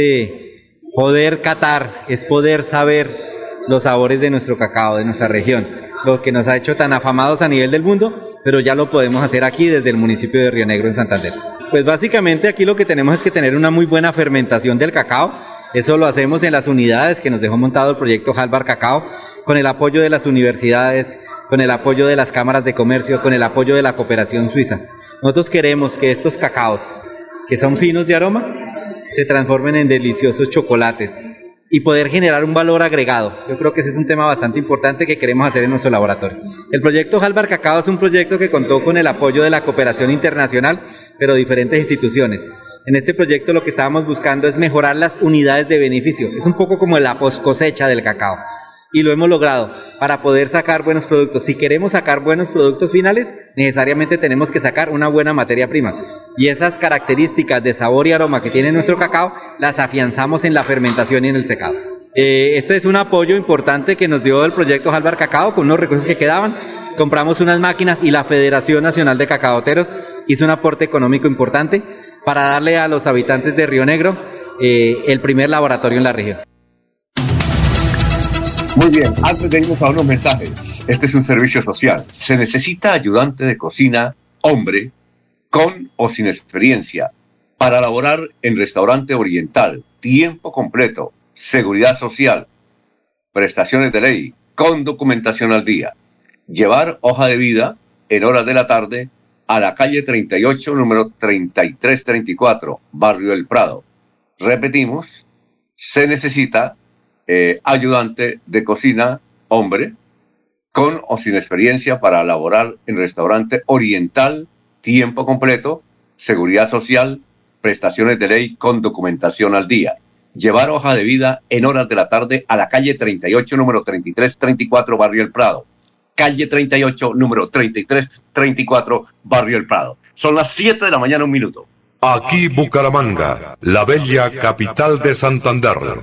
poder catar, es poder saber los sabores de nuestro cacao, de nuestra región, lo que nos ha hecho tan afamados a nivel del mundo, pero ya lo podemos hacer aquí desde el municipio de Río Negro en Santander. Pues básicamente aquí lo que tenemos es que tener una muy buena fermentación del cacao. Eso lo hacemos en las unidades que nos dejó montado el proyecto Halbar Cacao, con el apoyo de las universidades, con el apoyo de las cámaras de comercio, con el apoyo de la cooperación suiza. Nosotros queremos que estos cacaos, que son finos de aroma, se transformen en deliciosos chocolates y poder generar un valor agregado. Yo creo que ese es un tema bastante importante que queremos hacer en nuestro laboratorio. El proyecto Halbar Cacao es un proyecto que contó con el apoyo de la cooperación internacional, pero diferentes instituciones. En este proyecto lo que estábamos buscando es mejorar las unidades de beneficio. Es un poco como la post cosecha del cacao y lo hemos logrado para poder sacar buenos productos. Si queremos sacar buenos productos finales, necesariamente tenemos que sacar una buena materia prima. Y esas características de sabor y aroma que tiene nuestro cacao, las afianzamos en la fermentación y en el secado. Eh, este es un apoyo importante que nos dio el proyecto Halvar Cacao con unos recursos que quedaban. Compramos unas máquinas y la Federación Nacional de Cacaoteros hizo un aporte económico importante para darle a los habitantes de Río Negro eh, el primer laboratorio en la región. Muy bien, antes de irnos a unos mensajes, este es un servicio social. Se necesita ayudante de cocina, hombre, con o sin experiencia, para laborar en restaurante oriental, tiempo completo, seguridad social, prestaciones de ley, con documentación al día. Llevar hoja de vida en horas de la tarde a la calle 38, número 3334, Barrio El Prado. Repetimos, se necesita eh, ayudante de cocina, hombre, con o sin experiencia para laborar en restaurante oriental, tiempo completo, seguridad social, prestaciones de ley con documentación al día. Llevar hoja de vida en horas de la tarde a la calle 38, número 3334, Barrio El Prado. Calle 38, número 3334, Barrio El Prado. Son las 7 de la mañana, un minuto. Aquí Bucaramanga, la bella capital de Santander.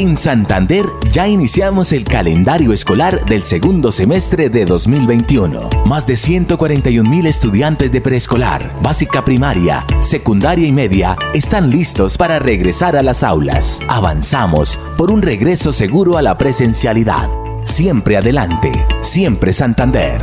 En Santander ya iniciamos el calendario escolar del segundo semestre de 2021. Más de 141 mil estudiantes de preescolar, básica primaria, secundaria y media están listos para regresar a las aulas. Avanzamos por un regreso seguro a la presencialidad. Siempre adelante, siempre Santander.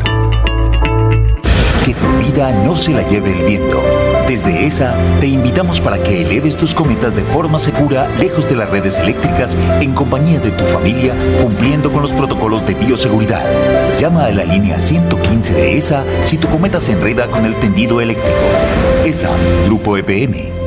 Que tu vida no se la lleve el viento. Desde ESA te invitamos para que eleves tus cometas de forma segura lejos de las redes eléctricas en compañía de tu familia cumpliendo con los protocolos de bioseguridad. Llama a la línea 115 de ESA si tu cometa se enreda con el tendido eléctrico. ESA, Grupo EPM.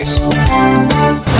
mais.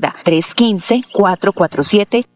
315-447-1995.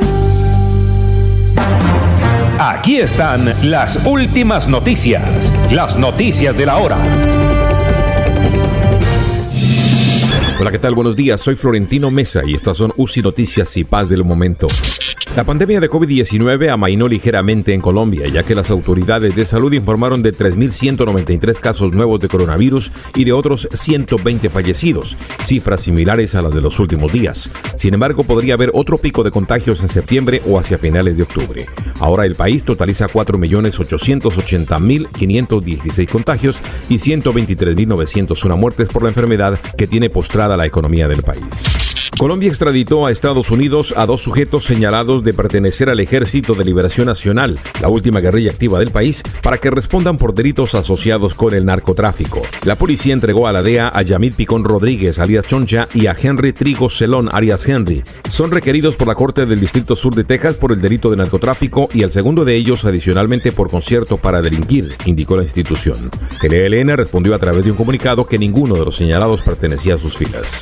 Aquí están las últimas noticias, las noticias de la hora. Hola, ¿qué tal? Buenos días, soy Florentino Mesa y estas son UCI Noticias y Paz del Momento. La pandemia de COVID-19 amainó ligeramente en Colombia, ya que las autoridades de salud informaron de 3.193 casos nuevos de coronavirus y de otros 120 fallecidos, cifras similares a las de los últimos días. Sin embargo, podría haber otro pico de contagios en septiembre o hacia finales de octubre. Ahora el país totaliza 4.880.516 contagios y 123.901 muertes por la enfermedad que tiene postrada la economía del país. Colombia extraditó a Estados Unidos a dos sujetos señalados de pertenecer al Ejército de Liberación Nacional, la última guerrilla activa del país, para que respondan por delitos asociados con el narcotráfico. La policía entregó a la DEA a Yamid Picón Rodríguez, alias Choncha, y a Henry Trigo Celón, alias Henry. Son requeridos por la Corte del Distrito Sur de Texas por el delito de narcotráfico y el segundo de ellos adicionalmente por concierto para delinquir, indicó la institución. El ELN respondió a través de un comunicado que ninguno de los señalados pertenecía a sus filas.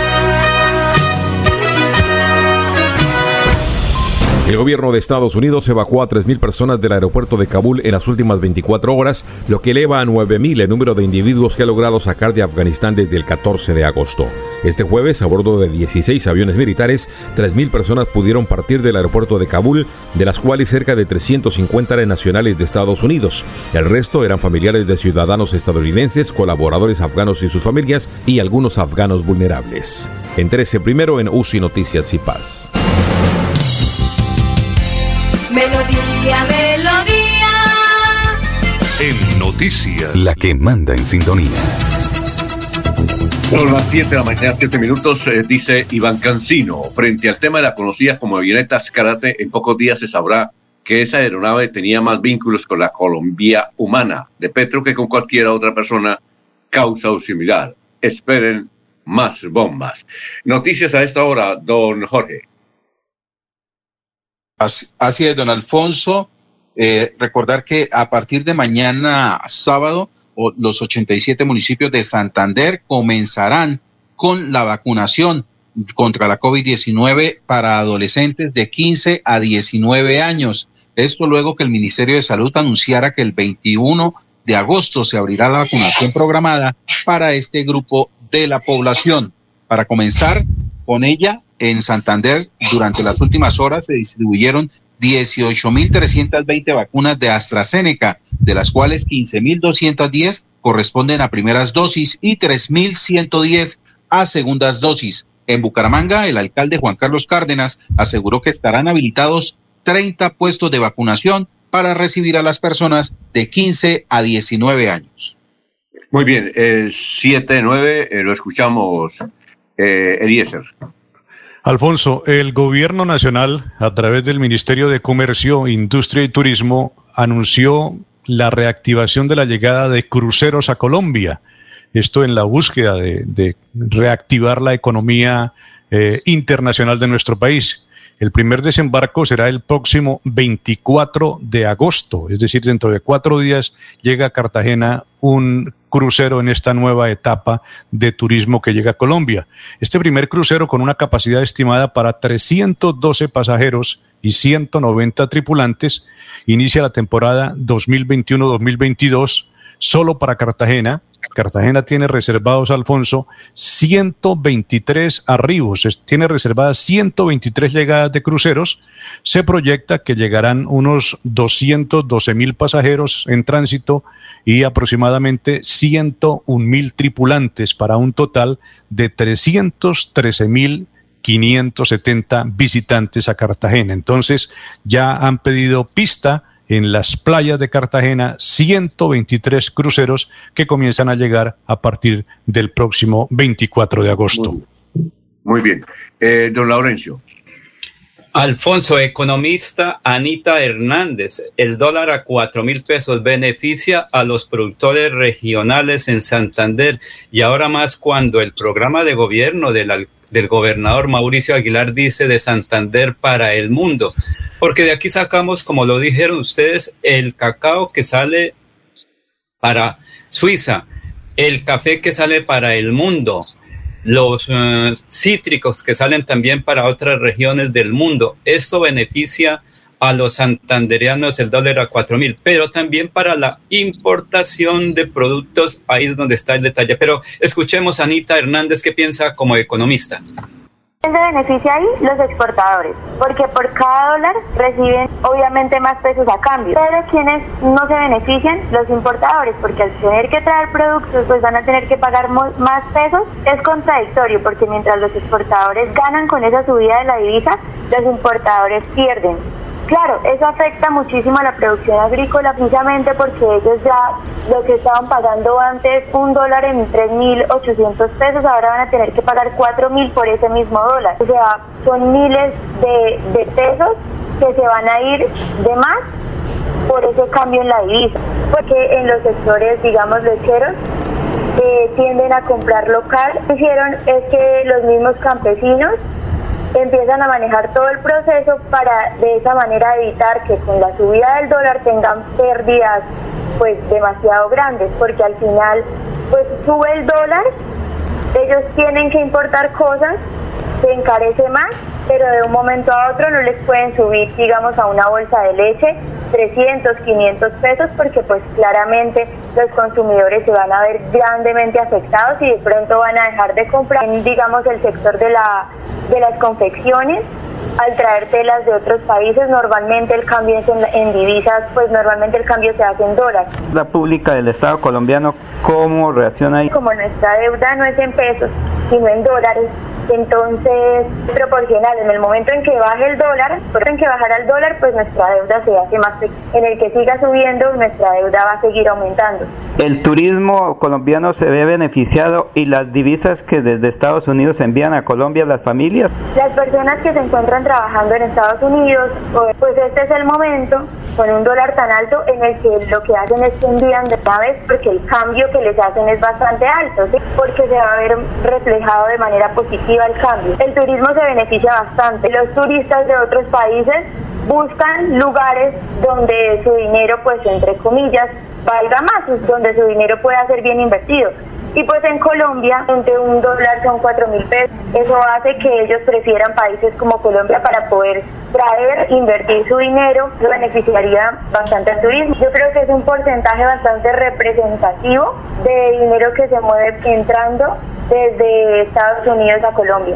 El gobierno de Estados Unidos evacuó a 3.000 personas del aeropuerto de Kabul en las últimas 24 horas, lo que eleva a 9.000 el número de individuos que ha logrado sacar de Afganistán desde el 14 de agosto. Este jueves, a bordo de 16 aviones militares, 3.000 personas pudieron partir del aeropuerto de Kabul, de las cuales cerca de 350 eran nacionales de Estados Unidos. El resto eran familiares de ciudadanos estadounidenses, colaboradores afganos y sus familias y algunos afganos vulnerables. Entérese primero en UCI Noticias y Paz. Melodía, melodía. En noticias. La que manda en sintonía. Son las 7 de la mañana, 7 minutos, eh, dice Iván Cancino. Frente al tema de las conocidas como avionetas Karate, en pocos días se sabrá que esa aeronave tenía más vínculos con la Colombia humana de Petro que con cualquier otra persona causa o similar. Esperen más bombas. Noticias a esta hora, don Jorge. Así, es, don Alfonso. Eh, recordar que a partir de mañana sábado, los 87 municipios de Santander comenzarán con la vacunación contra la COVID-19 para adolescentes de 15 a 19 años. Esto luego que el Ministerio de Salud anunciara que el 21 de agosto se abrirá la vacunación programada para este grupo de la población. Para comenzar con ella, en Santander, durante las últimas horas se distribuyeron 18.320 vacunas de AstraZeneca, de las cuales 15.210 corresponden a primeras dosis y 3.110 a segundas dosis. En Bucaramanga, el alcalde Juan Carlos Cárdenas aseguró que estarán habilitados 30 puestos de vacunación para recibir a las personas de 15 a 19 años. Muy bien, el 7-9 eh, lo escuchamos, eh, Eliezer. Alfonso, el gobierno nacional, a través del Ministerio de Comercio, Industria y Turismo, anunció la reactivación de la llegada de cruceros a Colombia. Esto en la búsqueda de, reactivar la economía eh, internacional de nuestro país. El primer desembarco será el próximo 24 de agosto, es decir, dentro de cuatro días llega a Cartagena un crucero en esta nueva etapa de turismo que llega a Colombia. Este primer crucero con una capacidad estimada para 312 pasajeros y 190 tripulantes inicia la temporada 2021-2022 solo para Cartagena. Cartagena tiene reservados, Alfonso, 123 arribos, tiene reservadas 123 llegadas de cruceros. Se proyecta que llegarán unos 212 mil pasajeros en tránsito y aproximadamente 101 mil tripulantes para un total de 313 mil 570 visitantes a Cartagena. Entonces ya han pedido pista en las playas de Cartagena 123 cruceros que comienzan a llegar a partir del próximo 24 de agosto. Muy bien. Eh, don Laurencio. Alfonso, economista Anita Hernández, el dólar a cuatro mil pesos beneficia a los productores regionales en Santander y ahora más cuando el programa de gobierno del al- del gobernador Mauricio Aguilar dice de Santander para el mundo, porque de aquí sacamos, como lo dijeron ustedes, el cacao que sale para Suiza, el café que sale para el mundo, los eh, cítricos que salen también para otras regiones del mundo. Esto beneficia a los santandereanos el dólar a cuatro mil, pero también para la importación de productos, ahí donde está el detalle. Pero escuchemos a Anita Hernández que piensa como economista. ¿Quién se beneficia ahí? Los exportadores, porque por cada dólar reciben obviamente más pesos a cambio. Pero quienes no se benefician, los importadores, porque al tener que traer productos, pues van a tener que pagar más pesos. Es contradictorio, porque mientras los exportadores ganan con esa subida de la divisa, los importadores pierden. Claro, eso afecta muchísimo a la producción agrícola precisamente porque ellos ya lo que estaban pagando antes un dólar en 3.800 pesos, ahora van a tener que pagar 4.000 por ese mismo dólar. O sea, son miles de, pesos que se van a ir de más por ese cambio en la divisa. Porque en los sectores, digamos, lecheros, eh, tienden a comprar local. Lo que hicieron es que los mismos campesinos empiezan a manejar todo el proceso para de esa manera evitar que con la subida del dólar tengan pérdidas pues demasiado grandes porque al final pues sube el dólar ellos tienen que importar cosas se encarece más pero de un momento a otro no les pueden subir digamos a una bolsa de leche 300, 500 pesos porque pues claramente los consumidores se van a ver grandemente afectados y de pronto van a dejar de comprar en digamos el sector de la de las confecciones al traer telas de otros países, normalmente el cambio es en, divisas, pues normalmente el cambio se hace en dólares. La pública del Estado colombiano, ¿cómo reacciona ahí? Como nuestra deuda no es en pesos, sino en dólares, entonces proporcional. En el momento en que baje el dólar, en que bajara el dólar, pues nuestra deuda se hace más pequeña. En el que siga subiendo, nuestra deuda va a seguir aumentando. El turismo colombiano se ve beneficiado y las divisas que desde Estados Unidos envían a Colombia las familias. Las personas que se encuentran trabajando en Estados Unidos, pues este es el momento con un dólar tan alto en el que lo que hacen es que envían de una vez porque el cambio que les hacen es bastante alto, porque se va a ver reflejado de manera positiva el cambio. El turismo se beneficia bastante. Los turistas de otros países buscan lugares donde su dinero, pues entre comillas, valga más, donde su dinero pueda ser bien invertido. Y pues en Colombia, entre un dólar son cuatro mil pesos. Eso hace que ellos prefieran países como Colombia para poder traer, invertir su dinero. Eso beneficiaría bastante al turismo. Yo creo que es un porcentaje bastante representativo de dinero que se mueve entrando desde Estados Unidos a Colombia.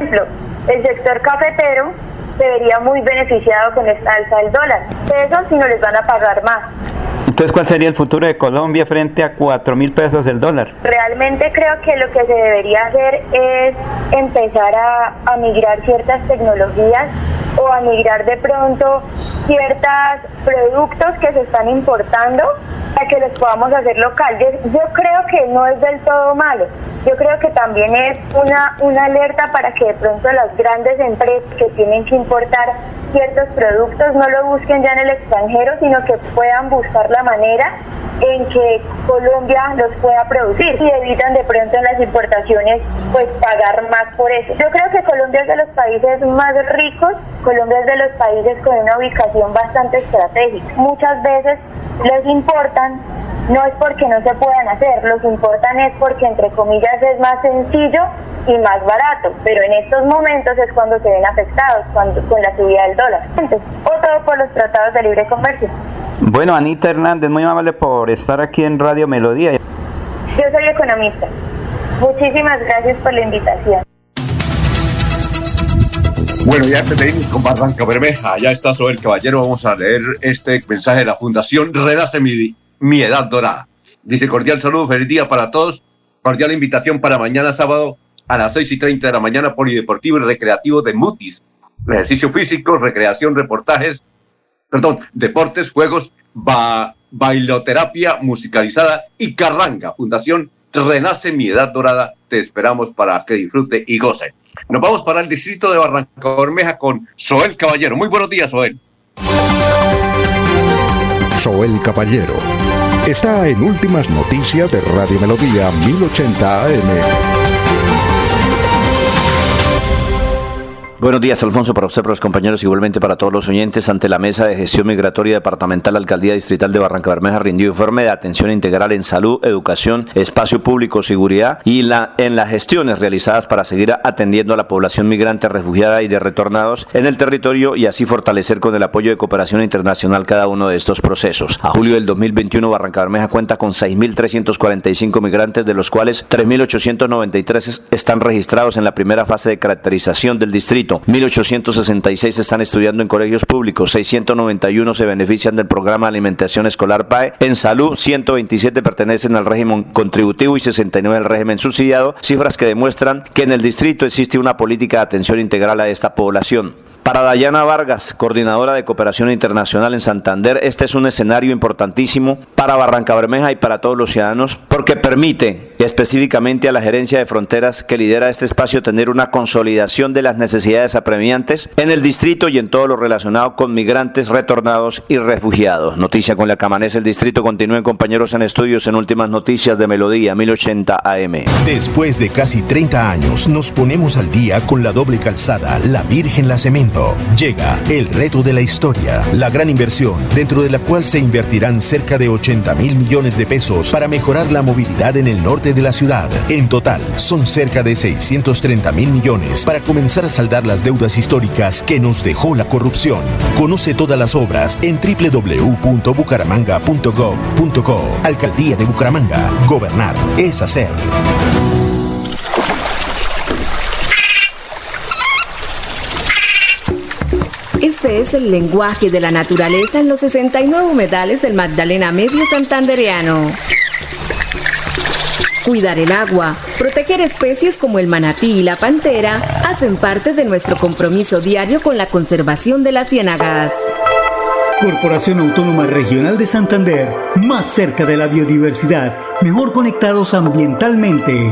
El sector cafetero se vería muy beneficiado con esta alza del dólar. Eso si no les van a pagar más. Entonces, ¿cuál sería el futuro de Colombia frente a 4 mil pesos el dólar? Realmente creo que lo que se debería hacer es empezar a, a migrar ciertas tecnologías o a migrar de pronto ciertos productos que se están importando para que los podamos hacer local. Yo, creo que no es del todo malo. Yo creo que también es una, una alerta para que de pronto las grandes empresas que tienen que importar ciertos productos no lo busquen ya en el extranjero, sino que puedan buscar la manera en que Colombia los pueda producir y evitan de pronto en las importaciones pues pagar más por eso. Yo creo que Colombia es de los países más ricos, Colombia es de los países con una ubicación bastante estratégica. Muchas veces les importan no es porque no se puedan hacer, los importan es porque entre comillas es más sencillo y más barato, pero en estos momentos es cuando se ven afectados cuando, con la subida del dólar. O todo por los tratados de libre comercio. Bueno, Anita Hernández, muy amable por estar aquí en Radio Melodía. Yo soy economista. Muchísimas gracias por la invitación. Bueno, ya venimos con Barranca Bermeja. Ya está sobre el caballero. Vamos a leer este mensaje de la Fundación Renace mi, mi Edad Dorada. Dice cordial saludo, feliz día para todos. Cordial invitación para mañana sábado a las 6 y 30 de la mañana, Polideportivo y Recreativo de Mutis. Ejercicio físico, recreación, reportajes, perdón, deportes, juegos, bailoterapia musicalizada y carranga. Fundación Renace mi edad dorada. Te esperamos para que disfrute y goce. Nos vamos para el distrito de Barranca Bermeja con Soel Caballero. Muy buenos días, Soel. Soel Caballero está en Últimas Noticias de Radio Melodía 1080 AM. Buenos días, Alfonso, para usted, para los compañeros, igualmente para todos los oyentes. Ante la Mesa de Gestión Migratoria Departamental Alcaldía Distrital de Barranca Bermeja rindió informe de atención integral en salud, educación, espacio público, seguridad y la, en las gestiones realizadas para seguir atendiendo a la población migrante, refugiada y de retornados en el territorio y así fortalecer con el apoyo de cooperación internacional cada uno de estos procesos. A julio del 2021, Barranca Bermeja cuenta con 6.345 migrantes, de los cuales 3.893 están registrados en la primera fase de caracterización del distrito 1.866 están estudiando en colegios públicos, 691 se benefician del programa de alimentación escolar PAE. En salud, 127 pertenecen al régimen contributivo y 69 al régimen subsidiado, cifras que demuestran que en el distrito existe una política de atención integral a esta población. Para Dayana Vargas, coordinadora de cooperación internacional en Santander, este es un escenario importantísimo para Barranca Bermeja y para todos los ciudadanos porque permite específicamente a la gerencia de fronteras que lidera este espacio tener una consolidación de las necesidades apremiantes en el distrito y en todo lo relacionado con migrantes retornados y refugiados. Noticia con la que amanece el distrito. Continúen compañeros en estudios en últimas noticias de Melodía 1080 AM. Después de casi 30 años nos ponemos al día con la doble calzada La Virgen La Cemento Llega el reto de la historia, la gran inversión, dentro de la cual se invertirán cerca de 80 mil millones de pesos para mejorar la movilidad en el norte de la ciudad. En total, son cerca de 630 mil millones para comenzar a saldar las deudas históricas que nos dejó la corrupción. Conoce todas las obras en www.bucaramanga.gov.co. Alcaldía de Bucaramanga. Gobernar es hacer. Este es el lenguaje de la naturaleza en los 69 humedales del Magdalena Medio Santandereano. Cuidar el agua, proteger especies como el manatí y la pantera hacen parte de nuestro compromiso diario con la conservación de las ciénagas. Corporación Autónoma Regional de Santander, más cerca de la biodiversidad, mejor conectados ambientalmente.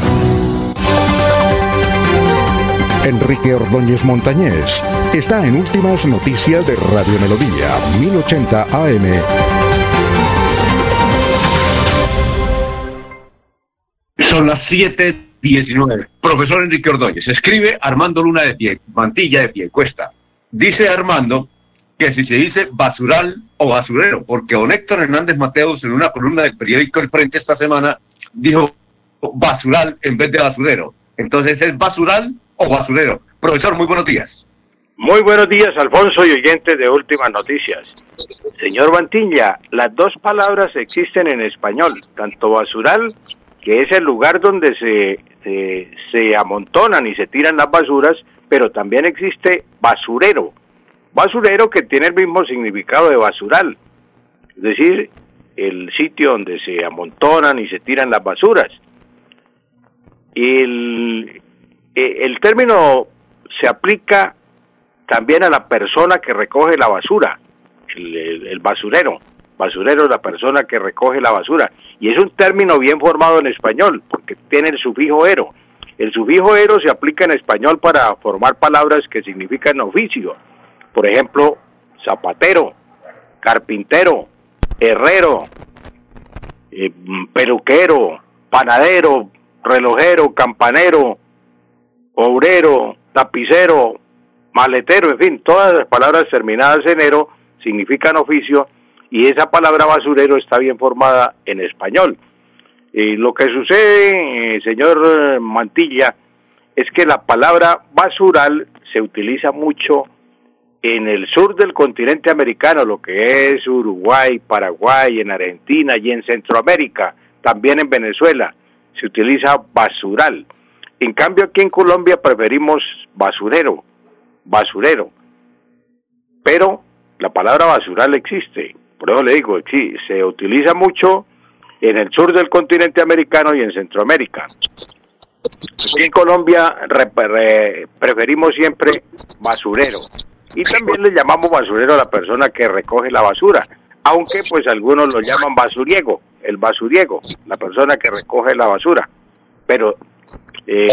Enrique Ordóñez Montañés está en Últimas Noticias de Radio Melodía, 1080 AM. Son las 7:19. Profesor Enrique Ordóñez, escribe Armando Luna de pie, mantilla de pie, cuesta. Dice Armando que si se dice basural o basurero, porque don Héctor Hernández Mateos en una columna del periódico El Frente esta semana dijo basural en vez de basurero. Entonces, ¿es basural o basurero? Profesor, muy buenos días. Muy buenos días, Alfonso y oyentes de Últimas Noticias. Señor Bantilla, las dos palabras existen en español, tanto basural, que es el lugar donde se, se, se amontonan y se tiran las basuras, pero también existe basurero. Basurero que tiene el mismo significado de basural, es decir, el sitio donde se amontonan y se tiran las basuras. El, eh, el término se aplica también a la persona que recoge la basura, el, el, el, basurero. Basurero es la persona que recoge la basura. Y es un término bien formado en español, porque tiene el sufijo ero. El sufijo ero se aplica en español para formar palabras que significan oficio. Por ejemplo, zapatero, carpintero, herrero, eh, peluquero, panadero, relojero, campanero, obrero, tapicero, maletero, en fin, todas las palabras terminadas en ero significan oficio y esa palabra basurero está bien formada en español. Y lo que sucede, eh, señor Mantilla, es que la palabra basural se utiliza mucho en el sur del continente americano, lo que es Uruguay, Paraguay, en Argentina y en Centroamérica, también en Venezuela, se utiliza basural. En cambio aquí en Colombia preferimos basurero, basurero. Pero la palabra basural existe, por eso le digo, sí, se utiliza mucho en el sur del continente americano y en Centroamérica. Aquí en Colombia preferimos siempre basurero y también le llamamos basurero a la persona que recoge la basura, aunque pues algunos lo llaman basuriego, el basuriego, la persona que recoge la basura. Pero eh,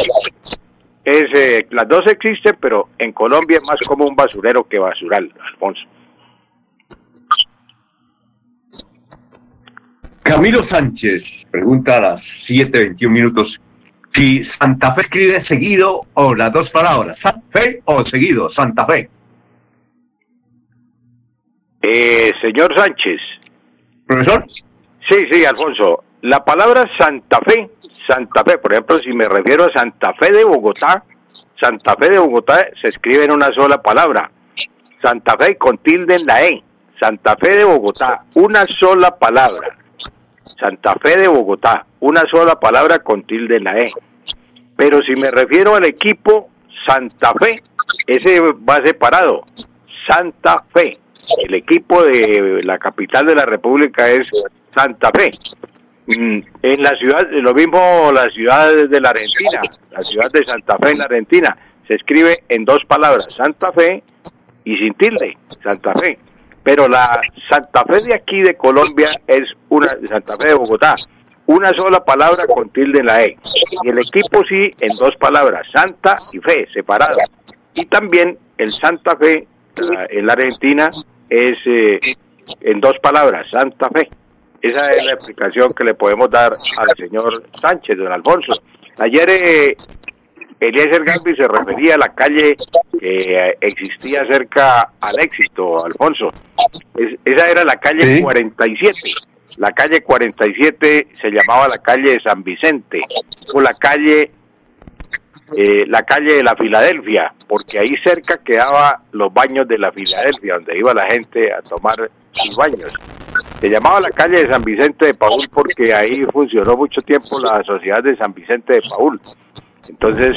es, eh, las dos existen, pero en Colombia es más como un basurero que basural, Alfonso. Camilo Sánchez pregunta a las 7.21 minutos si Santa Fe escribe seguido o las dos palabras, Santa Fe o seguido, Santa Fe. Eh, señor Sánchez. ¿Profesor? Sí, sí, Alfonso. La palabra Santa Fe, Santa Fe, por ejemplo, si me refiero a Santa Fe de Bogotá, Santa Fe de Bogotá se escribe en una sola palabra. Santa Fe con tilde en la E. Santa Fe de Bogotá, una sola palabra. Santa Fe de Bogotá, una sola palabra con tilde en la E. Pero si me refiero al equipo Santa Fe, ese va separado. Santa Fe. El equipo de la capital de la República es Santa Fe. Mm, en la ciudad, lo mismo la ciudad de la Argentina, la ciudad de Santa Fe en la Argentina, se escribe en dos palabras, Santa Fe y sin tilde, Santa Fe. Pero la Santa Fe de aquí de Colombia es una, Santa Fe de Bogotá, una sola palabra con tilde en la E. Y el equipo sí en dos palabras, Santa y Fe, separadas. Y también el Santa Fe en la Argentina es eh, en dos palabras, Santa Fe. Esa es la explicación que le podemos dar al señor Sánchez, don Alfonso. Ayer eh, Eliezer Gambi se refería a la calle que existía cerca al éxito, Alfonso. esa era la calle 47. La calle 47 se llamaba la calle de San Vicente, o la calle eh, la calle de la Filadelfia, porque ahí cerca quedaba los baños de la Filadelfia, donde iba la gente a tomar sus baños. Se llamaba la calle de San Vicente de Paul porque ahí funcionó mucho tiempo la sociedad de San Vicente de Paul. Entonces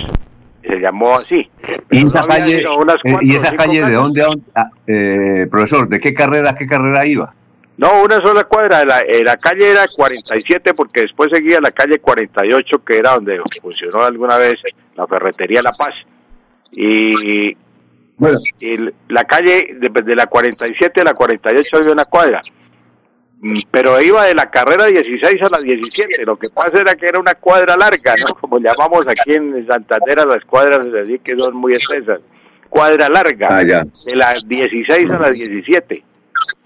se llamó así. ¿Y esa calle, eh, ¿y esa calle de dónde, dónde ah, eh, profesor, de qué carrera, qué carrera iba? No, una sola cuadra. La, eh, la calle era 47 porque después seguía la calle 48 que era donde funcionó alguna vez la ferretería La Paz. Y, bueno. la calle de, la 47 a la 48 había una cuadra. Mm, pero iba de la carrera 16 a la 17. Lo que pasa era que era una cuadra larga, ¿no? Como llamamos aquí en Santander a las cuadras, así que son muy extensas. Cuadra larga, ah, de la 16 a la 17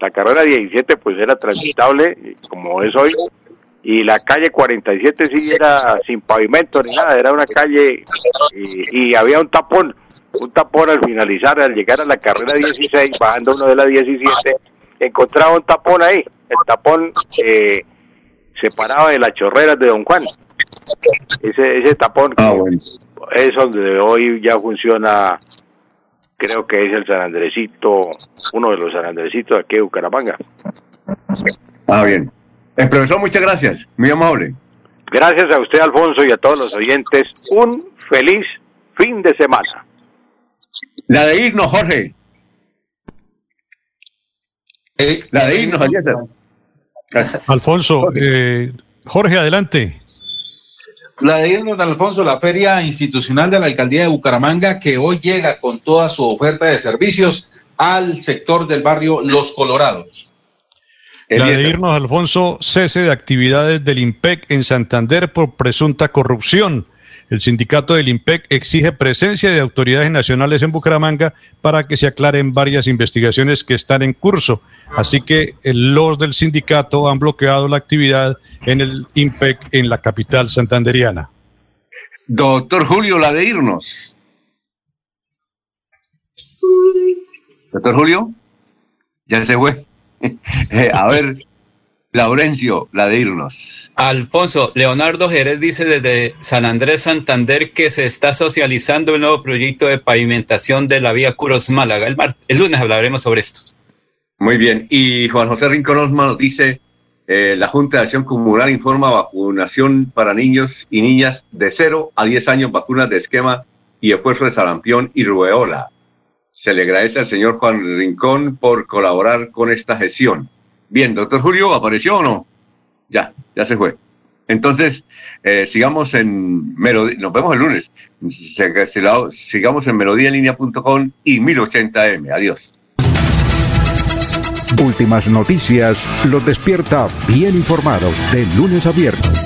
la carrera 17 pues era transitable como es hoy y la calle 47 sí era sin pavimento ni nada, era una calle y, había un tapón, un tapón al finalizar, al llegar a la carrera 16, bajando uno de la 17, encontraba un tapón ahí, el tapón eh, separaba de las chorreras de Don Juan, ese, ese tapón ah, es donde hoy ya funciona creo que es el San Andresito, uno de los San Andresitos de aquí de Bucaramanga. Ah, bien. El profesor, muchas gracias, muy amable. Gracias a usted, Alfonso, y a todos los oyentes. Un feliz fin de semana. La de irnos, Jorge. Eh, la de irnos, Alfonso, eh, Jorge, adelante. La de irnos, Alfonso, la feria institucional de la alcaldía de Bucaramanga, que hoy llega con toda su oferta de servicios al sector del barrio Los Colorados. La de irnos, Alfonso, cese de actividades del IMPEC en Santander por presunta corrupción. El sindicato del IMPEC exige presencia de autoridades nacionales en Bucaramanga para que se aclaren varias investigaciones que están en curso. Así que los del sindicato han bloqueado la actividad en el IMPEC en la capital santanderiana. Doctor Julio, la de irnos. Doctor Julio, ya se fue. Eh, a ver, Laurencio, la de irnos. Alfonso, Leonardo Jerez dice desde San Andrés Santander que se está socializando el nuevo proyecto de pavimentación de la vía Curos Málaga. El, el lunes hablaremos sobre esto. Muy bien. Y Juan José Rincón Osma nos dice, eh, la Junta de Acción Comunal informa vacunación para niños y niñas de 0 a 10 años, vacunas de esquema y esfuerzo de sarampión y rubeola. Se le agradece al señor Juan Rincón por colaborar con esta gestión. Bien, doctor Julio, ¿apareció o no? Ya, ya se fue. Entonces, eh, sigamos en Melodía, nos vemos el lunes. Sigamos en melodíaenlínea.com y 1080m. Adiós. Últimas noticias los despierta bien informados de lunes a viernes.